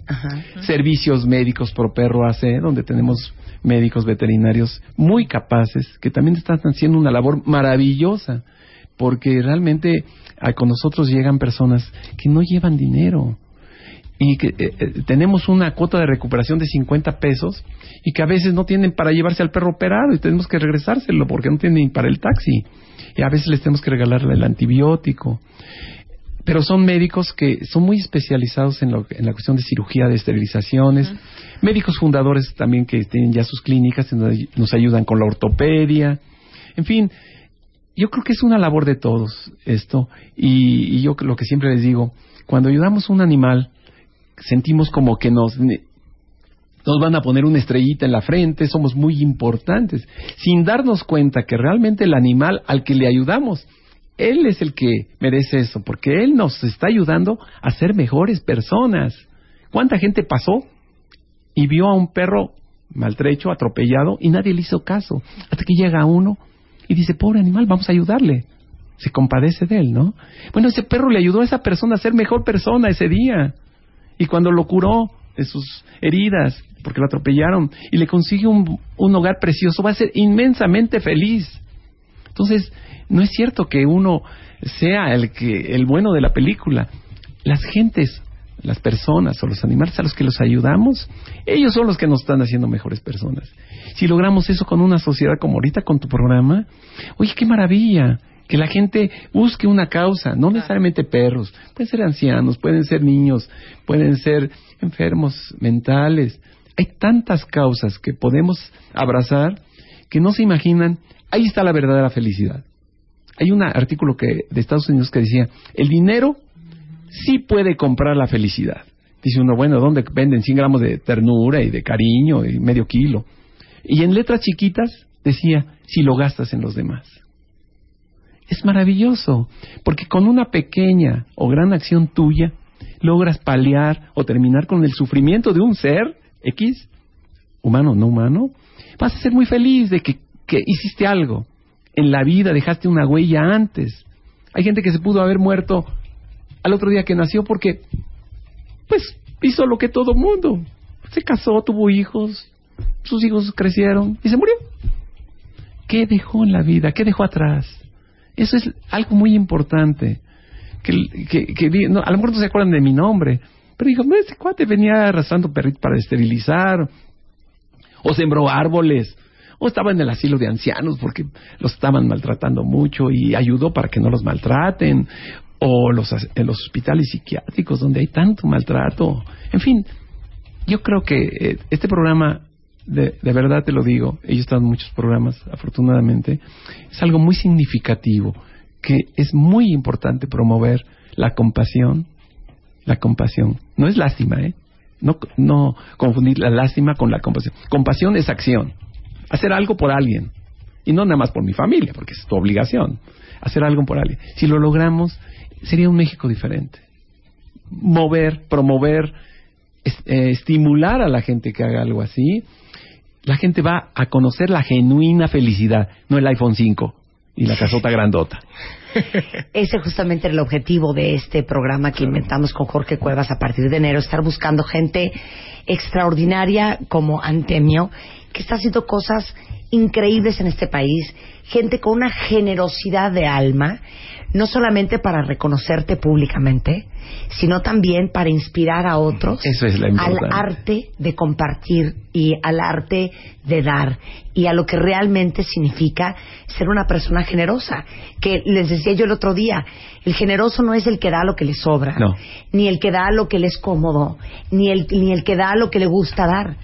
Servicios Médicos Pro Perro AC, donde tenemos médicos veterinarios muy capaces que también están haciendo una labor maravillosa, porque realmente ah, con nosotros llegan personas que no llevan dinero y que eh, eh, tenemos una cuota de recuperación de 50 pesos y que a veces no tienen para llevarse al perro operado y tenemos que regresárselo porque no tienen para el taxi. Y a veces les tenemos que regalarle el antibiótico. Pero son médicos que son muy especializados en, lo- en la cuestión de cirugía, de esterilizaciones, médicos fundadores también que tienen ya sus clínicas, nos ayudan con la ortopedia, en fin, yo creo que es una labor de todos esto. Y, y yo lo que siempre les digo, cuando ayudamos a un animal, sentimos como que nos nos van a poner una estrellita en la frente, somos muy importantes, sin darnos cuenta que realmente el animal al que le ayudamos, él es el que merece eso, porque él nos está ayudando a ser mejores personas. ¿Cuánta gente pasó y vio a un perro maltrecho, atropellado, y nadie le hizo caso? Hasta que llega uno y dice, pobre animal, vamos a ayudarle. Se compadece de él, ¿no? Bueno, ese perro le ayudó a esa persona a ser mejor persona ese día. Y cuando lo curó de sus heridas, porque lo atropellaron, y le consigue un, hogar precioso, va a ser inmensamente feliz. Entonces, no es cierto que uno sea el que el bueno de la película. Las gentes, las personas o los animales a los que los ayudamos, ellos son los que nos están haciendo mejores personas. Si logramos eso con una sociedad como ahorita con tu programa, oye, qué maravilla que la gente busque una causa, no necesariamente perros, pueden ser ancianos, pueden ser niños, pueden ser enfermos mentales. Hay tantas causas que podemos abrazar que no se imaginan. Ahí está la verdadera felicidad. hay un artículo que de Estados Unidos que decía, el dinero sí puede comprar la felicidad. Dice uno, bueno, ¿dónde venden 100 gramos de ternura y de cariño y medio kilo? Y en letras chiquitas decía, si lo gastas en los demás. Es maravilloso, porque con una pequeña o gran acción tuya logras paliar o terminar con el sufrimiento de un ser X, humano o no humano, vas a ser muy feliz de que, que hiciste algo. En la vida dejaste una huella antes. Hay gente que se pudo haber muerto al otro día que nació porque, pues, hizo lo que todo mundo. Se casó, tuvo hijos, sus hijos crecieron y se murió. ¿Qué dejó en la vida? ¿Qué dejó atrás? Eso es algo muy importante. Que, que, que no, a lo mejor no se acuerdan de mi nombre, pero dijo, ese cuate venía arrastrando perritos para esterilizar, o sembró árboles, o estaba en el asilo de ancianos porque los estaban maltratando mucho y ayudó para que no los maltraten, o los, en los hospitales psiquiátricos donde hay tanto maltrato. En fin, yo creo que eh, este programa, de, de, verdad te lo digo, he estado en muchos programas, afortunadamente, es algo muy significativo, que es muy importante promover la compasión, la compasión. No es lástima, ¿eh? No, no confundir la lástima con la compasión. Compasión es acción. Hacer algo por alguien. Y no nada más por mi familia, porque es tu obligación. Hacer algo por alguien. Si lo logramos, sería un México diferente. Mover, promover, eh, estimular a la gente que haga algo así. La gente va a conocer la genuina felicidad, no el iPhone 5 y la casota grandota. (laughs)
Ese justamente era el objetivo de este programa que inventamos con Jorge Cuevas a partir de enero, estar buscando gente extraordinaria como Antemio, que está haciendo cosas increíbles en este país, gente con una generosidad de alma, no solamente para reconocerte públicamente, sino también para inspirar a otros
Eso es
al arte de compartir y al arte de dar y a lo que realmente significa ser una persona generosa. Que les decía yo el otro día, el generoso no es el que da lo que le sobra,
no.
ni el que da lo que le es cómodo, ni el, ni el que da lo que le gusta dar.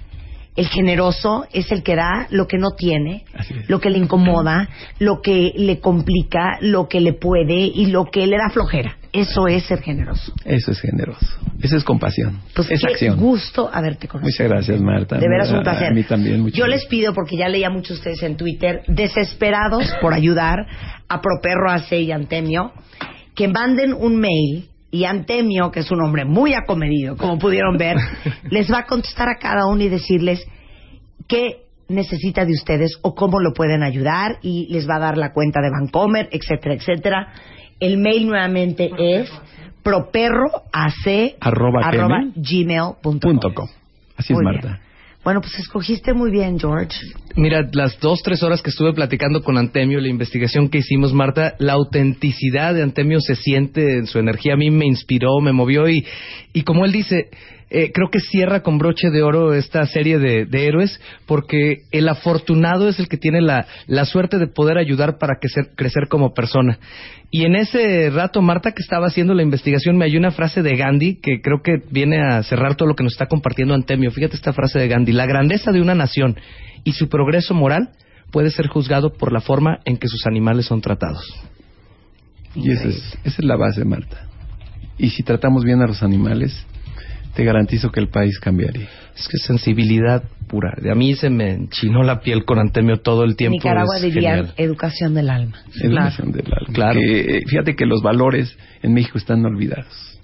El generoso es el que da lo que no tiene, lo que le incomoda, lo que le complica, lo que le puede y lo que le da flojera. Eso es ser generoso.
Eso es generoso. Eso es compasión.
Pues
es
qué
acción.
gusto haberte conocido.
Muchas gracias, Marta.
De veras un placer.
A mí también.
Yo les pido, porque ya leía muchos de ustedes en Twitter, desesperados por ayudar a Properro AC y Antemio, que manden un mail y Antemio, que es un hombre muy acomedido, como pudieron ver, (laughs) les va a contestar a cada uno y decirles qué necesita de ustedes o cómo lo pueden ayudar y les va a dar la cuenta de Bancomer, etcétera, etcétera. El mail nuevamente es properroac
Arroba
arroba
gmail.
gmail.com.
Punto com. Así es, Marta.
Bueno, pues escogiste muy bien, George.
Mira, las dos, tres horas que estuve platicando con Antemio, la investigación que hicimos, Marta, la autenticidad de Antemio se siente en su energía. A mí me inspiró, me movió y, y como él dice, eh, creo que cierra con broche de oro esta serie de, de héroes porque el afortunado es el que tiene la, la suerte de poder ayudar para crecer, crecer como persona. Y en ese rato, Marta, que estaba haciendo la investigación, me halló una frase de Gandhi que creo que viene a cerrar todo lo que nos está compartiendo Antemio. Fíjate esta frase de Gandhi. La grandeza de una nación y su progreso moral puede ser juzgado por la forma en que sus animales son tratados.
Y esa es, esa es la base, Marta. Y si tratamos bien a los animales, te garantizo que el país cambiaría.
Es que sensibilidad pura. De a mí se me enchinó la piel con Antemio todo el tiempo.
Nicaragua
Es
diría
genial.
educación del alma.
Educación del alma.
Claro.
Que, eh, fíjate que los valores en México están olvidados.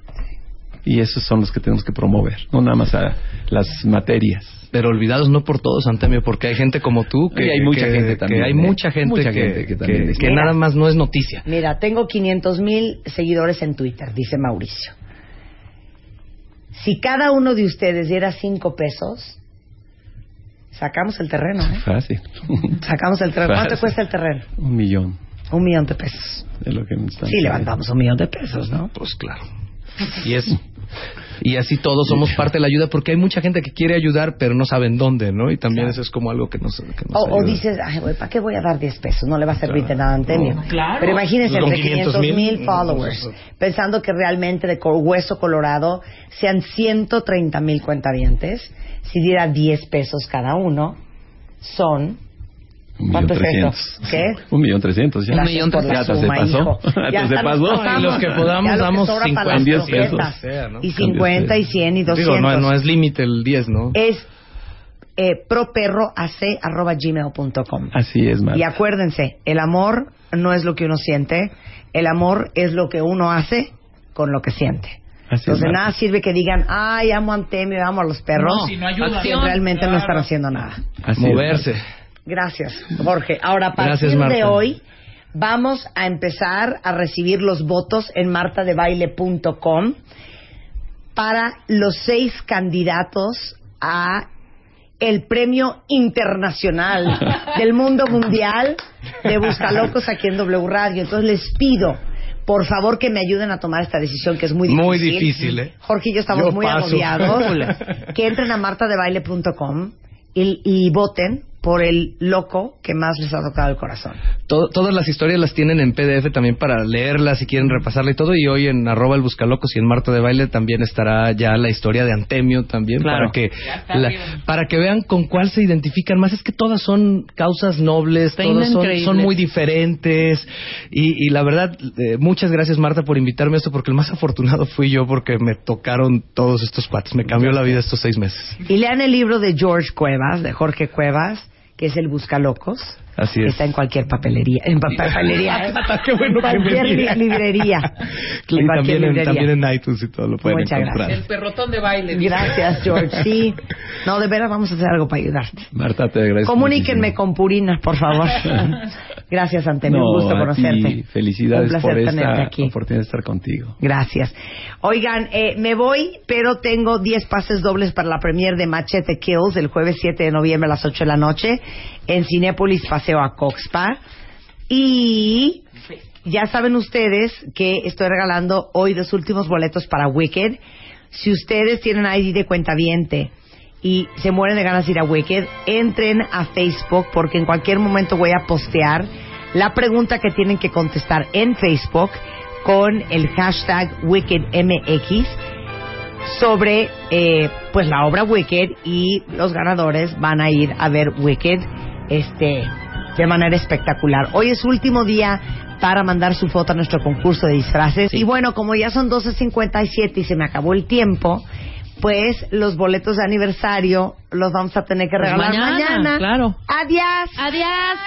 Y esos son los que tenemos que promover, no nada más a las materias.
Pero olvidados no por todos, Antemio, porque hay gente como tú que
Y hay mucha
que-
gente también,
que hay
¿eh?
mucha gente,
Mucha
que,
gente que también
Mira.
nada más no es noticia.
Mira, tengo 500 mil seguidores en Twitter, dice Mauricio. Si cada uno de ustedes diera cinco pesos, sacamos el terreno, ¿eh?
Fácil.
Sacamos el terreno. ¿Cuánto cuesta el terreno?
Un millón
Un millón de pesos.
de lo que me están
Sí, levantamos un millón de pesos, ¿no?
Pues claro. Y es y así todos somos parte de la ayuda porque hay mucha gente que quiere ayudar pero no saben dónde, ¿no? Y también eso es como algo que nos, que nos
O, o dices, ay, güey, ¿para qué voy a dar 10 pesos? No le va a servir de nada a Antemio.
No, claro.
Pero imagínense,
Con
entre 500
500,000,
mil followers, pensando que realmente de co- Hueso Colorado sean 130 mil cuentavientes, si diera 10 pesos cada uno, son
Un
¿Cuánto
millón
es
trescientos.
eso? ¿Qué?
Un millón trescientos. ya.
Gracias por la
Ya hasta se pasó.
Ya
se pasó.
Y los que podamos damos
sobra para
50
las
10
croquetas.
pesos.
Y 50 y 100 y
Digo,
200.
no, no es límite el 10, ¿no?
Es eh, properroac.gmail.com.
Así es, Marta.
Y acuérdense, el amor no es lo que uno siente, el amor es lo que uno hace con lo que siente.
Así es,
Entonces
Marta.
nada sirve que digan, ay, amo a Antemio, amo a los perros,
No, si no ayuda.
si realmente no están haciendo nada.
Así es,
Moverse.
Gracias, Jorge. Ahora, a partir
Gracias,
de hoy, vamos a empezar a recibir los votos en martadebaile.com para los seis candidatos a el premio internacional (laughs) del mundo mundial de Buscalocos aquí en W Radio. Entonces les pido, por favor, que me ayuden a tomar esta decisión que es muy difícil.
Muy difícil, ¿eh?
Jorge y yo estamos
Yo
muy
paso.
agobiados. (laughs) que entren a martadebaile.com y, y voten por el loco que más les ha tocado el corazón.
To- todas las historias las tienen en PDF también para leerlas si quieren repasarla y todo. Y hoy en arroba el buscalocos y en Marta de Baile también estará ya la historia de Antemio también
Claro.
para que la- para que vean con cuál se identifican más. Es que todas son causas nobles,
Está
todas son, son muy diferentes. Y, y la verdad, eh, muchas gracias Marta por invitarme a esto porque el más afortunado fui yo porque me tocaron todos estos cuates. Me cambió la vida estos seis meses.
Y lean el libro de George Cuevas, de Jorge Cuevas, que es El Buscalocos.
Así
que
es.
Está en cualquier papelería. En pa- papelería. (laughs) ¿eh?
Qué bueno que me
cualquier li-
digas.
librería. (laughs)
Y
En cualquier
también, en,
librería.
también en iTunes y todo lo pueden
Muchas
encontrar.
El perrotón de baile. dice.
Gracias, George. Sí. (laughs) No, de veras vamos a hacer algo para ayudarte.
Marta, te agradezco.
Comuníquenme
muchísimo.
con Purina, por favor. Gracias, Antonio.
No,
Un gusto conocerte.
ti, felicidades
Un placer
por
tenerte
esta
aquí.
oportunidad de estar contigo.
Gracias. Oigan, eh, me voy, pero tengo 10 pases dobles para la premier de Machete Kills el jueves 7 de noviembre a las 8 de la noche en Cinépolis Paseo a Coxpa. Y ya saben ustedes que estoy regalando hoy los últimos boletos para Wicked. Si ustedes tienen ID de cuentaviente y se mueren de ganas de ir a Wicked, entren a Facebook porque en cualquier momento voy a postear la pregunta que tienen que contestar en Facebook con el hashtag WickedMX sobre eh, pues la obra Wicked y los ganadores van a ir a ver Wicked este, de manera espectacular. Hoy es último día para mandar su foto a nuestro concurso de disfraces. Y bueno, como ya son 12.57 y se me acabó el tiempo, pues los boletos de aniversario los vamos a tener que
pues
regalar
mañana,
mañana.
Claro.
Adiós.
Adiós.